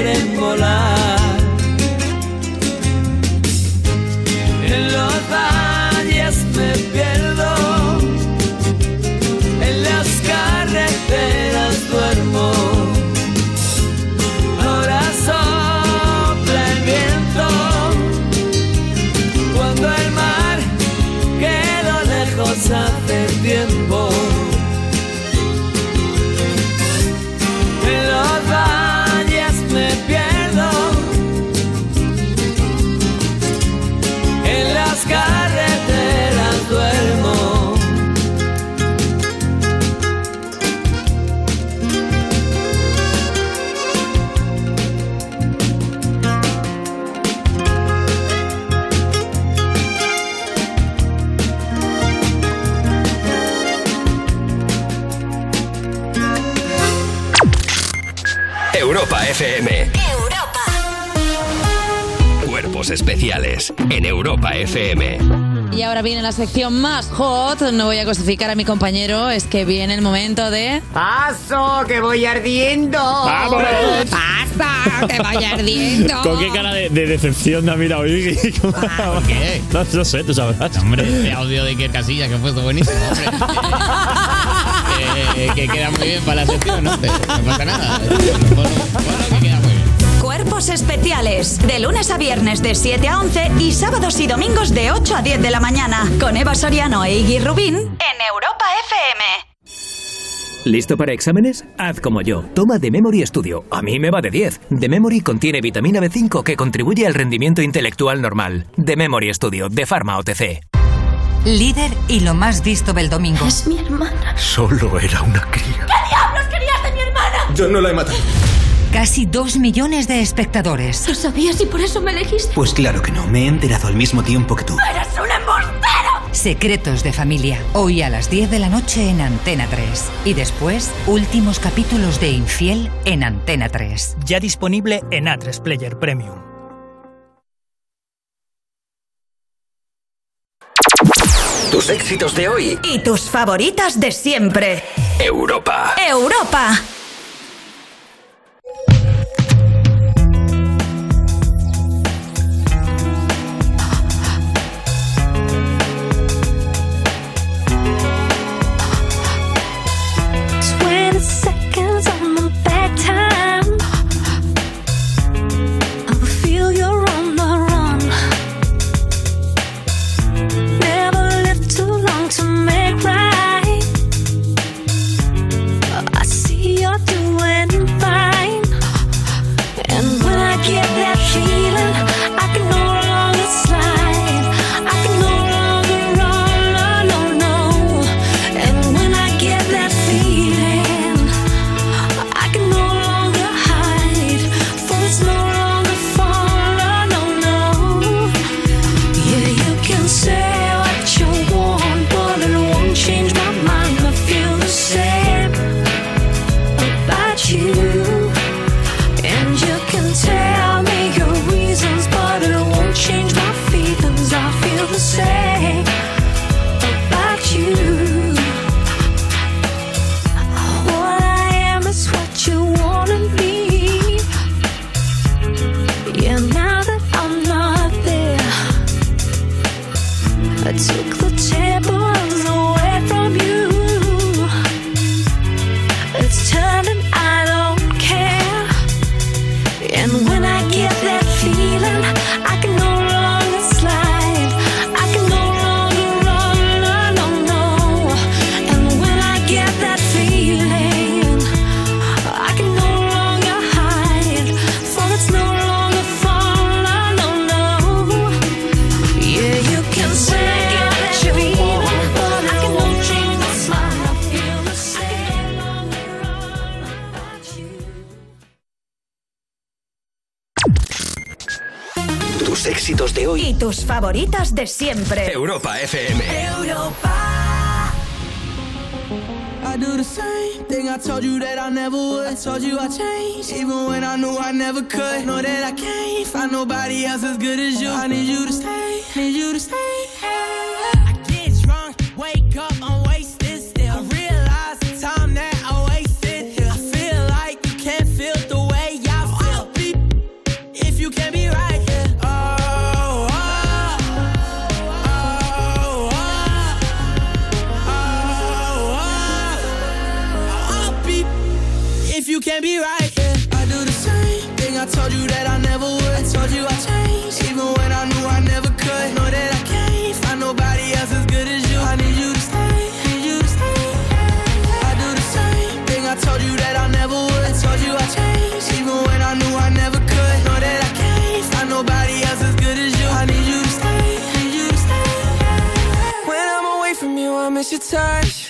quieren volar. Especiales en Europa FM. Y ahora viene la sección más hot. No voy a cosificar a mi compañero, es que viene el momento de. ¡Paso, que voy ardiendo! ¡Vamos! ¡Pasa, que voy ardiendo! ¿Con qué cara de, de decepción me ha mirado Iggy? ¿Por qué? No, no sé, tú sabrás. Hombre, este audio de Iker Casilla que fue buenísimo, hombre. Eh, que queda muy bien para la sección, ¿no? No pasa nada. Cuerpos especiales. De lunes a viernes de 7 a 11 y sábados y domingos de 8 a 10 de la mañana. Con Eva Soriano e Iggy Rubín en Europa FM. ¿Listo para exámenes? Haz como yo. Toma The Memory Studio. A mí me va de 10. The Memory contiene vitamina B5 que contribuye al rendimiento intelectual normal. The Memory Studio de Pharma OTC. Líder y lo más visto del domingo. Es mi hermana. Solo era una cría. ¿Qué diablos querías de mi hermana? Yo no la he matado. Casi dos millones de espectadores. ¿Lo sabías y por eso me elegiste? Pues claro que no, me he enterado al mismo tiempo que tú. ¡Eres un embustero! Secretos de familia, hoy a las 10 de la noche en Antena 3. Y después, últimos capítulos de Infiel en Antena 3. Ya disponible en A3 Player Premium. Tus éxitos de hoy. Y tus favoritas de siempre. Europa. Europa. Hoy. Y tus favoritas de siempre. Europa FM. I do the same thing I told you that I never would. I told you I changed, even when I knew I never could. Know that I can't find nobody else as good as you. I need you to stay, need you to stay. I touch.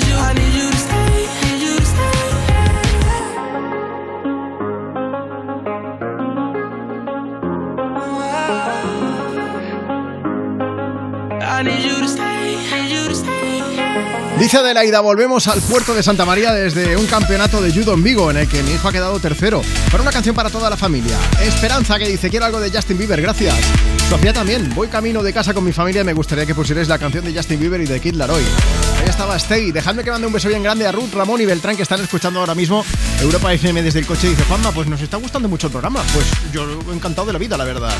Dice Adelaida, volvemos al puerto de Santa María desde un campeonato de judo en Vigo en el que mi hijo ha quedado tercero. Para una canción para toda la familia. Esperanza que dice, quiero algo de Justin Bieber, gracias. Sofía también, voy camino de casa con mi familia y me gustaría que pusierais la canción de Justin Bieber y de Kid Laroi. Ahí estaba Stay. Dejadme que mande un beso bien grande a Ruth, Ramón y Beltrán que están escuchando ahora mismo Europa FM desde el coche. Dice, Juanma, pues nos está gustando mucho el programa. Pues yo encantado de la vida, la verdad.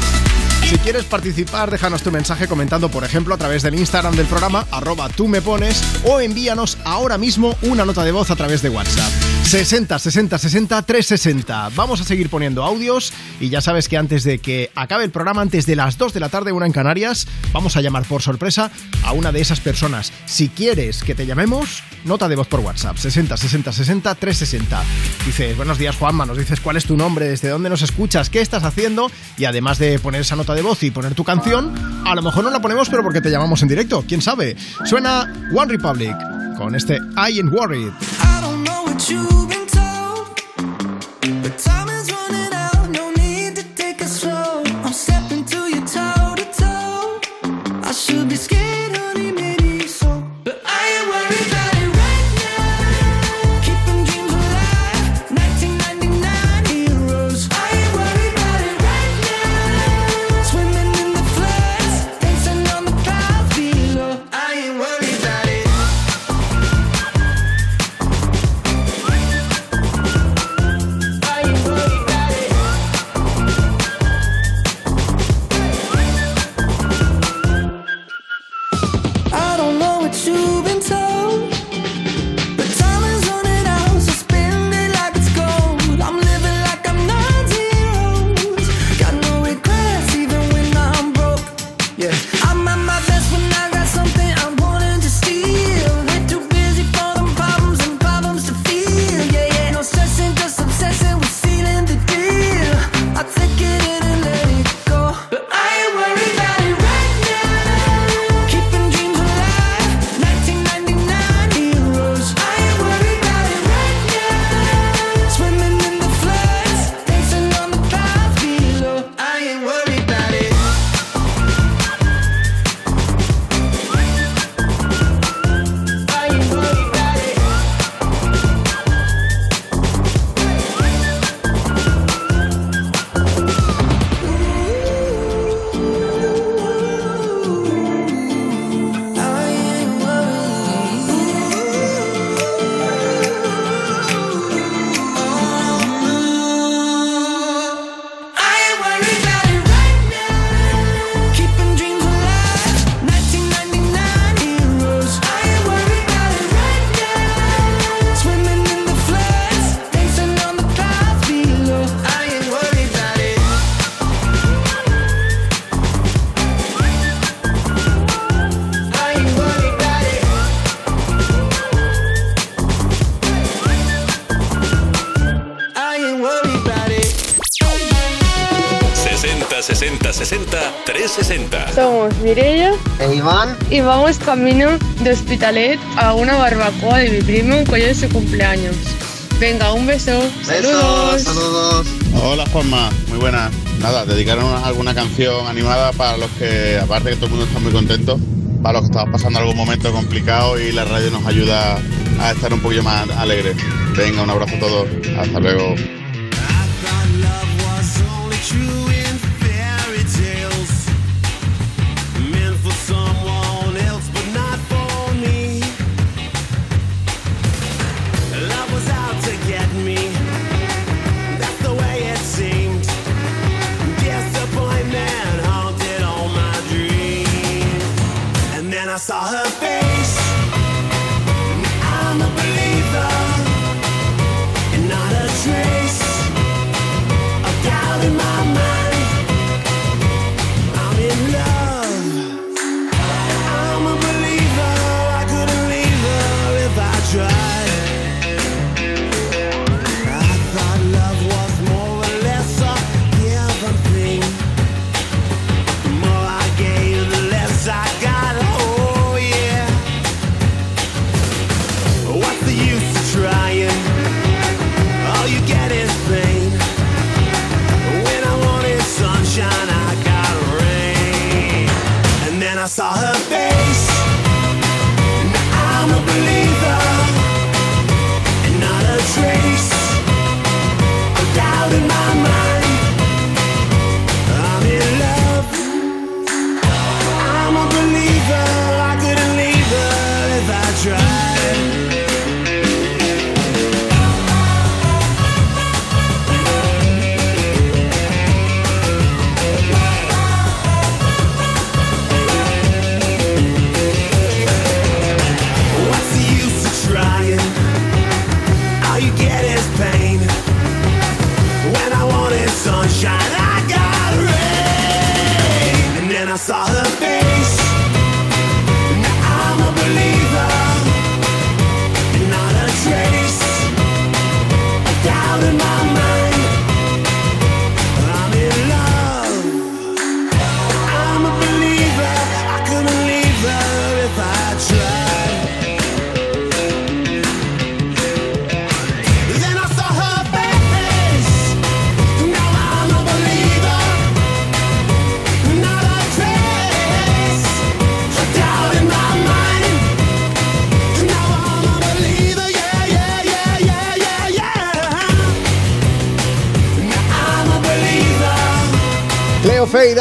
Si quieres participar, déjanos tu mensaje comentando, por ejemplo, a través del Instagram del programa, arroba tú me pones, o envíanos ahora mismo una nota de voz a través de WhatsApp. 60 60 60 360. Vamos a seguir poniendo audios y ya sabes que antes de que acabe el programa, antes de las 2 de la tarde, una en Canarias, vamos a llamar por sorpresa a una de esas personas. Si quieres que te llamemos, nota de voz por WhatsApp 60 60 60 360. Dices, buenos días Juanma, nos dices cuál es tu nombre, desde dónde nos escuchas, qué estás haciendo y además de poner esa nota de voz y poner tu canción, a lo mejor no la ponemos pero porque te llamamos en directo, quién sabe. Suena One Republic con este I Ain't Worried. Don't know what you've been told, Iván. y vamos camino de Hospitalet a una barbacoa de mi primo que hoy es su cumpleaños. Venga, un beso. Saludos. saludos. Hola Juanma, muy buenas. Nada, dedicaron alguna canción animada para los que, aparte que todo el mundo está muy contento, para los que estamos pasando algún momento complicado y la radio nos ayuda a estar un poquillo más alegres. Venga, un abrazo a todos. Hasta luego.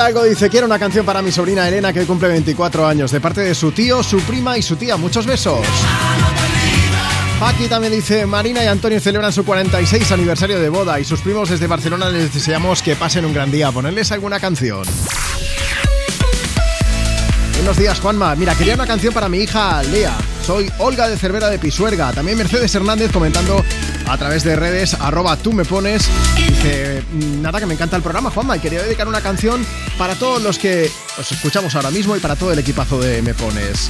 Hidalgo dice, quiero una canción para mi sobrina Elena que cumple 24 años, de parte de su tío, su prima y su tía. Muchos besos. Paqui también dice, Marina y Antonio celebran su 46 aniversario de boda y sus primos desde Barcelona les deseamos que pasen un gran día. Ponerles alguna canción. Buenos días, Juanma. Mira, quería una canción para mi hija Lea. Soy Olga de Cervera de Pisuerga. También Mercedes Hernández comentando a través de redes, arroba tú me pones. Dice, nada, que me encanta el programa, Juanma, y quería dedicar una canción para todos los que os escuchamos ahora mismo y para todo el equipazo de Me Pones.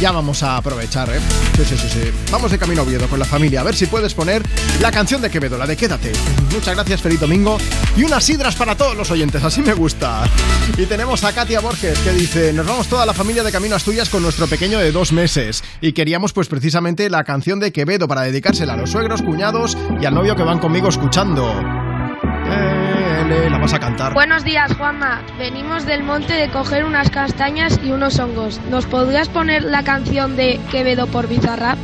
Ya vamos a aprovechar, ¿eh? Sí, sí, sí, sí. Vamos de camino a Oviedo con la familia. A ver si puedes poner la canción de Quevedo, la de Quédate. Muchas gracias, feliz domingo. Y unas sidras para todos los oyentes, así me gusta. Y tenemos a Katia Borges que dice, nos vamos toda la familia de Camino a Asturias con nuestro pequeño de dos meses. Y queríamos pues precisamente la canción de Quevedo para dedicársela a los suegros, cuñados y al novio que van conmigo escuchando. Eh, la vas a cantar. Buenos días, Juanma. Venimos del monte de coger unas castañas y unos hongos. ¿Nos podrías poner la canción de Quevedo por Bizarrap?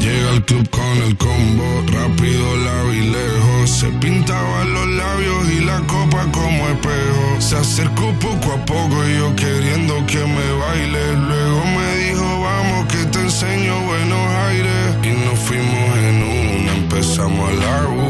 Llega al club con el combo, rápido la vi lejos. Se pintaban los labios y la copa como espejo. Se acercó poco a poco y yo queriendo que me baile. Luego me dijo, vamos que te enseño buenos aires. Y nos fuimos en una, empezamos a la.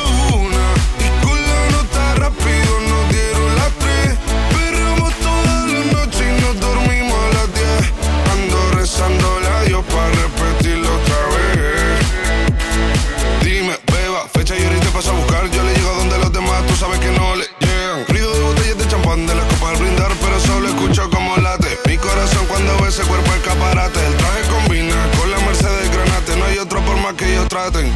El traje combina con la Mercedes Granate. No hay otro por más que ellos traten.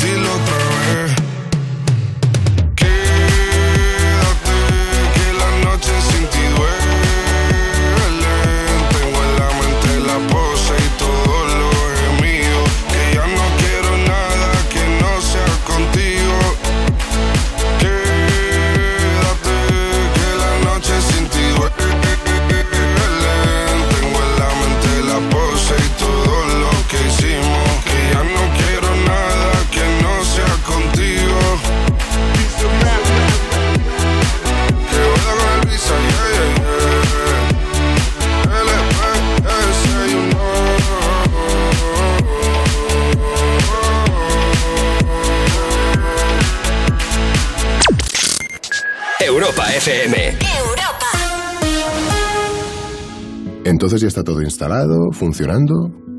Europa FM. Entonces ya está todo instalado, funcionando.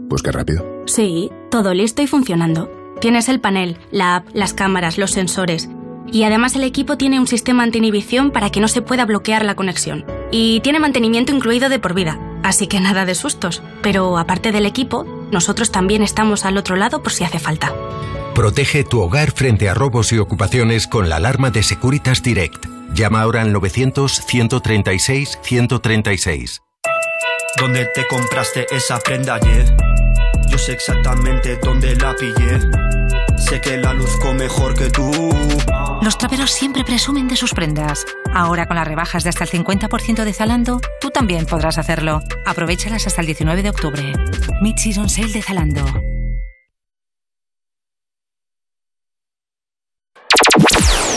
Pues qué rápido. Sí, todo listo y funcionando. Tienes el panel, la app, las cámaras, los sensores. Y además el equipo tiene un sistema anti-inhibición para que no se pueda bloquear la conexión. Y tiene mantenimiento incluido de por vida, así que nada de sustos. Pero aparte del equipo, nosotros también estamos al otro lado por si hace falta. Protege tu hogar frente a robos y ocupaciones con la alarma de Securitas Direct. Llama ahora al 900-136-136. ¿Dónde te compraste esa prenda ayer? Yo sé exactamente dónde la pillé. sé que la luzco mejor que tú. Los traperos siempre presumen de sus prendas. Ahora con las rebajas de hasta el 50% de Zalando, tú también podrás hacerlo. Aprovechalas hasta el 19 de octubre. Mid Season Sale de Zalando.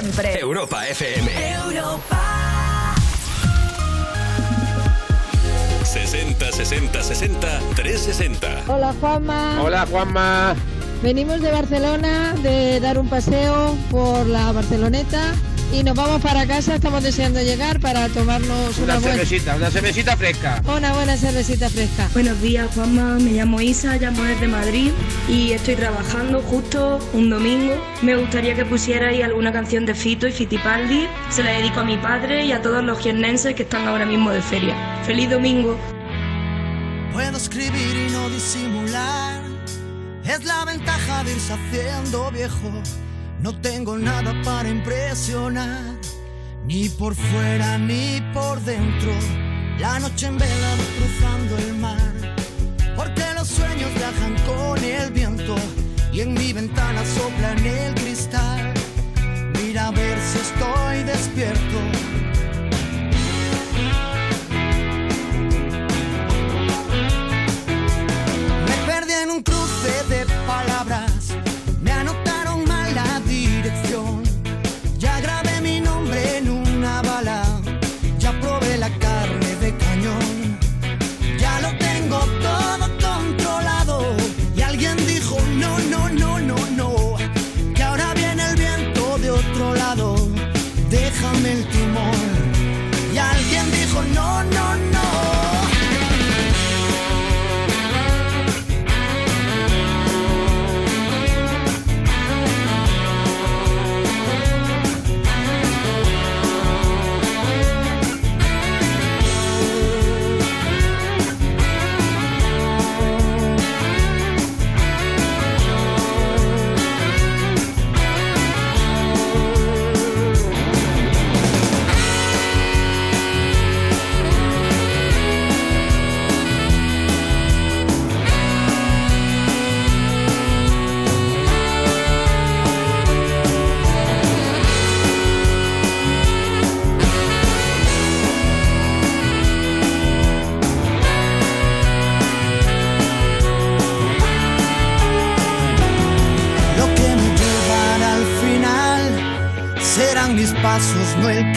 Siempre. Europa FM. Europa. 60 60 60 360. Hola Juanma. Hola, Juanma. Venimos de Barcelona de dar un paseo por la Barceloneta y nos vamos para casa. Estamos deseando llegar para tomarnos una, Una buena, cervecita, una cervecita fresca. una buena cervecita fresca. Buenos días, Juanma. Me llamo Isa, llamo desde Madrid y estoy trabajando justo un domingo. Me gustaría que pusierais alguna canción de Fito y Fitipaldi. Se la dedico a mi padre y a todos los jiennenses que están ahora mismo de feria. ¡Feliz domingo! Puedo escribir y no disimular. Es la ventaja de irse haciendo viejo. No tengo nada para impresionar, ni por fuera ni por dentro. La noche en vela cruzando el mar, porque los sueños viajan con el viento y en mi ventana sopla el cristal. Mira a ver si estoy despierto. Me perdí en un cruce de palabras,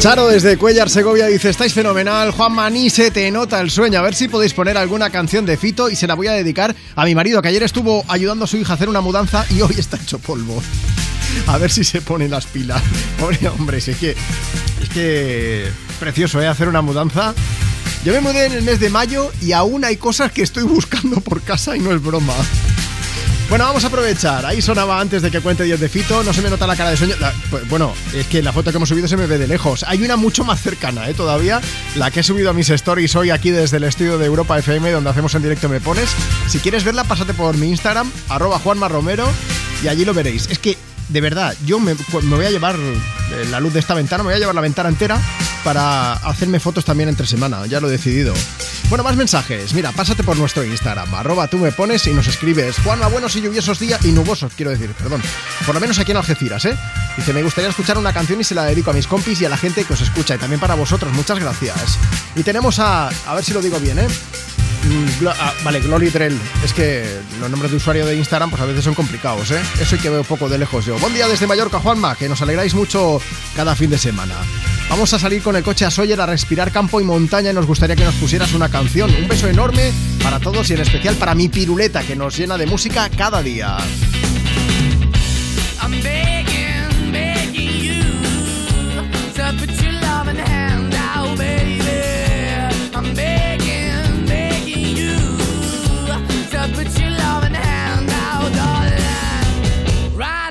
Charo desde Cuellar Segovia dice, estáis fenomenal, Juan Maní se te nota el sueño, a ver si podéis poner alguna canción de Fito y se la voy a dedicar a mi marido que ayer estuvo ayudando a su hija a hacer una mudanza y hoy está hecho polvo. A ver si se pone las pilas. Pobre hombre, si es que es que precioso, ¿eh? Hacer una mudanza. Yo me mudé en el mes de mayo y aún hay cosas que estoy buscando por casa y no es broma. Bueno, vamos a aprovechar. Ahí sonaba antes de que cuente 10 de Fito. No se me nota la cara de sueño. Pues, bueno, es que la foto que hemos subido se me ve de lejos. Hay una mucho más cercana, ¿eh? Todavía. La que he subido a mis stories hoy aquí desde el estudio de Europa FM, donde hacemos en directo Me Pones. Si quieres verla, pásate por mi Instagram, arroba Juanma Romero, y allí lo veréis. Es que, de verdad, yo me, voy a llevar eh, la luz de esta ventana, me voy a llevar la ventana entera para hacerme fotos también entre semana. Ya lo he decidido. Bueno, más mensajes. Mira, pásate por nuestro Instagram, arroba tú me pones y nos escribes. Juanma, buenos y lluviosos días y nubosos, quiero decir, perdón. Por lo menos aquí en Algeciras, ¿eh? Dice, me gustaría escuchar una canción y se la dedico a mis compis y a la gente que os escucha y también para vosotros. Muchas gracias. Y tenemos a, a ver si lo digo bien, ¿eh? Ah, vale, Glory Drell. Es que los nombres de usuario de Instagram pues a veces son complicados, ¿eh? Eso y que veo poco de lejos yo. Buen día desde Mallorca, Juanma, que nos alegráis mucho cada fin de semana. Vamos a salir con el coche a Sawyer a respirar campo y montaña y nos gustaría que nos pusieras una canción. Un beso enorme para todos y en especial para mi piruleta que nos llena de música cada día.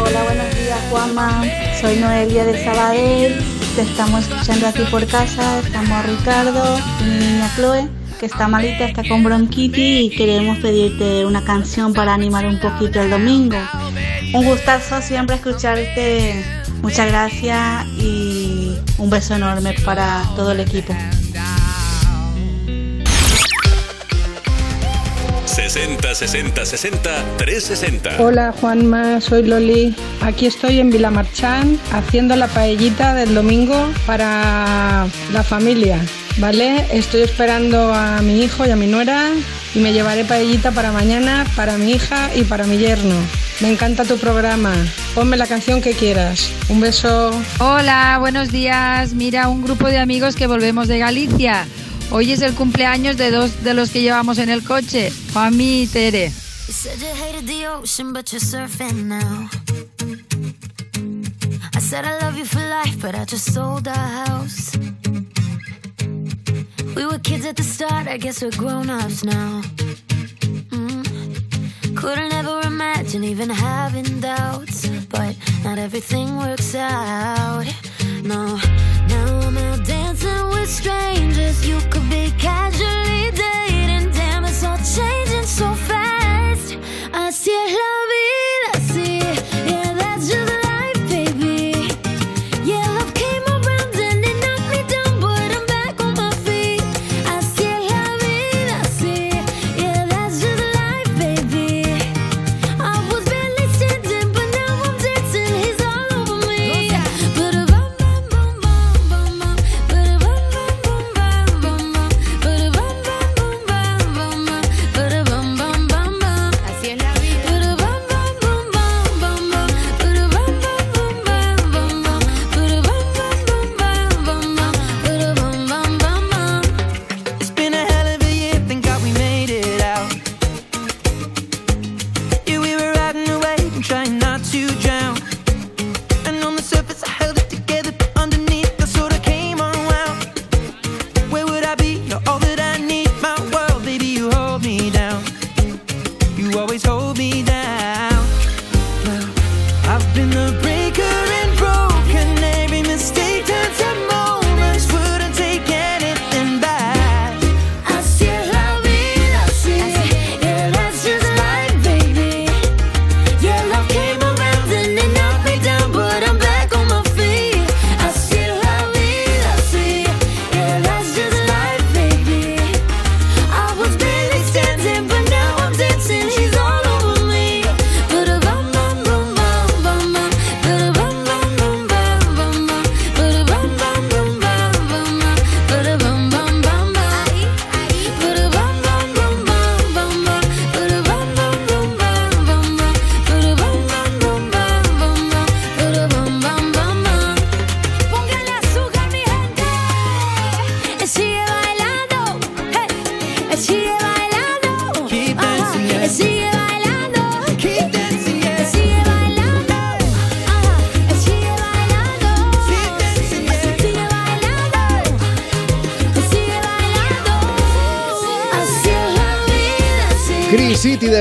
Hola, buenos días Juanma, soy Noelia de Sabadell te estamos escuchando aquí por casa, estamos Ricardo y niña Chloe, que está malita, está con bronquitis y queremos pedirte una canción para animar un poquito el domingo. Un gustazo siempre escucharte. Muchas gracias y un beso enorme para todo el equipo. 60 60 60 360. Hola Juanma, soy Loli. Aquí estoy en Vilamarchán haciendo la paellita del domingo para la familia. ¿Vale? Estoy esperando a mi hijo y a mi nuera y me llevaré paellita para mañana, para mi hija y para mi yerno. Me encanta tu programa. Ponme la canción que quieras. Un beso. Hola, buenos días. Mira, un grupo de amigos que volvemos de Galicia. Hoy es el cumpleaños de dos de los que llevamos en el coche, Juanmi y Tere. Said. I love you for life, but I just sold our house. We were kids at the start, I guess we're grown ups now. Mm. Couldn't ever imagine even having doubts, but not everything works out. No, now I'm out dancing with strangers. You could be casually dating, damn, it's all changing so fast. Así es la vida, sí, yeah, that's just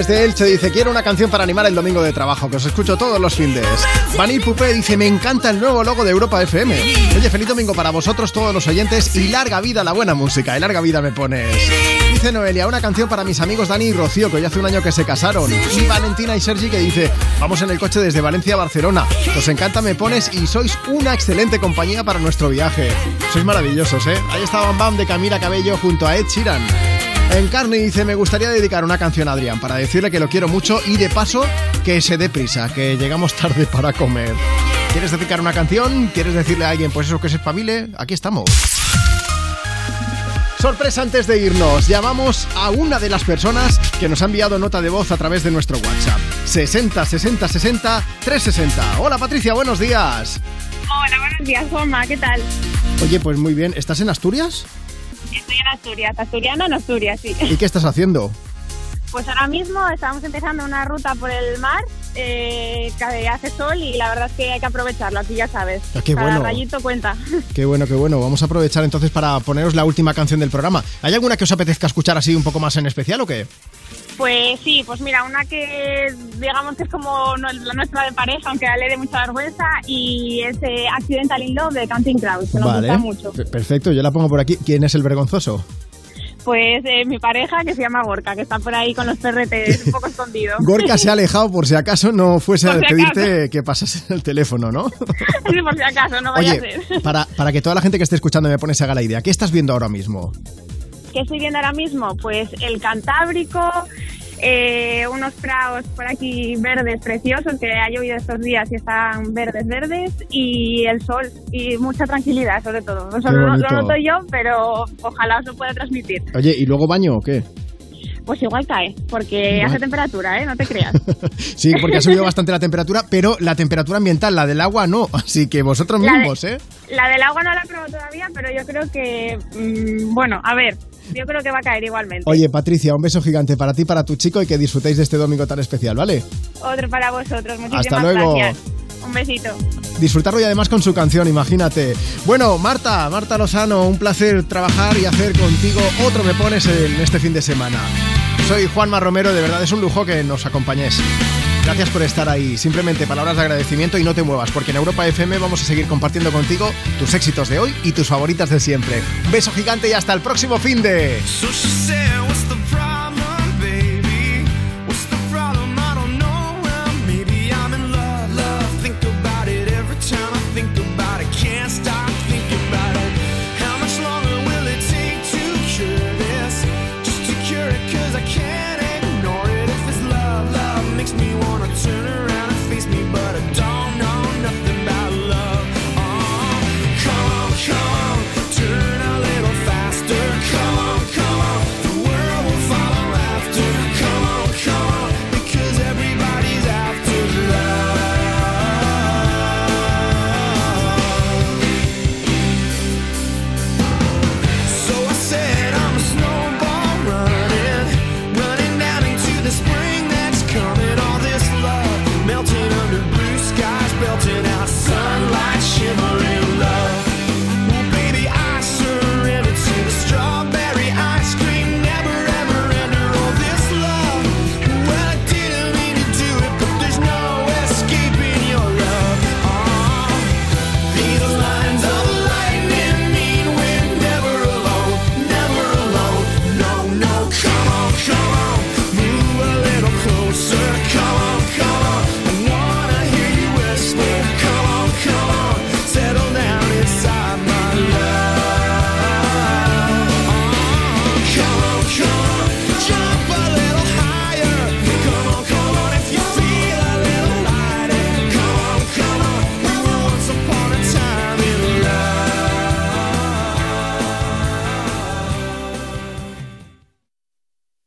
desde Elche dice, quiero una canción para animar el domingo de trabajo, que os escucho todos los findes. Vanille Pupé dice, me encanta el nuevo logo de Europa FM. Oye, feliz domingo para vosotros, todos los oyentes, y larga vida la buena música, y larga vida me pones. Dice Noelia, una canción para mis amigos Dani y Rocío, que hoy hace un año que se casaron. Y Valentina y Sergi que dice, vamos en el coche desde Valencia a Barcelona. Os encanta me pones y sois una excelente compañía para nuestro viaje. Sois maravillosos, ¿eh? Ahí está Bam Bam de Camila Cabello junto a Ed Sheeran. Encarni dice, me gustaría dedicar una canción a Adrián para decirle que lo quiero mucho y de paso que se dé prisa, que llegamos tarde para comer. ¿Quieres dedicar una canción? ¿Quieres decirle a alguien, pues eso que se espabile? Aquí estamos. Sorpresa antes de irnos, llamamos a una de las personas que nos ha enviado nota de voz a través de nuestro WhatsApp. 60 60 60 360. Hola Patricia, buenos días. Hola, buenos días, Juanma, ¿qué tal? Oye, pues muy bien, ¿estás en Asturias? Asturias, asturiana en Asturias, sí. ¿Y qué estás haciendo? Pues ahora mismo estamos empezando una ruta por el mar, eh, que hace sol y la verdad es que hay que aprovecharlo, aquí ya sabes. Ah, qué Cada bueno. rayito cuenta. Qué bueno, qué bueno. Vamos a aprovechar entonces para poneros la última canción del programa. ¿Hay alguna que os apetezca escuchar así un poco más en especial o qué? Pues sí, pues mira, una que digamos que es como la nuestra de pareja, aunque le dé mucha vergüenza, y es eh, Accidental in Love de Counting Crows, que nos vale. gusta mucho. Perfecto, yo la pongo por aquí. ¿Quién es el vergonzoso? Pues eh, mi pareja, que se llama Gorka, que está por ahí con los perretes un poco escondido. Gorka se ha alejado por si acaso no fuese a Por si pedirte que pasase el teléfono, ¿no? Sí, por si acaso, no vaya a Oye, ser. para, para que toda la gente que esté escuchando me pone se haga la idea, ¿qué estás viendo ahora mismo? ¿Qué estoy viendo ahora mismo? Pues el Cantábrico, eh, unos prados por aquí verdes preciosos, que ha llovido estos días y están verdes, verdes, y el sol, y mucha tranquilidad sobre todo. Qué lo, noto yo, pero ojalá os lo pueda transmitir. Oye, ¿y luego baño o qué? Pues igual cae, porque hace temperatura, ¿eh? No te creas. Sí, porque ha subido bastante la temperatura, pero la temperatura ambiental, la del agua, no. Así que vosotros La de- mismos, ¿eh? La del agua no la he probado todavía, pero yo creo que, mm, bueno, a ver, yo creo que va a caer igualmente. Oye, Patricia, un beso gigante para ti, para tu chico y que disfrutéis de este domingo tan especial, ¿vale? Otro para vosotros, muchísimas Hasta luego. gracias. Un besito. Disfrutarlo y además con su canción, imagínate. Bueno, Marta, Marta Lozano, un placer trabajar y hacer contigo otro Me Pones en este fin de semana. Soy Juanma Romero, de verdad es un lujo que nos acompañes. Gracias por estar ahí. Simplemente palabras de agradecimiento y no te muevas, porque en Europa FM vamos a seguir compartiendo contigo tus éxitos de hoy y tus favoritas de siempre. Un beso gigante y hasta el próximo fin de.